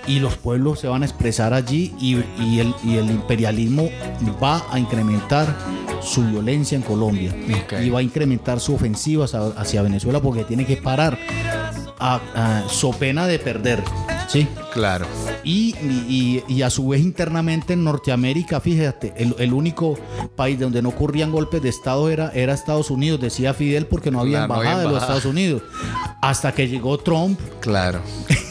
y los pueblos se van a expresar allí y, y el, y el imperialismo va a incrementar su violencia en Colombia y va a incrementar su ofensiva hacia, hacia Venezuela porque tiene que parar a, a- so pena de perder. Sí. Claro. Y, y- y a su vez internamente en Norteamérica, fíjate, el, el único país donde no ocurrían golpes de Estado era, era Estados Unidos, decía Fidel, porque no había Claro, no había embajada de los. Estados Unidos. Hasta que llegó Trump Claro.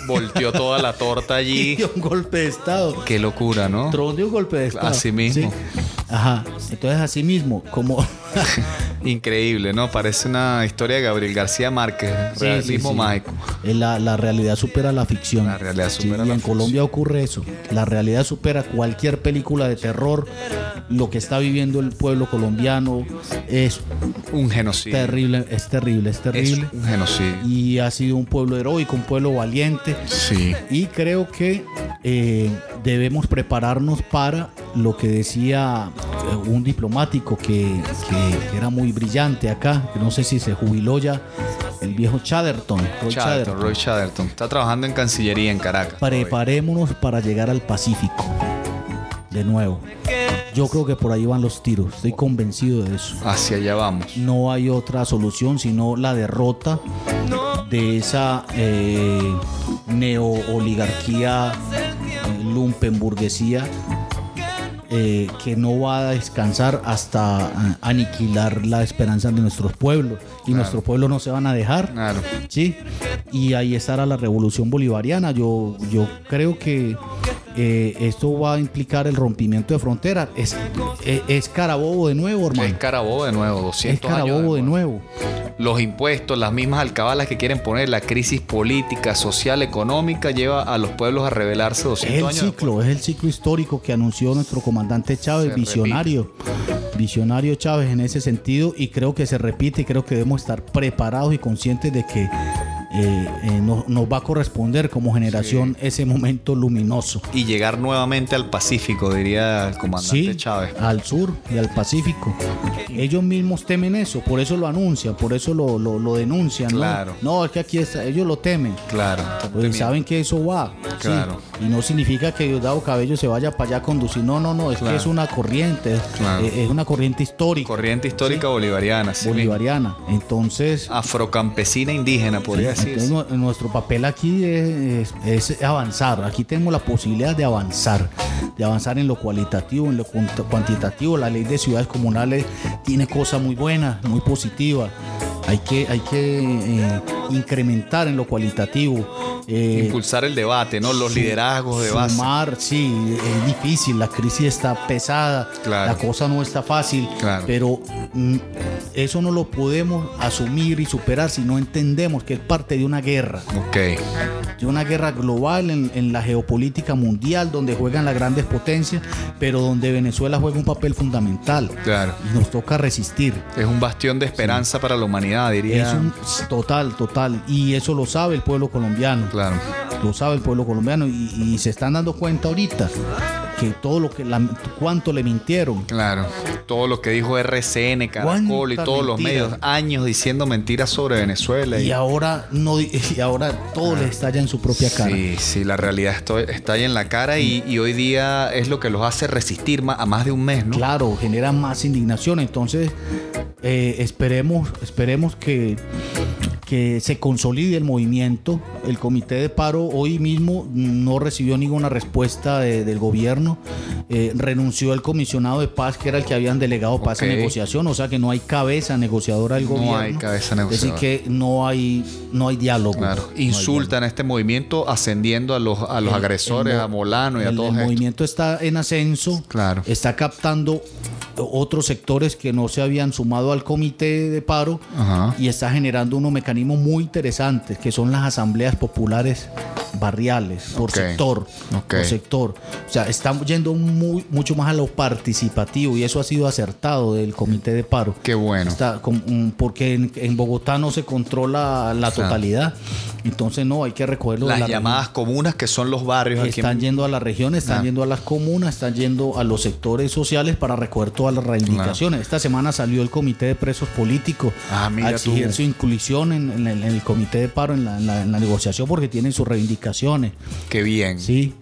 Volteó toda la torta (laughs) y allí. dio un golpe de Estado. Qué locura, ¿no? Trump dio un golpe de Estado. Así mismo. Sí. Ajá. Entonces, así mismo, como (laughs) Increíble, ¿no? Parece una historia de Gabriel García Márquez. Sí, Realismo sí, sí. mágico. Eh, La, la realidad supera la ficción. La realidad supera y la en ficción. Colombia ocurre eso. La realidad supera cualquier película de terror. Lo que está viviendo el pueblo colombiano es Un genocidio. terrible, es terrible, es Es terrible. un genocidio. Y ha sido un pueblo heroico, un pueblo valiente. Sí. Y creo que eh, debemos prepararnos para lo que decía eh, un diplomático que, que- que era muy brillante acá, que no sé si se jubiló ya, el viejo Chatterton. Roy Chatterton, Chatterton. Roy Chatterton. Está trabajando en Cancillería en Caracas. Preparémonos para llegar al Pacífico. De nuevo. Yo creo que por ahí van los tiros. Estoy convencido de eso. Hacia allá vamos. No hay otra solución sino la derrota de esa eh, neo-oligarquía, eh, lumpenburguesía, eh, que no va a descansar hasta eh, aniquilar la esperanza de nuestros pueblos. Y nuestros pueblos no se van a dejar. Claro. Sí, y ahí estará la revolución bolivariana. Yo, yo creo que eh, esto va a implicar el rompimiento de fronteras. Es, es, es Carabobo de nuevo, hermano. Es Carabobo de nuevo, 200 Es Carabobo de nuevo. Los impuestos, las mismas alcabalas que quieren poner, la crisis política, social, económica, lleva a los pueblos a rebelarse 200 Es el años. ciclo, es el ciclo histórico que anunció nuestro comandante Chávez, Se visionario. Visionario Chávez en ese sentido y creo que se repite y creo que debemos estar preparados y conscientes de que eh, eh, no- nos va a corresponder como generación ese momento luminoso. Y llegar nuevamente al Pacífico, diría el comandante Sí, Chávez. al sur y al Pacífico. Ellos mismos temen eso, por eso lo anuncian, por eso lo, lo- lo denuncian. ¿no? Claro. No, es que aquí está, ellos lo temen. Claro. Pues saben que eso va. sí. Y no significa que Diosdado Cabello se vaya para allá a conducir. No, no, no. Es Claro. que es una corriente. Claro. Es una corriente histórica. Corriente histórica bolivariana, bolivariana. Entonces, Afrocampesina indígena, podría sí, entonces, nu- nuestro papel aquí es, es- es avanzar. Aquí tenemos la posibilidad de avanzar. De avanzar en lo cualitativo, en lo cuant- cuantitativo. La ley de ciudades comunales tiene cosas muy buenas, muy positivas. Hay que, hay que eh, incrementar en lo cualitativo. eh, Impulsar el debate, ¿no? Los liderazgos de base. Sumar, sí, es difícil, la crisis está pesada, Claro. la cosa no está fácil, Claro. pero mm, eso no lo podemos asumir y superar si no entendemos que es parte de una guerra, Ok. de una guerra global en, en la geopolítica mundial donde juegan las grandes potencias, pero donde Venezuela juega un papel fundamental Claro. y nos toca resistir. Es un bastión de esperanza para la humanidad, diría. Es un total, total, y eso lo sabe el pueblo colombiano. Claro. lo sabe el pueblo colombiano y, y se están dando cuenta ahorita que todo lo que la- cuánto le mintieron Claro. Todo lo que dijo RCN, Caracol y todos los medios, años diciendo mentiras sobre Venezuela. y ahora no (laughs) y ahora todo le estalla en su propia cara Sí, sí, la realidad ahí en la cara y, y hoy día es lo que los hace resistir ma- a más de un mes, ¿no? claro genera más indignación entonces eh, esperemos esperemos que que se consolide el movimiento. El comité de paro hoy mismo no recibió ninguna respuesta de- del gobierno. Eh, renunció el comisionado de paz, que era el que habían delegado para Ok. esa negociación. O sea que no hay cabeza negociadora del No gobierno. hay cabeza Es negociadora. decir, que no hay, no hay diálogo. Claro. No Insultan a este movimiento ascendiendo a los, a los El- agresores, el a Molano y a todos el movimiento está en ascenso, Claro. está captando otros sectores que no se habían sumado al comité de paro Ajá. y está generando unos mecanismos muy interesantes que son las asambleas populares barriales por sector por sector. O sea estamos yendo muy, mucho más a lo participativo y eso ha sido acertado del comité de paro. Qué bueno. Está con- mm, porque en, en Bogotá no se controla la totalidad entonces no hay que recogerlo de Las la llamadas comunas que son los barrios están en- yendo a las regiones, están Ah. yendo a las comunas, están yendo a los sectores sociales para recoger todas las reivindicaciones. Esta semana salió el Comité de Presos Políticos Ah, a exigir tú. su inclusión en, en el, en el Comité de Paro, en la, en la- en la negociación, porque tienen sus reivindicaciones. Qué bien. Sí.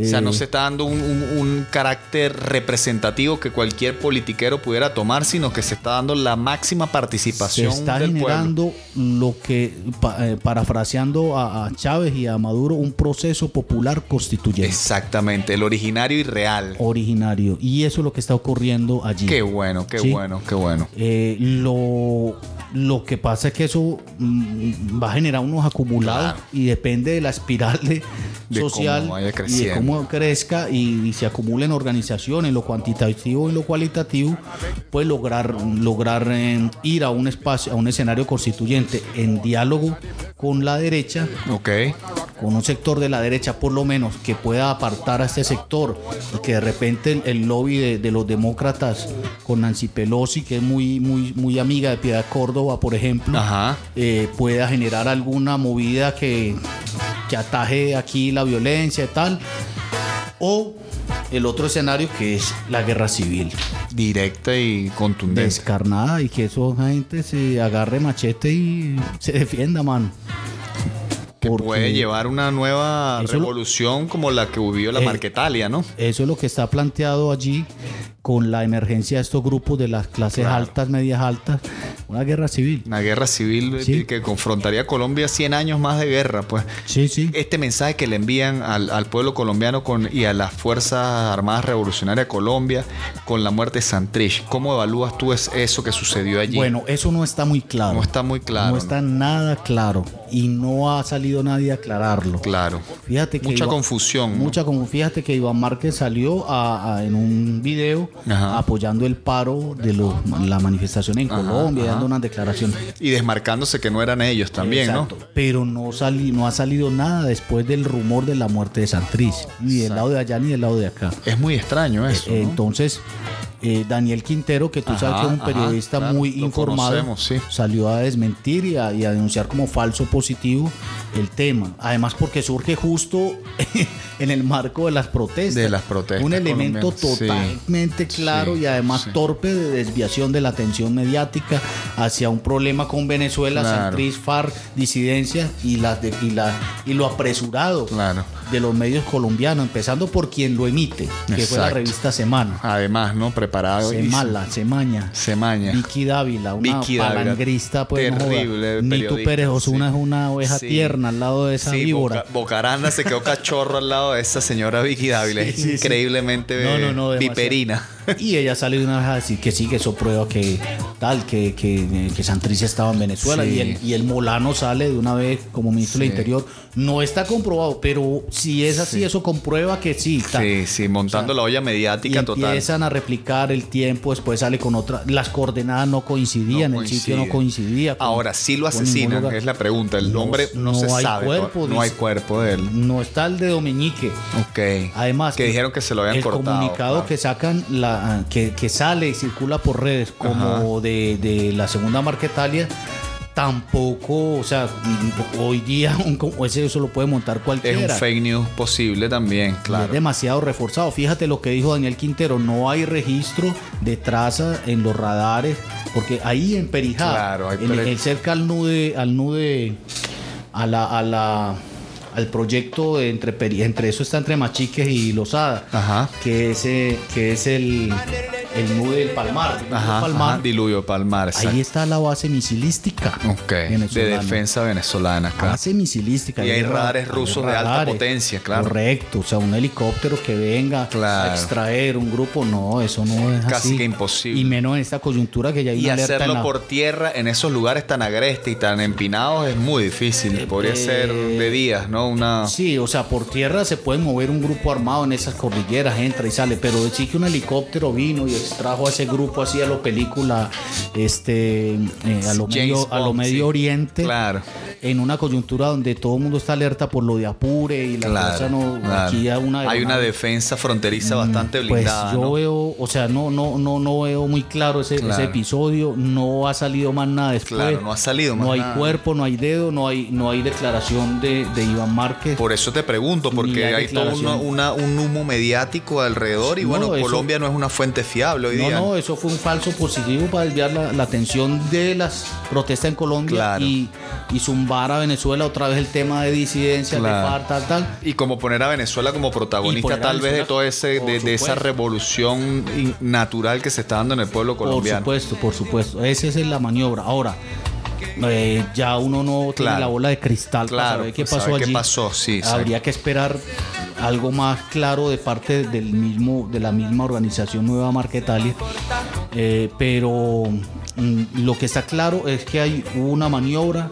O sea, no Eh, se está dando un, un- un carácter representativo que cualquier politiquero pudiera tomar, sino que se está dando la máxima se participación está del pueblo. generando lo que, pa- eh, parafraseando a, a Chávez y a Maduro, un proceso popular constituyente. Exactamente, el originario y real. originario. Y eso es lo que está ocurriendo allí. Qué bueno, qué Sí. bueno, qué bueno. Eh, lo, lo que pasa es que eso mm, va a generar unos acumulados Claro. y depende de la espiral de- De social cómo vaya y de cómo crezca y, y se acumulen organizaciones, lo cuantitativo y lo cualitativo, pues lograr, lograr eh, ir a un espacio, a un escenario constituyente en diálogo con la derecha Ok. con un sector de la derecha por lo menos que pueda apartar a este sector y que de repente el, el lobby de, de los demócratas con Nancy Pelosi, que es muy, muy, muy amiga de Piedad Córdoba, por ejemplo, Ajá. eh, pueda generar alguna movida que, que ataje aquí la violencia y tal. O el otro escenario que es la guerra civil, Directa y contundente. descarnada y que esa gente se agarre machete y se defienda, mano. Que Porque- puede llevar una nueva lo- revolución como la que vivió la Eh, Marquetalia, ¿no? Eso es lo que está planteado allí con la emergencia de estos grupos de las clases Claro. altas, medias altas, una guerra civil. Una guerra civil eh, Sí. que confrontaría a Colombia 100 años más de guerra, pues. Sí, sí. Este mensaje que le envían al, al pueblo colombiano con, y a las Fuerzas Armadas Revolucionarias de Colombia con la muerte de Santrich, ¿cómo evalúas tú es- eso que sucedió allí? Bueno, eso no está muy claro. No está muy claro, No está nada claro. Y no ha salido nadie a aclararlo. Claro. Fíjate que Mucha Iván- confusión. ¿no? Mucha como fíjate que Iván Márquez salió a- a- en un video Ajá. apoyando el paro de los- la manifestación en Ajá, Colombia, ajá. dando unas declaraciones. Y desmarcándose que no eran ellos también, Exacto. Pero no, sali- no ha salido nada después del rumor de la muerte de Santriz, ni del lado de allá ni del lado de acá. ¿no? Es muy extraño eso. Eh, ¿no? Entonces, eh, Daniel Quintero, que tú sabes que es un periodista claro, muy informado, sí. salió a desmentir y a, y a denunciar como falso positivo el tema. Además, porque surge justo (laughs) en el marco de las protestas. De las protestas Un elemento sí. totalmente claro Sí, y además sí. torpe de desviación de la atención mediática hacia un problema con Venezuela, Claro. Santriz, FARC, disidencia y, las de- y, la, y lo apresurado Claro. de los medios colombianos, empezando por quien lo emite, que fue la revista Semana. Además, ¿no? Preparado. y- Semala, Semaña. Semaña. Vicky Dávila, una Vicky Dávila, palangrista, pues no terrible joda. Nito periodista, Pérez Osuna es una oveja Sí. Al lado de esa Sí, víbora. Boca- Bocaranda se quedó cachorro al lado de esa señora Vicky Dávila. Sí, sí, increíblemente No, no, no, demasiado. viperina. Y ella sale de una vez a decir que sí, que eso prueba que tal, que, que, que Santriz estaba en Venezuela. Sí. Y, el, y el Molano sale de una vez como ministro del Sí. Interior. No está comprobado, pero si es así, Sí. eso comprueba que sí. tal. Sí, sí, montando O sea, la olla Y mediática total. empiezan a replicar el tiempo, después sale con otra. Las coordenadas no coincidían, No el sitio no coincidía. con- Ahora sí lo asesinan, es la pregunta. El No- hombre no, no se hay sabe. cuerpo, no hay cuerpo de él. No está el de Dominique. Ok. Además, que dijeron que se lo habían el cortado. comunicado claro. que sacan, la, que, que sale y circula por redes como de, de la segunda Marquetalia, tampoco, o sea, hoy día (laughs) un, ese eso lo puede montar Es cualquiera. un fake news posible también, Y claro. Es demasiado reforzado. Fíjate lo que dijo Daniel Quintero, no hay registro de traza en los radares, porque ahí en Perijá, Claro, en, en cerca al nude, al nude, a la, a la al proyecto de entre entre eso está entre Machiques y Lozada, Ajá. que es, que es el, el nude del Palmar. el Ajá, Palmar. ajá, diluvio Palmar, exacto. Ahí está la base misilística. De defensa venezolana, claro. Base misilística. Y hay ra- radares rusos de alta potencia, claro. Correcto, o sea, un helicóptero que venga Claro. a extraer un grupo, no, eso no es Casi así. que imposible. Y menos en esta coyuntura que ya hay Y una en hacerlo por tierra en esos lugares tan agrestes y tan empinados es muy difícil. Podría eh, ser de días, ¿no? Una. Sí, o sea, por tierra se puede mover un grupo armado en esas cordilleras, entra y sale, pero sí que un helicóptero vino y extrajo a ese grupo así a lo película, este, eh, a lo medio, a lo medio sí. oriente, Claro. en una coyuntura donde todo el mundo está alerta por lo de Apure y la cosa no, claro. aquí hay una, Hay una defensa fronteriza bastante Pues blindada. yo ¿no? veo, o sea, no, no, no, no veo muy claro ese, Claro. ese episodio. No ha salido más nada después. Claro, no ha salido más No hay nada. cuerpo, no hay dedo, no hay, no hay declaración de, de Iván Márquez. Por eso te pregunto, porque hay todo una- un humo mediático alrededor y No, bueno, eso- Colombia no es una fuente fiable hoy No, día. no, eso fue un falso positivo para desviar la, la atención de las protestas en Colombia Claro. y, y zumbar a Venezuela otra vez el tema de disidencia, Claro. de FARC, tal, tal. Y como poner a Venezuela como protagonista tal vez de todo ese, por de, de esa revolución natural que se está dando en el pueblo Por colombiano. supuesto, por supuesto. Esa es la maniobra. Ahora, eh, ya uno no tiene la bola de cristal Claro, para saber qué pues, pasó qué allí. pasó, sí, Habría que esperar algo más claro de parte del mismo, de la misma organización Nueva Marquetalia. Eh, pero mm, lo que está claro es que hay una maniobra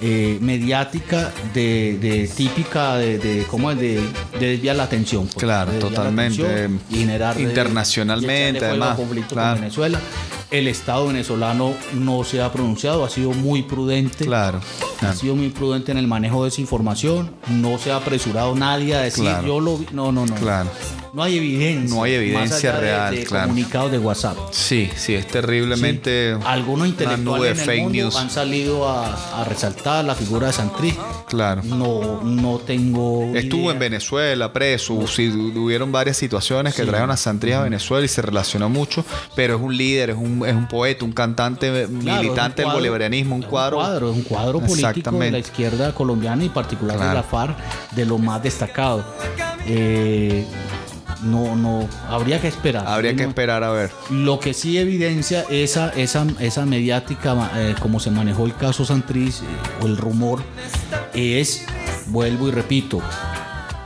eh, mediática de, de típica de, de cómo es de, de desviar la atención pues, Claro, la totalmente. atención generar de- Internacionalmente, además, claro. Venezuela el Estado venezolano no se ha pronunciado ha sido muy prudente Claro, ha sido muy prudente en el manejo de esa información no se ha apresurado nadie a decir Claro. yo lo vi no no no Claro. No hay evidencia No hay evidencia real, de, claro. comunicados de WhatsApp Sí, sí, es terriblemente algunos intelectuales en el fake mundo news. han salido a, a resaltar la figura de Santrich Claro. no no tengo Estuvo idea. en Venezuela preso, sí, hubieron varias situaciones que Sí. trajeron a Santrich a Venezuela y se relacionó mucho, pero es un líder, es un, es un poeta, un cantante Claro, un militante del cuadro- bolivarianismo, un es cuadro. es un cuadro político de la izquierda colombiana y particular de la FARC de lo más destacado. Eh, no, no, habría que esperar. Habría que esperar a ver. Lo que sí evidencia esa, esa, esa mediática, eh, como se manejó el caso Santriz eh, o el rumor, es, vuelvo y repito,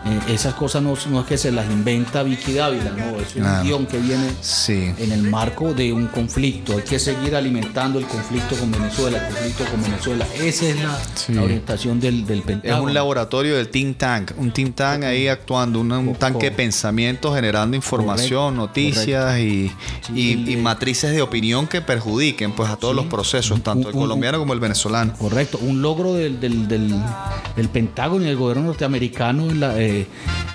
Eh, esas cosas no, no es que se las inventa Vicky Dávila, no, es un Claro. guion que viene Sí. en el marco de un conflicto. Hay que seguir alimentando el conflicto con Venezuela, el conflicto con Venezuela. Esa es la, Sí. la orientación del, del Es Pentágono. un laboratorio del think tank, un think tank ahí actuando, un, tanque de pensamiento generando información, Correcto, noticias y, Sí, y- matrices de opinión que perjudiquen pues a todos Sí. los procesos, tanto el un- colombiano como el venezolano. Correcto, un logro del, del, del- del Pentágono y del gobierno norteamericano en, la, eh,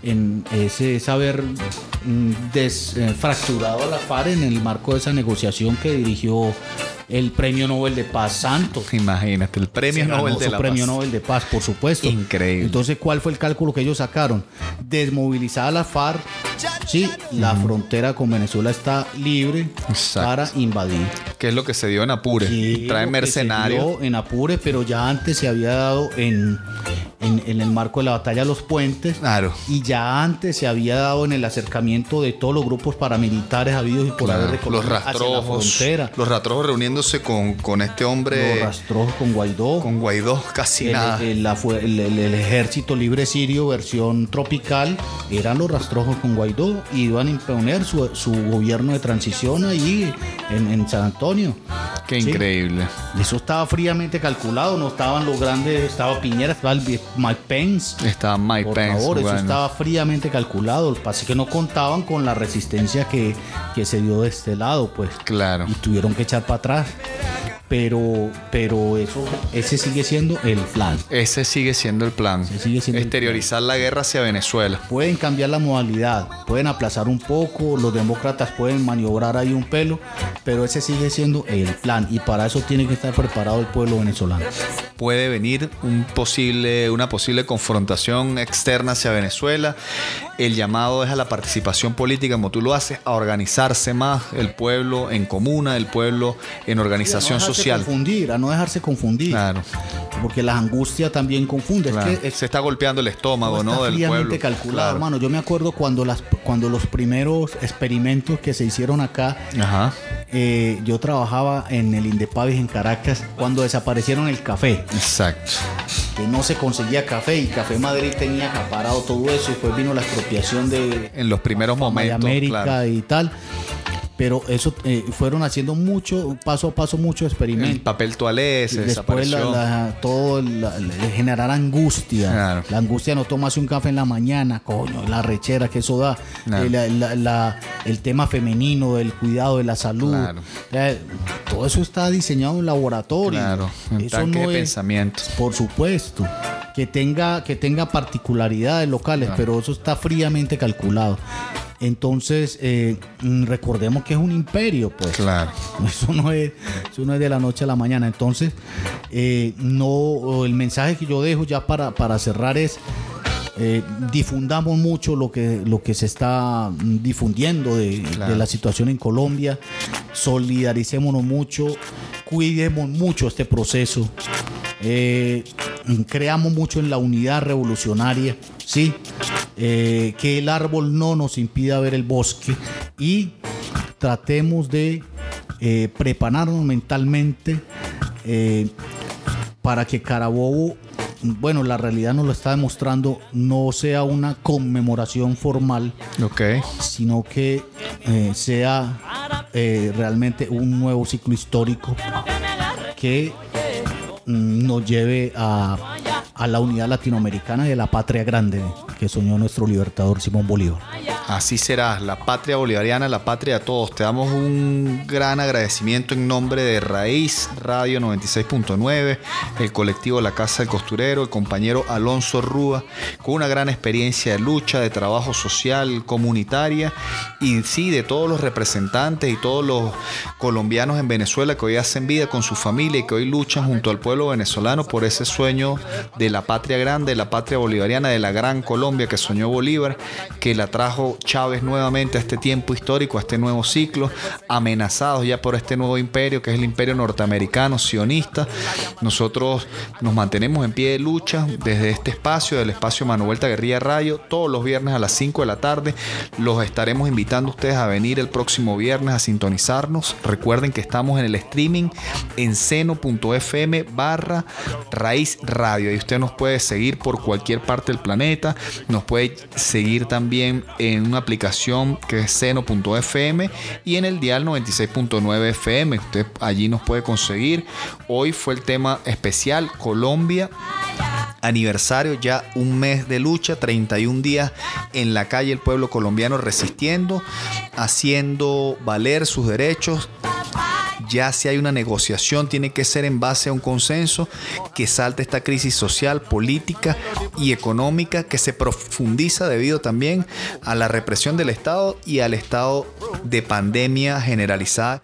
en ese saber mm, desfracturado a la FARC en el marco de esa negociación que dirigió el Premio Nobel de Paz Santos. Imagínate, el premio Nobel de la premio Paz. Nobel de Paz, por supuesto. Increíble. Entonces, ¿cuál fue el cálculo que ellos sacaron? Desmovilizada la FARC, sí, la frontera con Venezuela está libre Exacto. para invadir. Que es lo que se dio en Apure. Sí, Trae mercenarios. en Apure, pero ya antes se había dado en, en, en el marco de la batalla de los puentes. Claro. Y ya antes se había dado en el acercamiento de todos los grupos paramilitares habidos y por Claro, haber de los Colombia hacia la frontera. Los rastrojos con, con este hombre, rastrojos con Guaidó. con Guaidó, casi el, nada. el- el- ejército libre sirio versión tropical eran los rastrojos con Guaidó y iban a imponer su, su gobierno de transición ahí en, en San Antonio. Qué Sí. increíble. Eso estaba fríamente calculado, no estaban los grandes, estaba Piñera, estaba Mike Pence. Está Mike Por Pence. favor, eso estaba fríamente calculado. Lo es que no contaban con la resistencia que, que se dio de este lado, pues. Claro. Y tuvieron que echar para atrás. Meraca. Pero, pero eso, ese sigue siendo el plan. Ese sigue siendo el plan. Sigue siendo el Exteriorizar la guerra hacia Venezuela. Pueden cambiar la modalidad, pueden aplazar un poco, los demócratas pueden maniobrar ahí un pelo, pero ese sigue siendo el plan y para eso tiene que estar preparado el pueblo venezolano. Puede venir un posible, una posible confrontación externa hacia Venezuela. El llamado es a la participación política, como tú lo haces, a organizarse más el pueblo en comuna, el pueblo en organización dejarse social. confundir, a no dejarse confundir. Claro. Porque la angustia también confunde. Claro. Es que es- Se está golpeando el estómago, ¿no? está Del pueblo. calculado, Claro. hermano. Yo me acuerdo cuando, las, cuando los primeros experimentos que se hicieron acá, Ajá. eh, yo trabajaba en el Indepavis en Caracas, cuando desaparecieron el café. Exacto. que no se conseguía café y Café Madrid tenía acaparado todo eso y después vino la expropiación de En los primeros de momentos. América claro. y tal. Pero eso eh, fueron haciendo mucho, paso a paso, mucho El experimento. papel toalé se Después la, desapareció. la- todo la- generar angustia. Claro. La angustia no tomarse un café en la mañana, coño, la rechera que eso da. Claro. Eh, el tema femenino, del cuidado de la salud. Claro. Eh, todo eso está diseñado en laboratorio. Claro, un eso tanque no de es- pensamiento. por supuesto. Que tenga, que tenga particularidades locales, pero eso está fríamente calculado. Entonces, eh, mm, recordemos que es un imperio, pues. Claro. (laughs) Eso no es, eso no es de la noche a la mañana. Entonces, eh, no, el mensaje que yo dejo ya para, para cerrar es eh, difundamos mucho lo que, lo que se está mm, difundiendo de, Claro. de la situación en Colombia. Solidaricémonos mucho, cuidemos mucho este proceso. Eh, creamos mucho en la unidad revolucionaria, ¿sí? Eh, que el árbol no nos impida ver el bosque y tratemos de eh, prepararnos mentalmente eh, para que Carabobo, bueno, la realidad nos lo está demostrando, no sea una conmemoración formal, Ok. sino que sea realmente un nuevo ciclo histórico que mm, nos lleve a, a la unidad latinoamericana y a la patria grande que soñó nuestro libertador Simón Bolívar. Así será, la patria bolivariana, la patria de todos. Te damos un gran agradecimiento en nombre de Raíz Radio 96.9, el colectivo La Casa del Costurero, el compañero Alonso Rúa, con una gran experiencia de lucha, de trabajo social, comunitaria y sí, de todos los representantes y todos los colombianos en Venezuela que hoy hacen vida con su familia y que hoy luchan junto al pueblo venezolano por ese sueño de la patria grande, de la patria bolivariana, de la gran Colombia que soñó Bolívar, que la trajo Chávez nuevamente a este tiempo histórico, a este nuevo ciclo, amenazados ya por este nuevo imperio que es el imperio norteamericano sionista. Nosotros nos mantenemos en pie de lucha desde este espacio, del espacio Manuel Guerrilla Radio, todos los viernes a las 5 de la tarde. Los estaremos invitando a ustedes a venir el próximo viernes a sintonizarnos. Recuerden que estamos en el streaming en seno.fm barra raíz radio y usted nos puede seguir por cualquier parte del planeta. Nos puede seguir también en una aplicación que es seno.fm y en el dial 96.9 FM. Usted allí nos puede conseguir. Hoy fue el tema especial Colombia aniversario, ya un mes de lucha, 31 días en la calle el pueblo colombiano resistiendo, haciendo valer sus derechos. Ya si hay una negociación, tiene que ser en base a un consenso que salte esta crisis social, política y económica que se profundiza debido también a la represión del Estado y al estado de pandemia generalizada.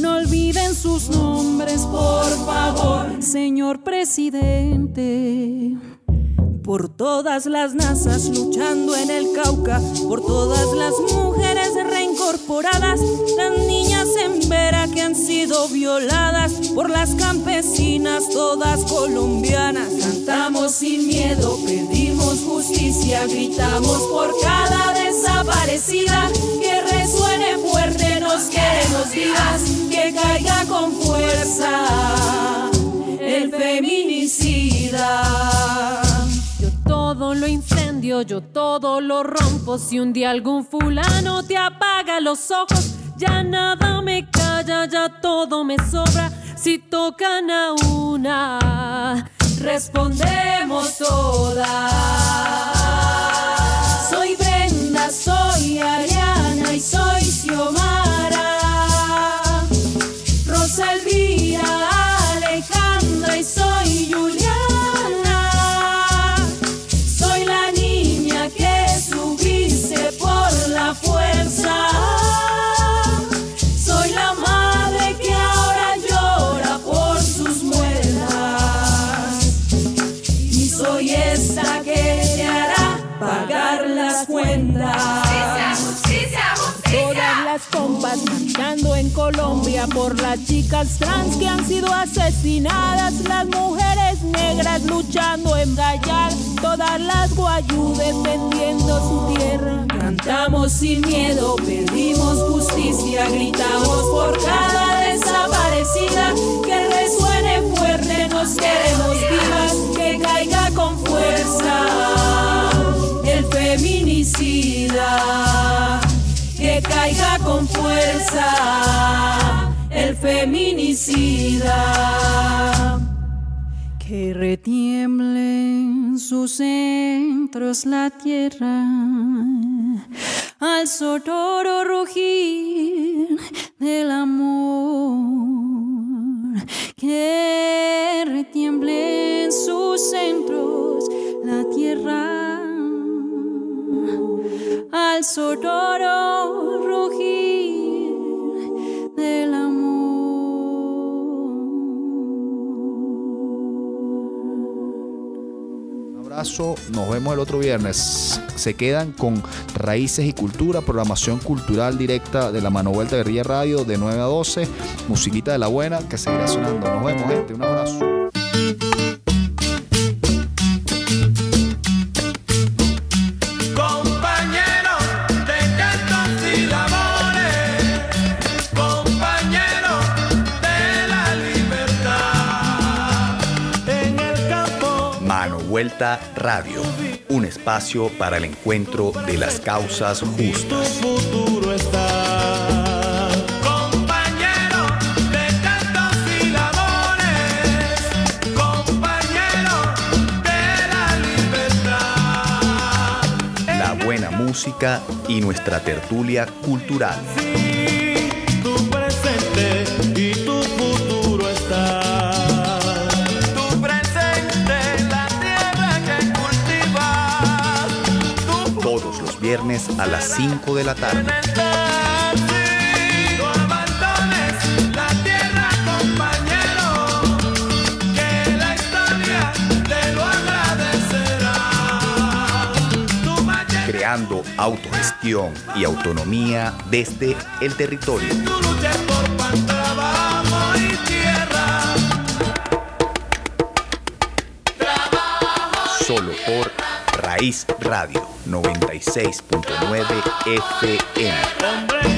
No olviden sus nombres, por favor, señor presidente por todas las nazas luchando en el Cauca, por todas las mujeres reincorporadas, las niñas en Vera que han sido violadas, por las campesinas todas colombianas. Cantamos sin miedo, pedimos justicia, gritamos por cada desaparecida, que resuene fuerte, queremos vivas, que caiga con fuerza el feminicida todo lo incendio, yo todo lo rompo. Si un día algún fulano te apaga los ojos, ya nada me calla, ya todo me sobra. Si tocan a una, respondemos todas. Soy Brenda, soy Ariana y soy Xiomara. Marchando en Colombia por las chicas trans que han sido asesinadas, las mujeres negras luchando en Gallar, todas las guayú defendiendo su tierra. Cantamos sin miedo, pedimos justicia, gritamos por cada desaparecida, que resuene fuerte, nos queremos vivas, que caiga con fuerza el feminicida que caiga con fuerza el feminicida. Que retiemble sus centros la tierra al sonoro rugir del amor. Que retiemble en sus centros la tierra al sonoro rugir del amor. Un abrazo, nos vemos el otro viernes. Se quedan con Raíces y Cultura, programación cultural directa de la Mano Vuelta de Ría Radio de 9 a 12, musiquita de la buena que seguirá sonando. Nos vemos, gente, un abrazo. Radio, un espacio para el encuentro de las causas justas. futuro está. Compañero de cantos y labores, compañero de la libertad. La buena música y nuestra tertulia cultural. A las 5 de la tarde. Creando autogestión y autonomía desde el territorio. Solo por Raíz Radio 96.9 FM.